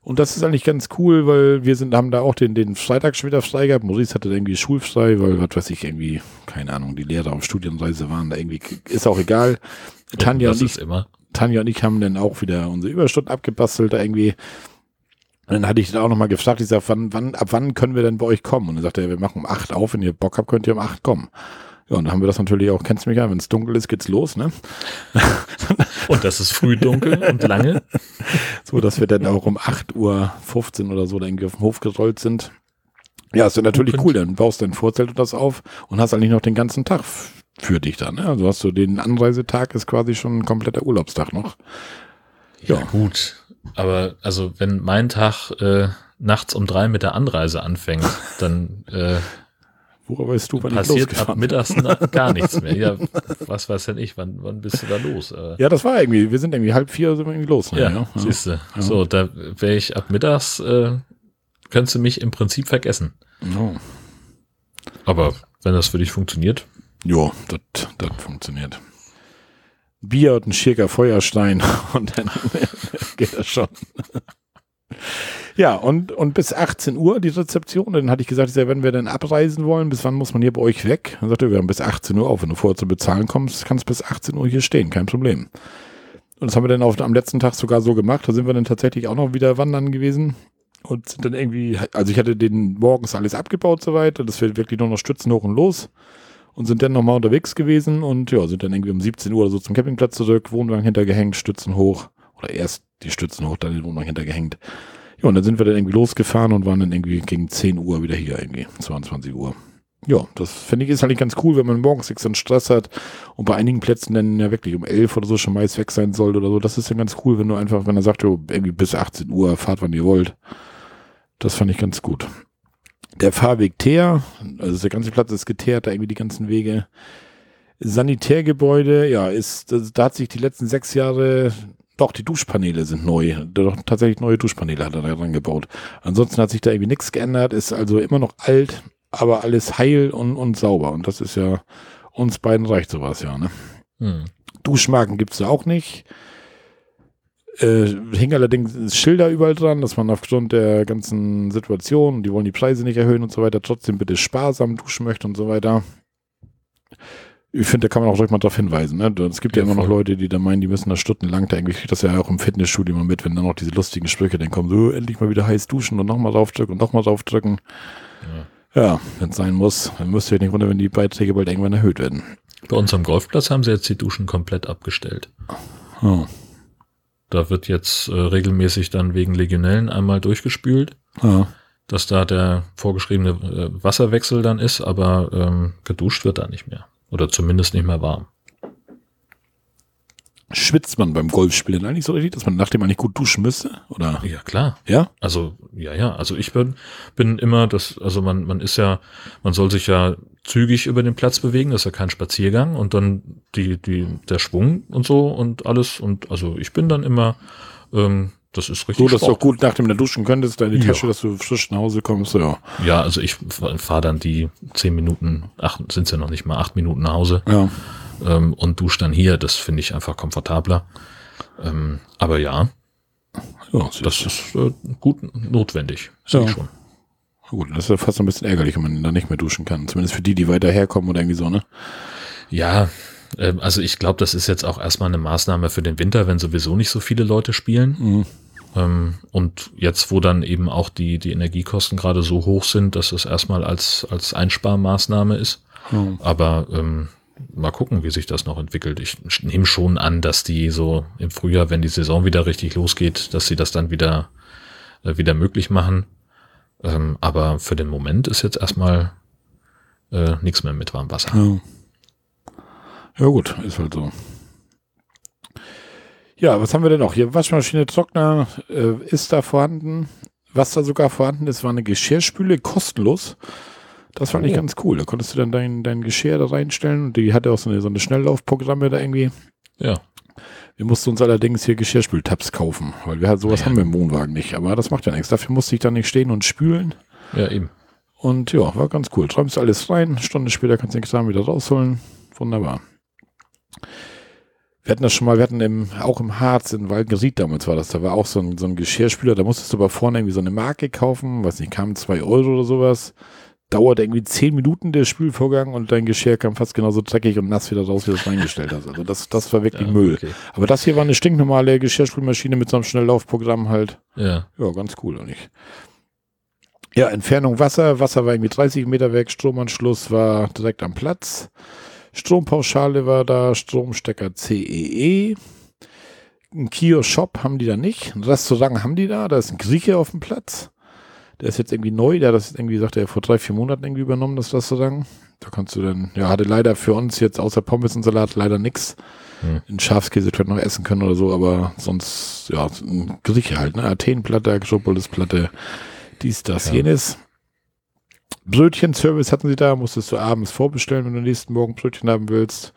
Und das ist eigentlich ganz cool, weil wir sind, haben da auch den, den Freitag schon wieder frei gehabt. Maurice hatte irgendwie schulfrei, weil, was weiß ich, irgendwie, keine Ahnung, die Lehrer auf Studienreise waren da irgendwie, ist auch egal. Tanja und, ich. Tanja und ich haben dann auch wieder unsere Überstunden abgebastelt, da irgendwie. Und dann hatte ich dann auch nochmal gefragt, ich sag, wann, wann, ab wann können wir denn bei euch kommen? Und dann sagte er, wir machen um 8 auf, wenn ihr Bock habt, könnt ihr um 8 kommen. Ja, und dann haben wir das natürlich auch, kennst du mich ja, wenn es dunkel ist, geht's los, ne? (laughs) Und das ist früh dunkel und lange. (laughs) So, dass wir dann auch um 8 Uhr 15 oder so da irgendwie auf den Hof gerollt sind. Ja, ist ja natürlich cool, dann baust du dein Vorzelt und das auf und hast eigentlich noch den ganzen Tag für dich dann. Ne? Also hast du den Anreisetag, ist quasi schon ein kompletter Urlaubstag noch. Ja, Ja. gut. Aber also wenn mein Tag äh, nachts um drei mit der Anreise anfängt, dann äh, Woher weißt du, wann ich passiert ab losgefahren bin? mittags (laughs) gar nichts mehr. Ja, was weiß denn ich, wann, wann bist du da los? Äh, Ja, das war irgendwie, wir sind irgendwie halb vier sind wir irgendwie los. Ne? ja, ja. siehst du. So, da wäre ich ab mittags, äh, könntest du mich im Prinzip vergessen. Ja. Aber wenn das für dich funktioniert, Jo, das, funktioniert. Bier und ein schirker Feuerstein (laughs) und dann (laughs) geht das schon. Ja, und, und bis 18 Uhr die Rezeption. Dann hatte ich gesagt, ich sag, wenn wir dann abreisen wollen, bis wann muss man hier bei euch weg? Dann sagte er, wir haben bis 18 Uhr auf. Wenn du vorher zu bezahlen kommst, kannst du bis 18 Uhr hier stehen, kein Problem. Und das haben wir dann auf, am letzten Tag sogar so gemacht. Da sind wir dann tatsächlich auch noch wieder wandern gewesen. Und sind dann irgendwie, also ich hatte den morgens alles abgebaut soweit. Und das wird wirklich nur noch Stützen hoch und los und sind dann nochmal unterwegs gewesen und ja, sind dann irgendwie um 17 Uhr oder so zum Campingplatz zurück, Wohnwagen hintergehängt, Stützen hoch oder erst die Stützen hoch, dann den Wohnwagen hintergehängt. Ja, und dann sind wir dann irgendwie losgefahren und waren dann irgendwie gegen 10 Uhr wieder hier irgendwie, 22 Uhr. Ja, das finde ich ist eigentlich ganz cool, wenn man morgens nichts an Stress hat und bei einigen Plätzen dann ja wirklich um 11 oder so schon meist weg sein soll oder so. Das ist dann ganz cool, wenn du einfach, wenn er sagt, jo, irgendwie bis 18 Uhr fahrt, wann ihr wollt. Das fand ich ganz gut. Der Fahrweg Teer, also der ganze Platz ist geteert, da irgendwie die ganzen Wege. Sanitärgebäude, ja, ist, da hat sich die letzten sechs Jahre, doch, die Duschpaneele sind neu. Doch, tatsächlich neue Duschpaneele hat er da dran gebaut. Ansonsten hat sich da irgendwie nichts geändert, ist also immer noch alt, aber alles heil und, und sauber. Und das ist ja, uns beiden reicht sowas ja, ne? Hm. Duschmarken gibt's da auch nicht. Äh, hing allerdings Schilder überall dran, dass man aufgrund der ganzen Situation, die wollen die Preise nicht erhöhen und so weiter, trotzdem bitte sparsam duschen möchte und so weiter. Ich finde, da kann man auch direkt mal darauf hinweisen. Ne? Es gibt ja, ja immer noch Leute, die da meinen, die müssen da stundenlang, da irgendwie kriegt das ja auch im Fitnessstudio mal mit, wenn dann noch diese lustigen Sprüche dann kommen, so endlich mal wieder heiß duschen und nochmal draufdrücken und nochmal draufdrücken. Ja, ja wenn es sein muss, dann müsst ihr nicht wundern, wenn die Beiträge bald irgendwann erhöht werden. Bei uns am Golfplatz haben sie jetzt die Duschen komplett abgestellt. Oh. Da wird jetzt äh, regelmäßig dann wegen Legionellen einmal durchgespült, ja. dass da der vorgeschriebene äh, Wasserwechsel dann ist, aber ähm, geduscht wird da nicht mehr. Oder zumindest nicht mehr warm. Schwitzt man beim Golfspielen eigentlich so richtig, dass man nachdem eigentlich gut duschen müsste? Oder? Ja, klar. Ja? Also, ja, ja. Also ich bin, bin immer das, also man, man ist ja, man soll sich ja zügig über den Platz bewegen, das ist ja kein Spaziergang und dann die, die, der Schwung und so und alles und also ich bin dann immer, ähm, das ist richtig. So, dass Sport. du auch gut nachdem du duschen könntest, deine ja. Tasche, dass du frisch nach Hause kommst, ja. Ja, also ich fahre dann die zehn Minuten, acht, sind ja noch nicht mal acht Minuten nach Hause. Ja. Ähm, und dusche dann hier, das finde ich einfach komfortabler. Ähm, aber ja, ja das ist äh, gut notwendig, ja. ich schon. Gut, das ist ja fast ein bisschen ärgerlich, wenn man da nicht mehr duschen kann. Zumindest für die, die weiter herkommen oder irgendwie so, ne? Ja, also ich glaube, das ist jetzt auch erstmal eine Maßnahme für den Winter, wenn sowieso nicht so viele Leute spielen. Mhm. Ähm, und jetzt, wo dann eben auch die, die Energiekosten gerade so hoch sind, dass es erstmal als, als Einsparmaßnahme ist. Mhm. Aber ähm, mal gucken, wie sich das noch entwickelt. Ich nehme schon an, dass die so im Frühjahr, wenn die Saison wieder richtig losgeht, dass sie das dann wieder, äh, wieder möglich machen. Ähm, aber für den Moment ist jetzt erstmal äh, nichts mehr mit Warmwasser. Ja. Ja gut, ist halt so. Ja, was haben wir denn noch? Hier Waschmaschine, Trockner äh, ist da vorhanden. Was da sogar vorhanden ist, war eine Geschirrspüle, kostenlos. Das fand oh. ich ganz cool. Da konntest du dann dein, dein Geschirr da reinstellen und die hatte auch so eine, so eine Schnelllaufprogramme da irgendwie. Ja. Wir mussten uns allerdings hier Geschirrspültabs kaufen, weil wir halt sowas ja. haben wir im Wohnwagen nicht. Aber das macht ja nichts. Dafür musste ich dann nicht stehen und spülen. Ja, eben. Und ja, war ganz cool. Träumst alles rein. Stunde später kannst du den Kram wieder rausholen. Wunderbar. Wir hatten das schon mal, wir hatten im, auch im Harz in Waldgeriet damals war das, da war auch so ein, so ein Geschirrspüler, da musstest du aber vorne irgendwie so eine Marke kaufen, weiß nicht, kamen zwei Euro oder sowas dauert irgendwie zehn Minuten der Spülvorgang und dein Geschirr kam fast genauso dreckig und nass wieder raus, wie du es reingestellt hast. Also das, das war wirklich ja, Müll. Okay. Aber das hier war eine stinknormale Geschirrspülmaschine mit so einem Schnelllaufprogramm halt. Ja. Ja, ganz cool, und ich. Ja, Entfernung Wasser. Wasser war irgendwie 30 Meter weg. Stromanschluss war direkt am Platz. Strompauschale war da. Stromstecker CEE. E. Ein Kiosk-Shop haben die da nicht. Ein Restaurant haben die da. Da ist ein Grieche auf dem Platz. Der ist jetzt irgendwie neu, der hat das irgendwie, sagt er, vor drei, vier Monaten irgendwie übernommen, das Restaurant. Da kannst du dann, ja, hatte leider für uns jetzt außer Pommes und Salat leider nix. Hm. In Schafskäse vielleicht noch essen können oder so, aber sonst, ja, ein Grieche halt, ne? Athenenplatte, Akropolisplatte, dies, das, ja. jenes. Brötchenservice hatten sie da, musstest du abends vorbestellen, wenn du nächsten Morgen Brötchen haben willst.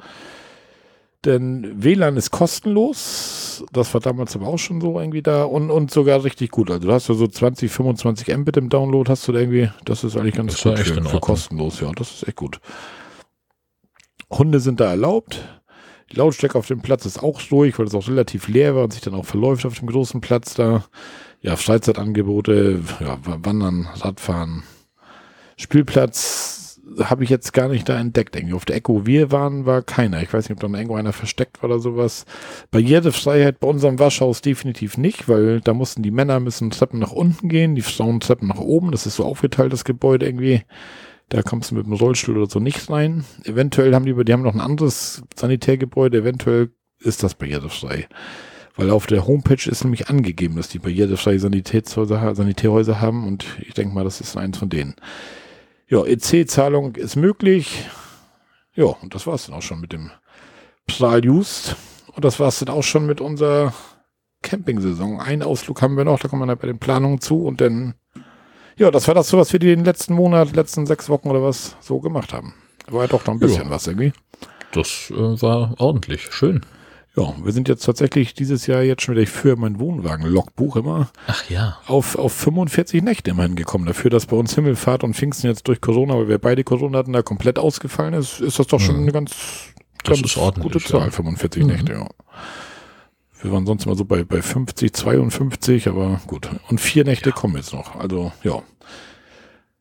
Denn WLAN ist kostenlos. Das war damals aber auch schon so irgendwie da und, und sogar richtig gut. Also du hast ja so 20, 25 Mbit im Download, hast du da irgendwie, das ist eigentlich ganz das gut für, für kostenlos, ja, das ist echt gut. Hunde sind da erlaubt. Die Lautstärke auf dem Platz ist auch ruhig, weil es auch relativ leer war und sich dann auch verläuft auf dem großen Platz da. Ja, Freizeitangebote, ja, Wandern, Radfahren, Spielplatz habe ich jetzt gar nicht da entdeckt. Irgendwie auf der Echo wir waren, war keiner. Ich weiß nicht, ob da irgendwo einer versteckt war oder sowas. Barrierefreiheit bei unserem Waschhaus definitiv nicht, weil da mussten die Männer müssen Treppen nach unten gehen, die Frauen Treppen nach oben. Das ist so aufgeteilt, das Gebäude irgendwie. Da kommst du mit dem Rollstuhl oder so nicht rein. Eventuell haben die, die haben noch ein anderes Sanitärgebäude. Eventuell ist das barrierefrei. Weil auf der Homepage ist nämlich angegeben, dass die barrierefreie Sanitätshäuser, Sanitärhäuser haben und ich denke mal, das ist eins von denen. Ja, EC-Zahlung ist möglich. Ja, und das war es dann auch schon mit dem Pral Just. Und das war es dann auch schon mit unserer Campingsaison. Einen Ausflug haben wir noch, da kommen wir dann bei den Planungen zu und dann Ja, das war das so, was wir den letzten Monat, letzten sechs Wochen oder was so gemacht haben. War ja doch noch ein bisschen Ja. was irgendwie. Das äh, war ordentlich. Schön. Ja, wir sind jetzt tatsächlich dieses Jahr jetzt schon wieder, ich führe mein Wohnwagen-Logbuch immer, Ach ja. auf, auf 45 Nächte immerhin gekommen. Dafür, dass bei uns Himmelfahrt und Pfingsten jetzt durch Corona, weil wir beide Corona hatten, da komplett ausgefallen ist, ist das doch schon Mhm. eine ganz, ganz gute Zahl, ja. 45 Mhm. Nächte, ja. Wir waren sonst immer so bei, bei 50, 52, aber gut. Und vier Nächte kommen jetzt noch. Also, ja.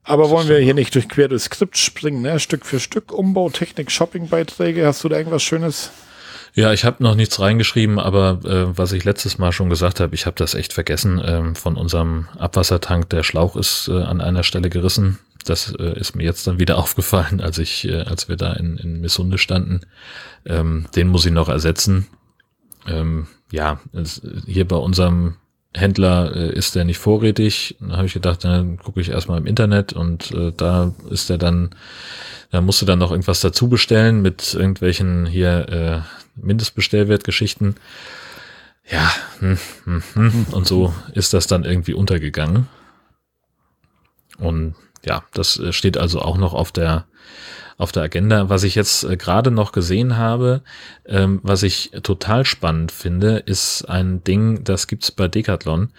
Aber wollen wir hier nicht durch quer durchs Skript springen, ne? Stück für Stück, Umbau, Technik, Shoppingbeiträge. Hast du da irgendwas Schönes? Ja, ich habe noch nichts reingeschrieben, aber äh, was ich letztes Mal schon gesagt habe, ich habe das echt vergessen. Ähm, von unserem Abwassertank, der Schlauch ist äh, an einer Stelle gerissen. Das äh, ist mir jetzt dann wieder (laughs) aufgefallen, als ich, äh, als wir da in, in Missunde standen. Ähm, den muss ich noch ersetzen. Ähm, ja, es, hier bei unserem Händler äh, ist der nicht vorrätig. Da habe ich gedacht, dann gucke ich erstmal im Internet und äh, da ist der dann, da musst du dann noch irgendwas dazu bestellen mit irgendwelchen hier äh, Mindestbestellwertgeschichten. Ja, hm, hm, hm. und so ist das dann irgendwie untergegangen. Und ja, das äh, steht also auch noch auf der auf der Agenda. Was ich jetzt äh, gerade noch gesehen habe, ähm, was ich total spannend finde, ist ein Ding, das gibt's bei Decathlon.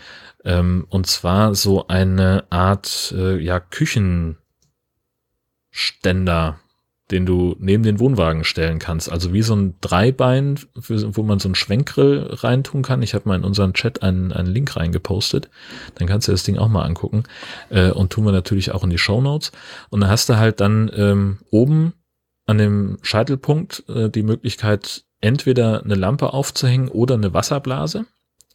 Ähm, und zwar so eine Art äh, ja, Küchenständer, den du neben den Wohnwagen stellen kannst. Also wie so ein Dreibein, für, wo man so einen Schwenkgrill reintun kann. Ich habe mal in unseren Chat einen, einen Link reingepostet. Dann kannst du das Ding auch mal angucken. Äh, und tun wir natürlich auch in die Show Notes. Und da hast du halt dann ähm, oben an dem Scheitelpunkt äh, die Möglichkeit, entweder eine Lampe aufzuhängen oder eine Wasserblase.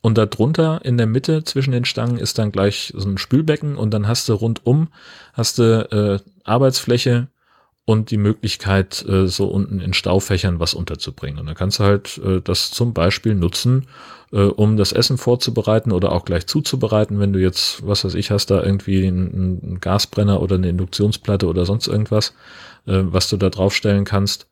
Und darunter in der Mitte zwischen den Stangen ist dann gleich so ein Spülbecken und dann hast du rundum hast du äh, Arbeitsfläche und die Möglichkeit, äh, so unten in Staufächern was unterzubringen. Und dann kannst du halt äh, das zum Beispiel nutzen, äh, um das Essen vorzubereiten oder auch gleich zuzubereiten, wenn du jetzt, was weiß ich, hast da irgendwie einen, einen Gasbrenner oder eine Induktionsplatte oder sonst irgendwas, äh, was du da draufstellen kannst.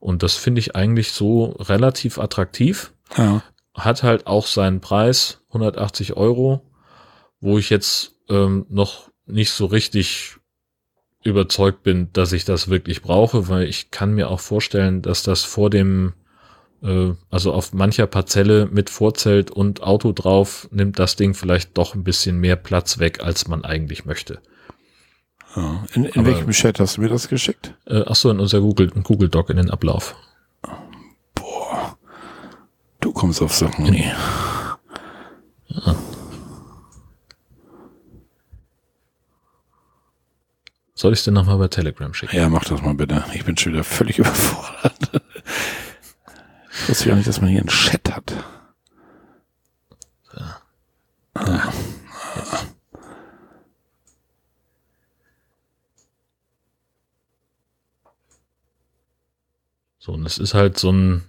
Und das finde ich eigentlich so relativ attraktiv Ja. hat halt auch seinen Preis, 180 Euro, wo ich jetzt ähm, noch nicht so richtig überzeugt bin, dass ich das wirklich brauche, weil ich kann mir auch vorstellen, dass das vor dem, äh, also auf mancher Parzelle mit Vorzelt und Auto drauf, nimmt das Ding vielleicht doch ein bisschen mehr Platz weg, als man eigentlich möchte. ja. In, in Aber- welchem Chat hast du mir das geschickt? Äh, ach so, in unser Google, Google Doc in den Ablauf. Boah. Du kommst auf Sachen. Nee. Soll ich es dir nochmal bei Telegram schicken? Ja, mach das mal bitte. Ich bin schon wieder völlig (laughs) überfordert. Ich wusste ja nicht, dass man hier einen Chat hat. So, und es ist halt so ein,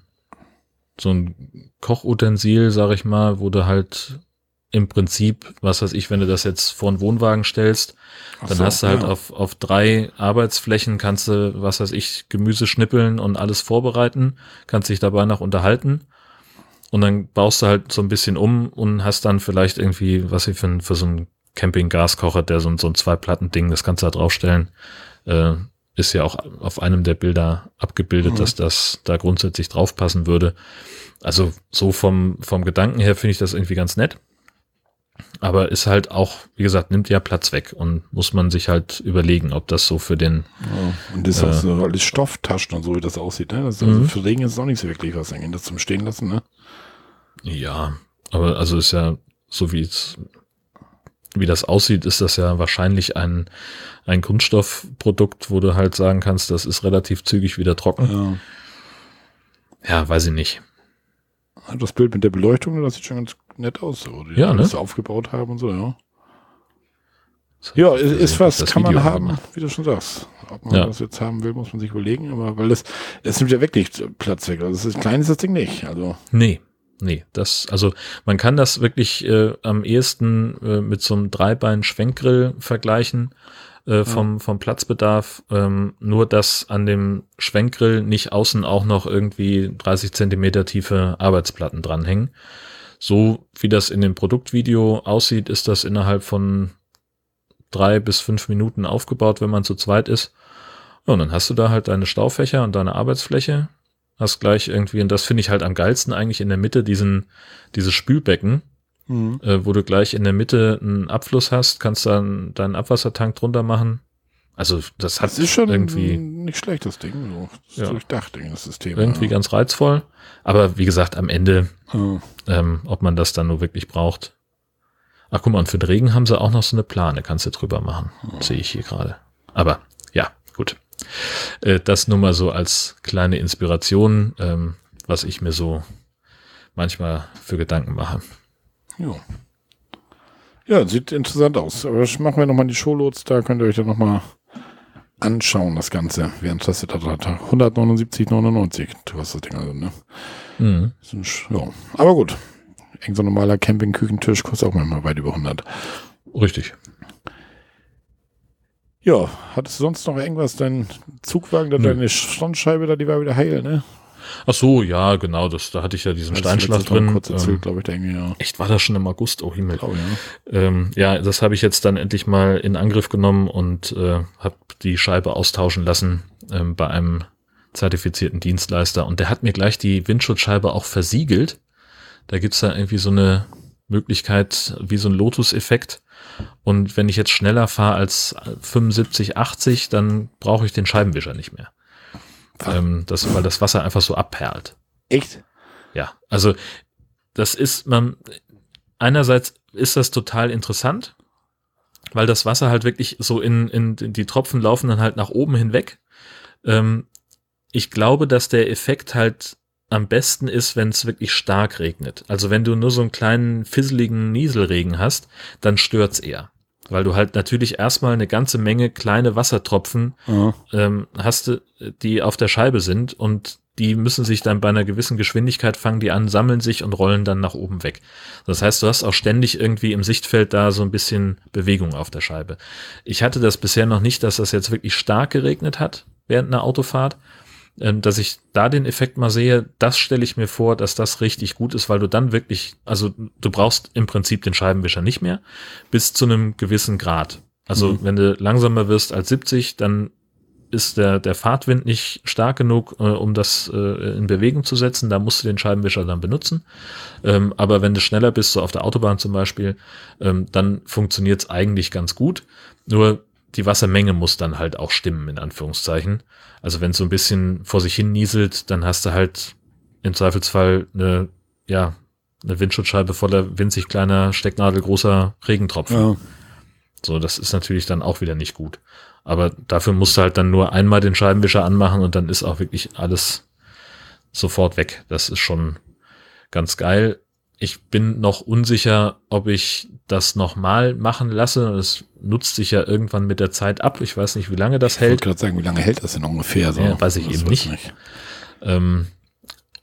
so ein Kochutensil, sag ich mal, wo du halt im Prinzip, was weiß ich, wenn du das jetzt vor einen Wohnwagen stellst, Ach dann so, hast du halt ja. auf, auf drei Arbeitsflächen, kannst du, was weiß ich, Gemüse schnippeln und alles vorbereiten, kannst dich dabei noch unterhalten. Und dann baust du halt so ein bisschen um und hast dann vielleicht irgendwie, was ich für, für so einen Camping-Gaskocher, der so, ein- so ein Zwei-Platten-Ding, das kannst du da draufstellen. Äh, ist ja auch auf einem der Bilder abgebildet, Mhm. dass das da grundsätzlich draufpassen würde. Also so vom, vom Gedanken her finde ich das irgendwie ganz nett. Aber ist halt auch, wie gesagt, nimmt ja Platz weg und muss man sich halt überlegen, ob das so für den, Ja, und das ist Äh. auch so alles Stofftaschen und so, wie das aussieht. Ne? Das also Mhm. für Regen ist auch nicht so wirklich was eigentlich, das zum Stehen lassen. Ne? ja, aber also ist ja, so wie es, wie das aussieht, ist das ja wahrscheinlich ein, ein Kunststoffprodukt, wo du halt sagen kannst, das ist relativ zügig wieder trocken. Ja. Ja, weiß ich nicht. Das Bild mit der Beleuchtung, das sieht schon ganz nett aus, so, die Ja, das ne? so aufgebaut haben und so, ja. Ja, ist, ist was, Das kann man Video haben, haben. wie du schon sagst. Ob man Ja. das jetzt haben will, muss man sich überlegen, aber weil das, es nimmt ja wirklich Platz weg. Also es ist klein ist das Ding nicht. Also, Nee, nee, das, also man kann das wirklich äh, am ehesten äh, mit so einem Dreibein-Schwenkgrill vergleichen äh, vom, vom Platzbedarf. Ähm, nur, dass an dem Schwenkgrill nicht außen auch noch irgendwie 30 Zentimeter tiefe Arbeitsplatten dranhängen. So wie das in dem Produktvideo aussieht, ist das innerhalb von drei bis fünf Minuten aufgebaut, wenn man zu zweit ist. Und dann hast du da halt deine Staufächer und deine Arbeitsfläche. Hast gleich irgendwie, und das finde ich halt am geilsten eigentlich in der Mitte, diesen, dieses Spülbecken, mhm. äh, wo du gleich in der Mitte einen Abfluss hast, kannst dann deinen Abwassertank drunter machen. Also das hat das ist schon irgendwie nicht schlecht das Ding, so das ja. durchdacht das System. Irgendwie ja. ganz reizvoll, aber wie gesagt am Ende, ja. ähm, ob man das dann nur wirklich braucht. Ach guck mal, und für den Regen haben sie auch noch so eine Plane, kannst du drüber machen, sehe ich hier gerade. Aber ja, gut. Äh, das nur mal so als kleine Inspiration, ähm, was ich mir so manchmal für Gedanken mache. Ja. Ja, sieht interessant aus. Aber machen wir nochmal die Showloads, da könnt ihr euch dann nochmal anschauen, das Ganze. Während das da 179,99 kostet das Ding also, ne? Mhm. Ja. Aber gut. Irgend so ein normaler Camping-Küchentisch kostet auch manchmal weit über 100. Richtig. Ja, hattest du sonst noch irgendwas? Dein Zugwagen, da deine Frontscheibe, da die war wieder heil, ne? Ach so, ja, genau, das, da hatte ich ja diesen Steinschlag drin. Kurz erzählt, ähm, glaube ich, denke, ja. Echt, war das schon im August? Oh Himmel. Oh, ja. Ähm, ja, das habe ich jetzt dann endlich mal in Angriff genommen und äh, habe die Scheibe austauschen lassen ähm, bei einem zertifizierten Dienstleister. Und der hat mir gleich die Windschutzscheibe auch versiegelt. Da gibt's da irgendwie so eine Möglichkeit, wie so ein Lotus-Effekt. Und wenn ich jetzt schneller fahre als 75, 80, dann brauche ich den Scheibenwischer nicht mehr. Ähm, das, weil das Wasser einfach so abperlt. Echt? Ja, also das ist man einerseits ist das total interessant, weil das Wasser halt wirklich so in, in, in die Tropfen laufen dann halt nach oben hinweg. Ähm, ich glaube, dass der Effekt halt am besten ist, wenn es wirklich stark regnet. Also wenn du nur so einen kleinen fisseligen Nieselregen hast, dann stört's eher weil du halt natürlich erstmal eine ganze Menge kleine Wassertropfen mhm. ähm, hast, die auf der Scheibe sind und die müssen sich dann bei einer gewissen Geschwindigkeit fangen die an, sammeln sich und rollen dann nach oben weg. Das heißt, du hast auch ständig irgendwie im Sichtfeld da so ein bisschen Bewegung auf der Scheibe. Ich hatte das bisher noch nicht, dass das jetzt wirklich stark geregnet hat während einer Autofahrt. Ähm, dass ich da den Effekt mal sehe, das stelle ich mir vor, dass das richtig gut ist, weil du dann wirklich, also du brauchst im Prinzip den Scheibenwischer nicht mehr bis zu einem gewissen Grad. Also mhm. wenn du langsamer wirst als 70, dann ist der, der Fahrtwind nicht stark genug, äh, um das äh, in Bewegung zu setzen. Da musst du den Scheibenwischer dann benutzen. Ähm, aber wenn du schneller bist, so auf der Autobahn zum Beispiel, ähm, dann funktioniert es eigentlich ganz gut. Nur die Wassermenge muss dann halt auch stimmen, in Anführungszeichen. Also wenn es so ein bisschen vor sich hin nieselt, dann hast du halt im Zweifelsfall eine, ja, eine Windschutzscheibe voller winzig kleiner, stecknadelgroßer Regentropfen. Ja. So, das ist natürlich dann auch wieder nicht gut. Aber dafür musst du halt dann nur einmal den Scheibenwischer anmachen und dann ist auch wirklich alles sofort weg. Das ist schon ganz geil. Ich bin noch unsicher, ob ich das nochmal machen lasse. Es nutzt sich ja irgendwann mit der Zeit ab. Ich weiß nicht, wie lange das hält. Ich wollte gerade sagen, wie lange hält das denn ungefähr? So? Ja, weiß ich das eben nicht. nicht. Ähm,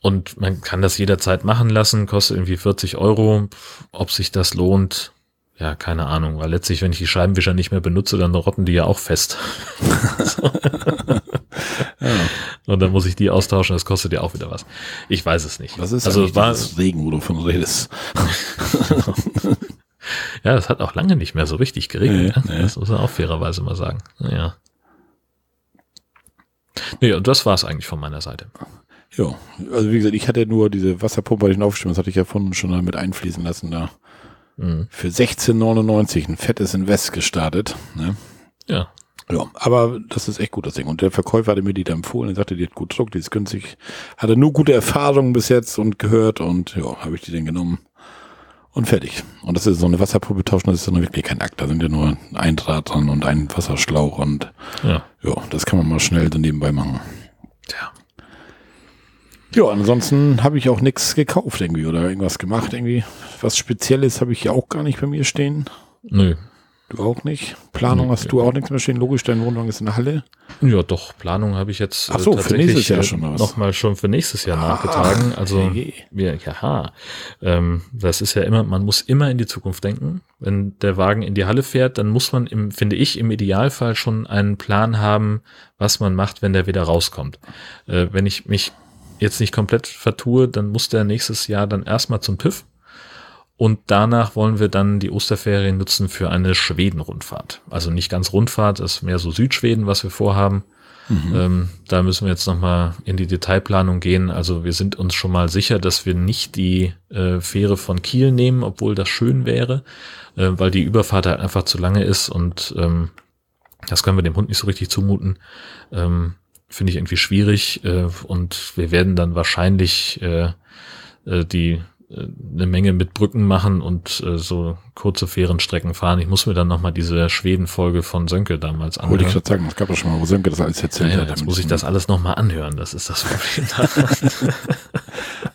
und man kann das jederzeit machen lassen, kostet irgendwie 40 Euro. Ob sich das lohnt, ja, keine Ahnung. Weil letztlich, wenn ich die Scheibenwischer nicht mehr benutze, dann rotten die ja auch fest. (laughs) ja. Und dann muss ich die austauschen, das kostet ja auch wieder was. Ich weiß es nicht. Was ist also war das Regen, wo du von redest? (laughs) (laughs) ja, das hat auch lange nicht mehr so richtig geregnet. Nee, ne? Das muss man auch fairerweise mal sagen. Naja. Nee, und das war es eigentlich von meiner Seite. Ja, also wie gesagt, ich hatte nur diese Wasserpumpe bei den Aufstimmen, das hatte ich ja vorhin schon damit einfließen lassen da. Mhm. Für 16,99 ein fettes Invest gestartet. Ne? Ja. Ja, aber das ist echt gut, das Ding. Und der Verkäufer hatte mir die da empfohlen. Er sagte, die hat gut Druck, die ist günstig. Hatte nur gute Erfahrungen bis jetzt und gehört und ja, habe ich die denn genommen. Und fertig. Und das ist so eine Wasserpumpe tauschen, das ist dann wirklich kein Akt. Da sind ja nur ein Draht dran und ein Wasserschlauch und ja, ja das kann man mal schnell so nebenbei machen. Tja. Ja, ansonsten habe ich auch nichts gekauft irgendwie oder irgendwas gemacht irgendwie. Was Spezielles habe ich ja auch gar nicht bei mir stehen. Nö, Du auch nicht? Planung hast du auch nichts mehr stehen? Logisch, dein Wohnwagen ist in der Halle. Ja, doch, Planung habe ich jetzt Ach so, für nächstes Jahr schon was. nochmal schon für nächstes Jahr ah, nachgetragen. Also, wir, ja, ähm, das ist ja immer, man muss immer in die Zukunft denken. Wenn der Wagen in die Halle fährt, dann muss man, im, finde ich, im Idealfall schon einen Plan haben, was man macht, wenn der wieder rauskommt. Äh, wenn ich mich jetzt nicht komplett vertue, dann muss der nächstes Jahr dann erstmal zum TÜV Und danach wollen wir dann die Osterferien nutzen für eine Schweden-Rundfahrt. Also nicht ganz Rundfahrt, ist mehr so Südschweden, was wir vorhaben. Mhm. Ähm, da müssen wir jetzt nochmal in die Detailplanung gehen. Also wir sind uns schon mal sicher, dass wir nicht die äh, Fähre von Kiel nehmen, obwohl das schön wäre, äh, weil die Überfahrt halt einfach zu lange ist und ähm, das können wir dem Hund nicht so richtig zumuten. Ähm, Finde ich irgendwie schwierig äh, und wir werden dann wahrscheinlich äh, äh, die eine Menge mit Brücken machen und äh, so kurze Fährenstrecken fahren. Ich muss mir dann nochmal diese Schweden-Folge von Sönke damals anhören. Wollte ich gerade sagen, es gab ja schon mal, wo Sönke das alles erzählt ja, hat. Jetzt muss ich das alles nochmal anhören, das ist das Problem. (laughs) (laughs)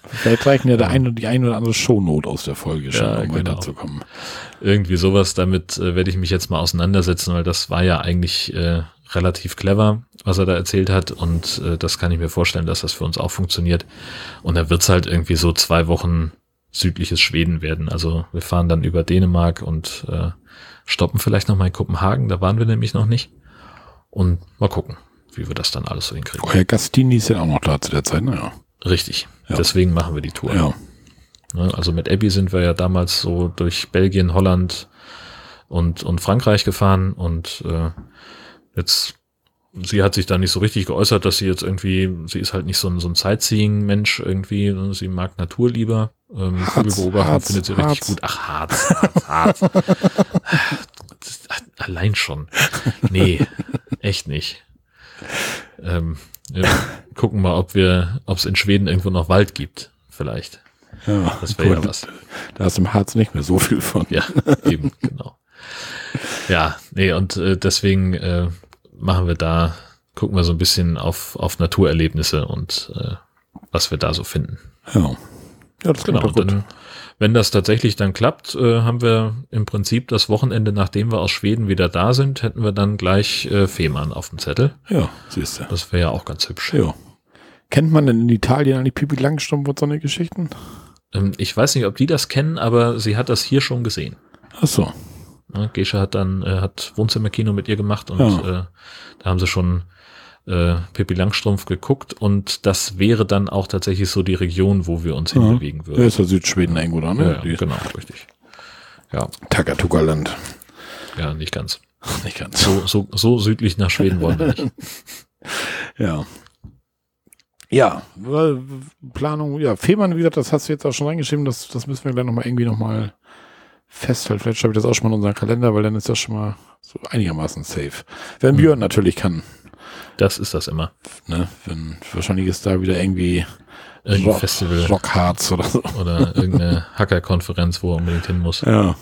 Vielleicht reichen ja der eine, die eine oder andere Shownote aus der Folge schon, ja, um genau. weiterzukommen. Irgendwie sowas, damit äh, werde ich mich jetzt mal auseinandersetzen, weil das war ja eigentlich äh, relativ clever, was er da erzählt hat. Und äh, das kann ich mir vorstellen, dass das für uns auch funktioniert. Und da wird's halt irgendwie so zwei Wochen südliches Schweden werden. Also wir fahren dann über Dänemark und äh, stoppen vielleicht noch mal in Kopenhagen. Da waren wir nämlich noch nicht. Und mal gucken, wie wir das dann alles so hinkriegen. Oh, Herr Gastini ist ja auch noch da zu der Zeit, naja. Richtig. Ja. Deswegen machen wir die Tour. Ja. Ne, also mit Abby sind wir ja damals so durch Belgien, Holland und, und Frankreich gefahren und äh, jetzt sie hat sich da nicht so richtig geäußert, dass sie jetzt irgendwie, sie ist halt nicht so ein, so ein Sightseeing-Mensch irgendwie, ne? sie mag Natur lieber. Ähm, Harz, findet sie Harz. richtig gut. Ach, Harz, Harz, Harz. (laughs) Allein schon. Nee, echt nicht. Ähm, ja, gucken mal, ob wir, ob es in Schweden irgendwo noch Wald gibt, vielleicht. Ja, das wäre ja was. Da du im Harz nicht mehr so viel von. Ja, eben, genau. Ja, nee, und äh, deswegen äh, machen wir da, gucken wir so ein bisschen auf, auf Naturerlebnisse und äh, was wir da so finden. Ja. Ja, das genau. Und dann, wenn das tatsächlich dann klappt, äh, haben wir im Prinzip das Wochenende, nachdem wir aus Schweden wieder da sind, hätten wir dann gleich äh, Fehmarn auf dem Zettel. Ja, siehst du. Das wäre ja auch ganz hübsch. Ja. Kennt man denn in Italien eigentlich Pipi Langstrumpf und so eine Geschichten? Ähm, ich weiß nicht, ob die das kennen, aber sie hat das hier schon gesehen. Ach so. Ne, Gesche hat dann, äh, hat Wohnzimmerkino mit ihr gemacht und ja. äh, da haben sie schon äh, Pippi Langstrumpf geguckt und das wäre dann auch tatsächlich so die Region, wo wir uns ja. hinbewegen würden. Ja, ist ja Südschweden irgendwo da, ne? Ja, ja, genau, richtig. Ja. Takatuka-Land. Ja, nicht ganz. (laughs) Nicht ganz. So, so, so südlich nach Schweden wollen wir nicht. (laughs) ja. Ja, Planung, ja, Fehmarn, wie gesagt, das hast du jetzt auch schon reingeschrieben, das, das müssen wir gleich nochmal irgendwie nochmal festhalten. Vielleicht schreibe ich das auch schon mal in unseren Kalender, weil dann ist das schon mal so einigermaßen safe. Wenn mhm. Björn natürlich kann. Das ist das immer. Ne? Wenn, wahrscheinlich ist da wieder irgendwie irgendein Rock, Festival. Rockharz oder so. Oder irgendeine Hackerkonferenz, wo er unbedingt hin muss. Ja.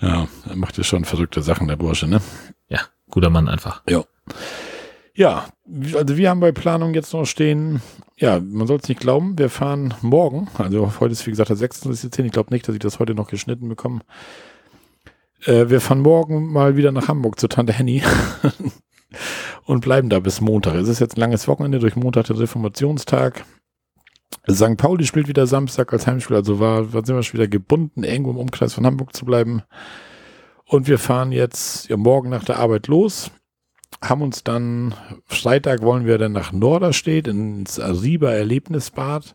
Ja, er macht ja schon verrückte Sachen, der Bursche, ne? Ja, guter Mann einfach. Ja. Ja, also wir haben bei Planung jetzt noch stehen, ja, man soll es nicht glauben, wir fahren morgen, also heute ist wie gesagt der 26.10, ich glaube nicht, dass ich das heute noch geschnitten bekomme. Äh, wir fahren morgen mal wieder nach Hamburg zu Tante Henny (laughs) und bleiben da bis Montag. Es ist jetzt ein langes Wochenende durch Montag der Reformationstag. St. Pauli spielt wieder Samstag als Heimspiel, also war, war sind wir schon wieder gebunden, irgendwo im Umkreis von Hamburg zu bleiben. Und wir fahren jetzt ja, morgen nach der Arbeit los, haben uns dann, Freitag wollen wir dann nach Norderstedt ins Ariba Erlebnisbad,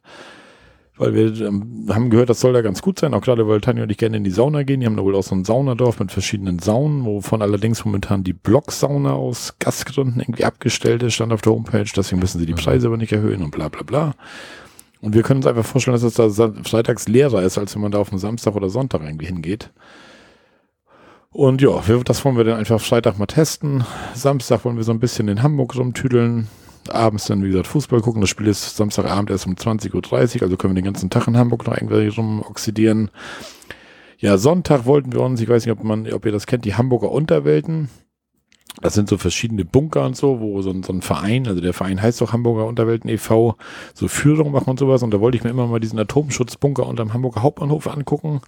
weil wir ähm, haben gehört, das soll da ganz gut sein, auch gerade weil Tanja und ich gerne in die Sauna gehen. Die haben da wohl auch so ein Saunadorf mit verschiedenen Saunen, wovon allerdings momentan die Blocksauna aus Gastgründen irgendwie abgestellt ist, stand auf der Homepage, deswegen müssen sie die Preise aber nicht erhöhen und bla bla bla. Und wir können uns einfach vorstellen, dass es da freitags leerer ist, als wenn man da auf einen Samstag oder Sonntag irgendwie hingeht. Und ja, das wollen wir dann einfach Freitag mal testen. Samstag wollen wir so ein bisschen in Hamburg rumtüdeln. Abends dann, wie gesagt, Fußball gucken. Das Spiel ist Samstagabend erst um 20.30 Uhr, also können wir den ganzen Tag in Hamburg noch irgendwie rumoxidieren. Ja, Sonntag wollten wir uns, ich weiß nicht, ob man, ob ihr das kennt, die Hamburger Unterwelten. Das sind so verschiedene Bunker und so, wo so ein, so ein Verein, also der Verein heißt doch Hamburger Unterwelten e.V., so Führung machen und sowas. Und da wollte ich mir immer mal diesen Atomschutzbunker unterm Hamburger Hauptbahnhof angucken.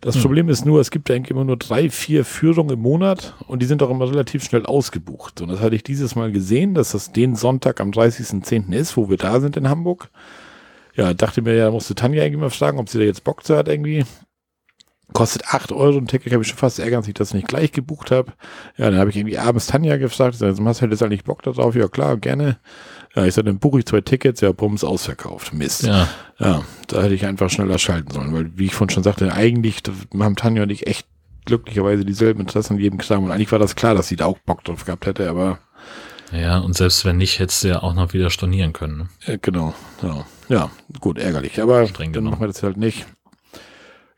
Das hm. Problem ist nur, es gibt eigentlich immer nur drei, vier Führungen im Monat und die sind auch immer relativ schnell ausgebucht. Und das hatte ich dieses Mal gesehen, dass das den Sonntag am 30.10. ist, wo wir da sind in Hamburg. Ja, dachte mir, ja, musste Tanja irgendwie mal fragen, ob sie da jetzt Bock zu hat irgendwie. Kostet acht Euro und Ticket habe ich schon fast ärgert, dass ich das nicht gleich gebucht habe. Ja, dann habe ich irgendwie abends Tanja gefragt, also Marcel, ist eigentlich Bock darauf? Ja, klar, gerne. Ja, ich sag, dann buche ich zwei Tickets, ja, Bums ausverkauft. Mist. Ja, Ja, da hätte ich einfach schneller schalten sollen, weil, wie ich vorhin schon sagte, eigentlich haben Tanja und ich echt glücklicherweise dieselben Interessen an jedem Kram und eigentlich war das klar, dass sie da auch Bock drauf gehabt hätte, aber ja, und selbst wenn nicht, hättest du ja auch noch wieder stornieren können. Ne? äh, genau, ja, ja, gut, ärgerlich, aber Streng dann machen wir das halt nicht.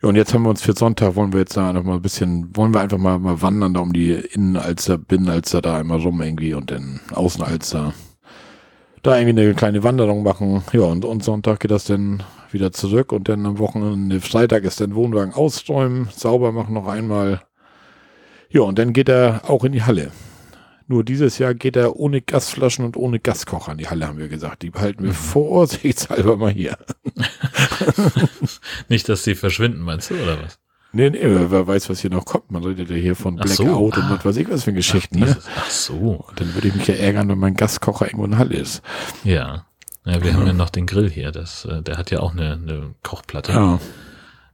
Ja, und jetzt haben wir uns für Sonntag, wollen wir jetzt da noch mal ein bisschen, wollen wir einfach mal, mal wandern da um die Innenalster, Binnenalster da einmal rum irgendwie und dann Außenalster. Da irgendwie eine kleine Wanderung machen. Ja, und, und Sonntag geht das dann wieder zurück und dann am Wochenende, Freitag ist dann Wohnwagen ausräumen, sauber machen noch einmal. Ja, und dann geht er auch in die Halle. Nur dieses Jahr geht er ohne Gasflaschen und ohne Gaskocher in die Halle, haben wir gesagt. Die behalten wir vorsichtshalber mal hier. (laughs) Nicht, dass sie verschwinden, meinst du, oder was? Nee, nee, wer wer weiß, was hier noch kommt. Man redet ja hier von Ach so, Blackout und ah. was weiß ich was für Geschichten. Ne? Dieses- Ach so. Dann würde ich mich ja ärgern, wenn mein Gaskocher irgendwo in der Halle ist. Ja. Ja, wir haben ja noch den Grill hier. Das, äh, der hat ja auch eine, eine Kochplatte. Ja.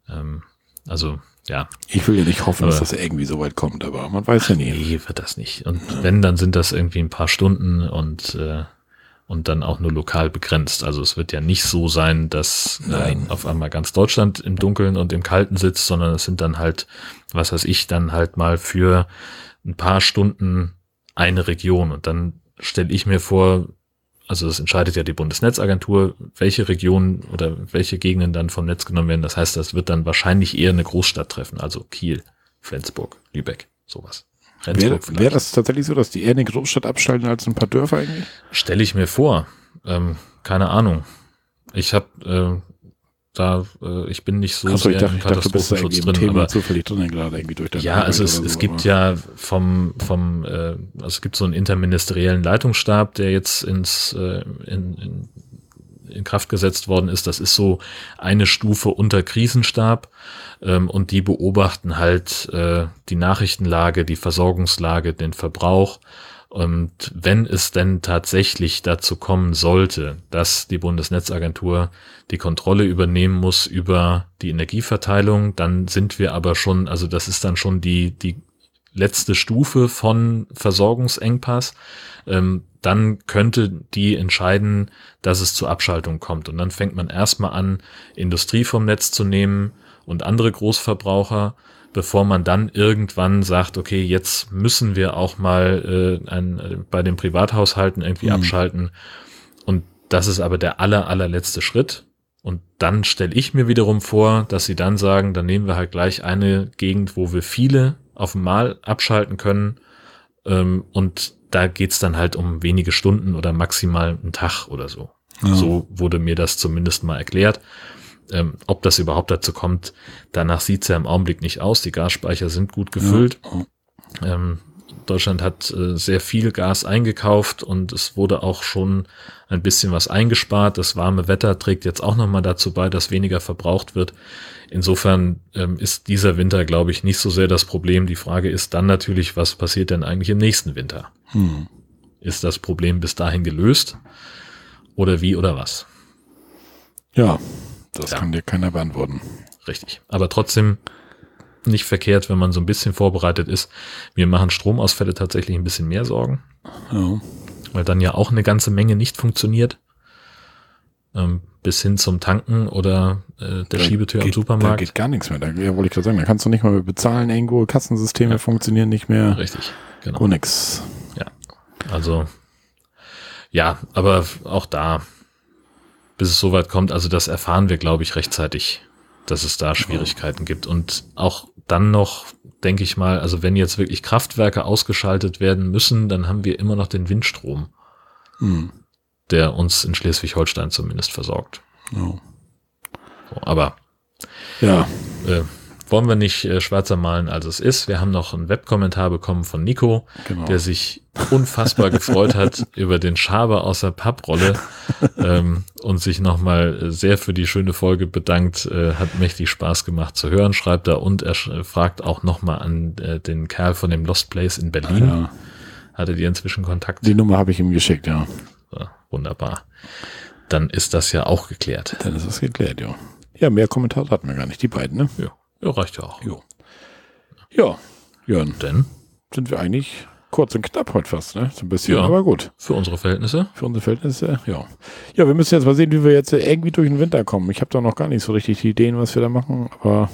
Ähm, also, ja, Ich will ja nicht hoffen, dass Aber- das irgendwie so weit kommt, aber man weiß ja nie. nee, wird das nicht. Und wenn, dann sind das irgendwie ein paar Stunden und, äh, und dann auch nur lokal begrenzt. Also es wird ja nicht so sein, dass äh, auf einmal ganz Deutschland im Dunkeln und im Kalten sitzt, sondern es sind dann halt, was weiß ich, dann halt mal für ein paar Stunden eine Region. Und dann stelle ich mir vor, also das entscheidet ja die Bundesnetzagentur, welche Regionen oder welche Gegenden dann vom Netz genommen werden. Das heißt, das wird dann wahrscheinlich eher eine Großstadt treffen, also Kiel, Flensburg, Lübeck, sowas. Wäre wär das tatsächlich so, dass die eher eine Großstadt abschalten als ein paar Dörfer eigentlich? Stelle ich mir vor. Ähm, keine Ahnung. Ich habe äh, da, äh, ich bin nicht so Achso, ich sehr im ich dachte, da Katastrophenschutz im drin, Thema aber zufällig drin gerade irgendwie durch ja, also Arbeit es, oder es so, gibt ja vom, vom äh, also es gibt so einen interministeriellen Leitungsstab, der jetzt ins äh, in, in, in Kraft gesetzt worden ist. Das ist so eine Stufe unter Krisenstab ähm, und die beobachten halt äh, die Nachrichtenlage, die Versorgungslage, den Verbrauch. Und wenn es denn tatsächlich dazu kommen sollte, dass die Bundesnetzagentur die Kontrolle übernehmen muss über die Energieverteilung, dann sind wir aber schon, also das ist dann schon die, die letzte Stufe von Versorgungsengpass. Ähm, dann könnte die entscheiden, dass es zur Abschaltung kommt. Und dann fängt man erstmal an, Industrie vom Netz zu nehmen und andere Großverbraucher, bevor man dann irgendwann sagt, okay, jetzt müssen wir auch mal äh, ein, äh, bei den Privathaushalten irgendwie Mhm. abschalten. Und das ist aber der aller, allerletzte Schritt. Und dann stelle ich mir wiederum vor, dass sie dann sagen, dann nehmen wir halt gleich eine Gegend, wo wir viele auf einmal abschalten können. Ähm, und da geht's dann halt um wenige Stunden oder maximal einen Tag oder so. Ja. So wurde mir das zumindest mal erklärt. Ähm, ob das überhaupt dazu kommt, danach sieht's ja im Augenblick nicht aus. Die Gasspeicher sind gut gefüllt. Ja. Ähm, Deutschland hat äh, sehr viel Gas eingekauft und es wurde auch schon ein bisschen was eingespart. Das warme Wetter trägt jetzt auch nochmal dazu bei, dass weniger verbraucht wird. Insofern ähm, ist dieser Winter, glaube ich, nicht so sehr das Problem. Die Frage ist dann natürlich, was passiert denn eigentlich im nächsten Winter? Hm. Ist das Problem bis dahin gelöst? Oder wie oder was? Ja, das Ja. kann dir keiner beantworten. Richtig. Aber trotzdem nicht verkehrt, wenn man so ein bisschen vorbereitet ist. Wir machen Stromausfälle tatsächlich ein bisschen mehr Sorgen. Ja. weil dann ja auch eine ganze Menge nicht funktioniert. Ähm, bis hin zum Tanken oder äh, der Da Schiebetür am geht, Da Supermarkt. geht gar nichts mehr. Da ja, wollte ich gerade sagen, da kannst du nicht mal mehr bezahlen irgendwo. Kassensysteme funktionieren nicht mehr. Richtig, genau. Oh, nix. Also ja, aber auch da, bis es soweit kommt, also das erfahren wir, glaube ich, rechtzeitig, dass es da Schwierigkeiten gibt. Und auch dann noch, denke ich mal, also wenn jetzt wirklich Kraftwerke ausgeschaltet werden müssen, dann haben wir immer noch den Windstrom, Hm. Der uns in Schleswig-Holstein zumindest versorgt. Ja. So, aber ja. äh, wollen wir nicht äh, schwarzer malen, als es ist. Wir haben noch einen Webkommentar bekommen von Nico, Genau. der sich unfassbar (laughs) gefreut hat über den Schaber aus der Papprolle ähm, und sich nochmal sehr für die schöne Folge bedankt. Äh, hat mächtig Spaß gemacht zu hören, schreibt er. Und er fragt auch nochmal an äh, den Kerl von dem Lost Place in Berlin. ja. Hattet ihr inzwischen Kontakt? Die Nummer habe ich ihm geschickt, ja. Wunderbar. Dann ist das ja auch geklärt. Dann ist das geklärt, ja. Ja, mehr Kommentare hatten wir gar nicht, die beiden, ne? Ja, ja reicht ja auch. Jo. Ja, Jörn, Denn sind wir eigentlich kurz und knapp heute fast, ne? So ein bisschen, Ja. aber gut. Für unsere Verhältnisse. Für unsere Verhältnisse, ja. Ja, wir müssen jetzt mal sehen, wie wir jetzt irgendwie durch den Winter kommen. Ich habe da noch gar nicht so richtig die Ideen, was wir da machen, aber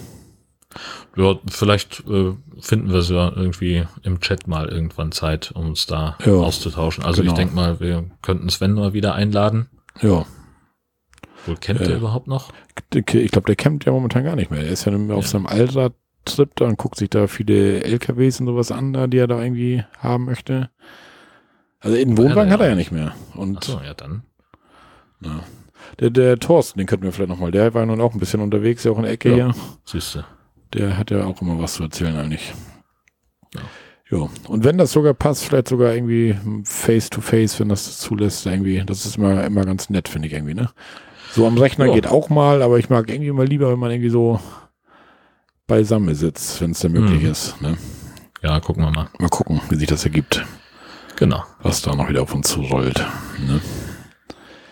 Ja, vielleicht äh, finden wir es ja irgendwie im Chat mal irgendwann Zeit, um uns da Ja, auszutauschen. Also genau. ich denke mal, wir könnten Sven mal wieder einladen. ja. Wohl kennt Äh, er überhaupt noch? Ich glaube, der campt ja momentan gar nicht mehr. Er ist ja auf Ja. seinem Allrad-Trip da und guckt sich da viele LKWs und sowas an, da, die er da irgendwie haben möchte. Also in Hat er Wohnwagen hat er ja nicht. mehr. Und Achso, ja dann. ja. der, der Thorsten, den könnten wir vielleicht nochmal, der war nun auch ein bisschen unterwegs, ja auch in der Ecke Ja. hier. Siehste. Der hat ja auch immer was zu erzählen eigentlich. Ja. Jo. Und wenn das sogar passt, vielleicht sogar irgendwie face to face, wenn das zulässt, irgendwie, das ist immer, immer ganz nett, finde ich irgendwie, ne? So am Rechner Ja. geht auch mal, aber ich mag irgendwie mal lieber, wenn man irgendwie so beisammen sitzt, wenn es denn möglich Mhm. ist. Ne? Ja, gucken wir mal. Mal gucken, wie sich das ergibt, Genau. was da noch wieder auf uns zurollt. Ne?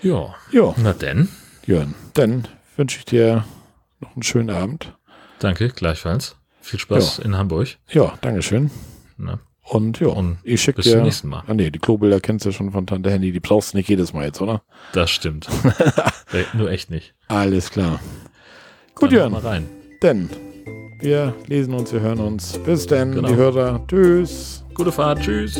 Ja. Ja, Na denn. Jörn, dann wünsche ich dir noch einen schönen Abend. Danke, gleichfalls. Viel Spaß in Hamburg. Ja, Dankeschön. Ne? Und ja, Und ich schicke bis dir. zum nächsten Mal. Ah nee, die Klobilder kennst du ja schon von Tante Handy, die brauchst du nicht jedes Mal jetzt, oder? Das stimmt. (laughs) Nur echt nicht. Alles klar. Gut, Dann Jörn, Mal rein. denn wir lesen uns, wir hören uns. Bis dann, Genau. die Hörer. Tschüss. Gute Fahrt. Tschüss.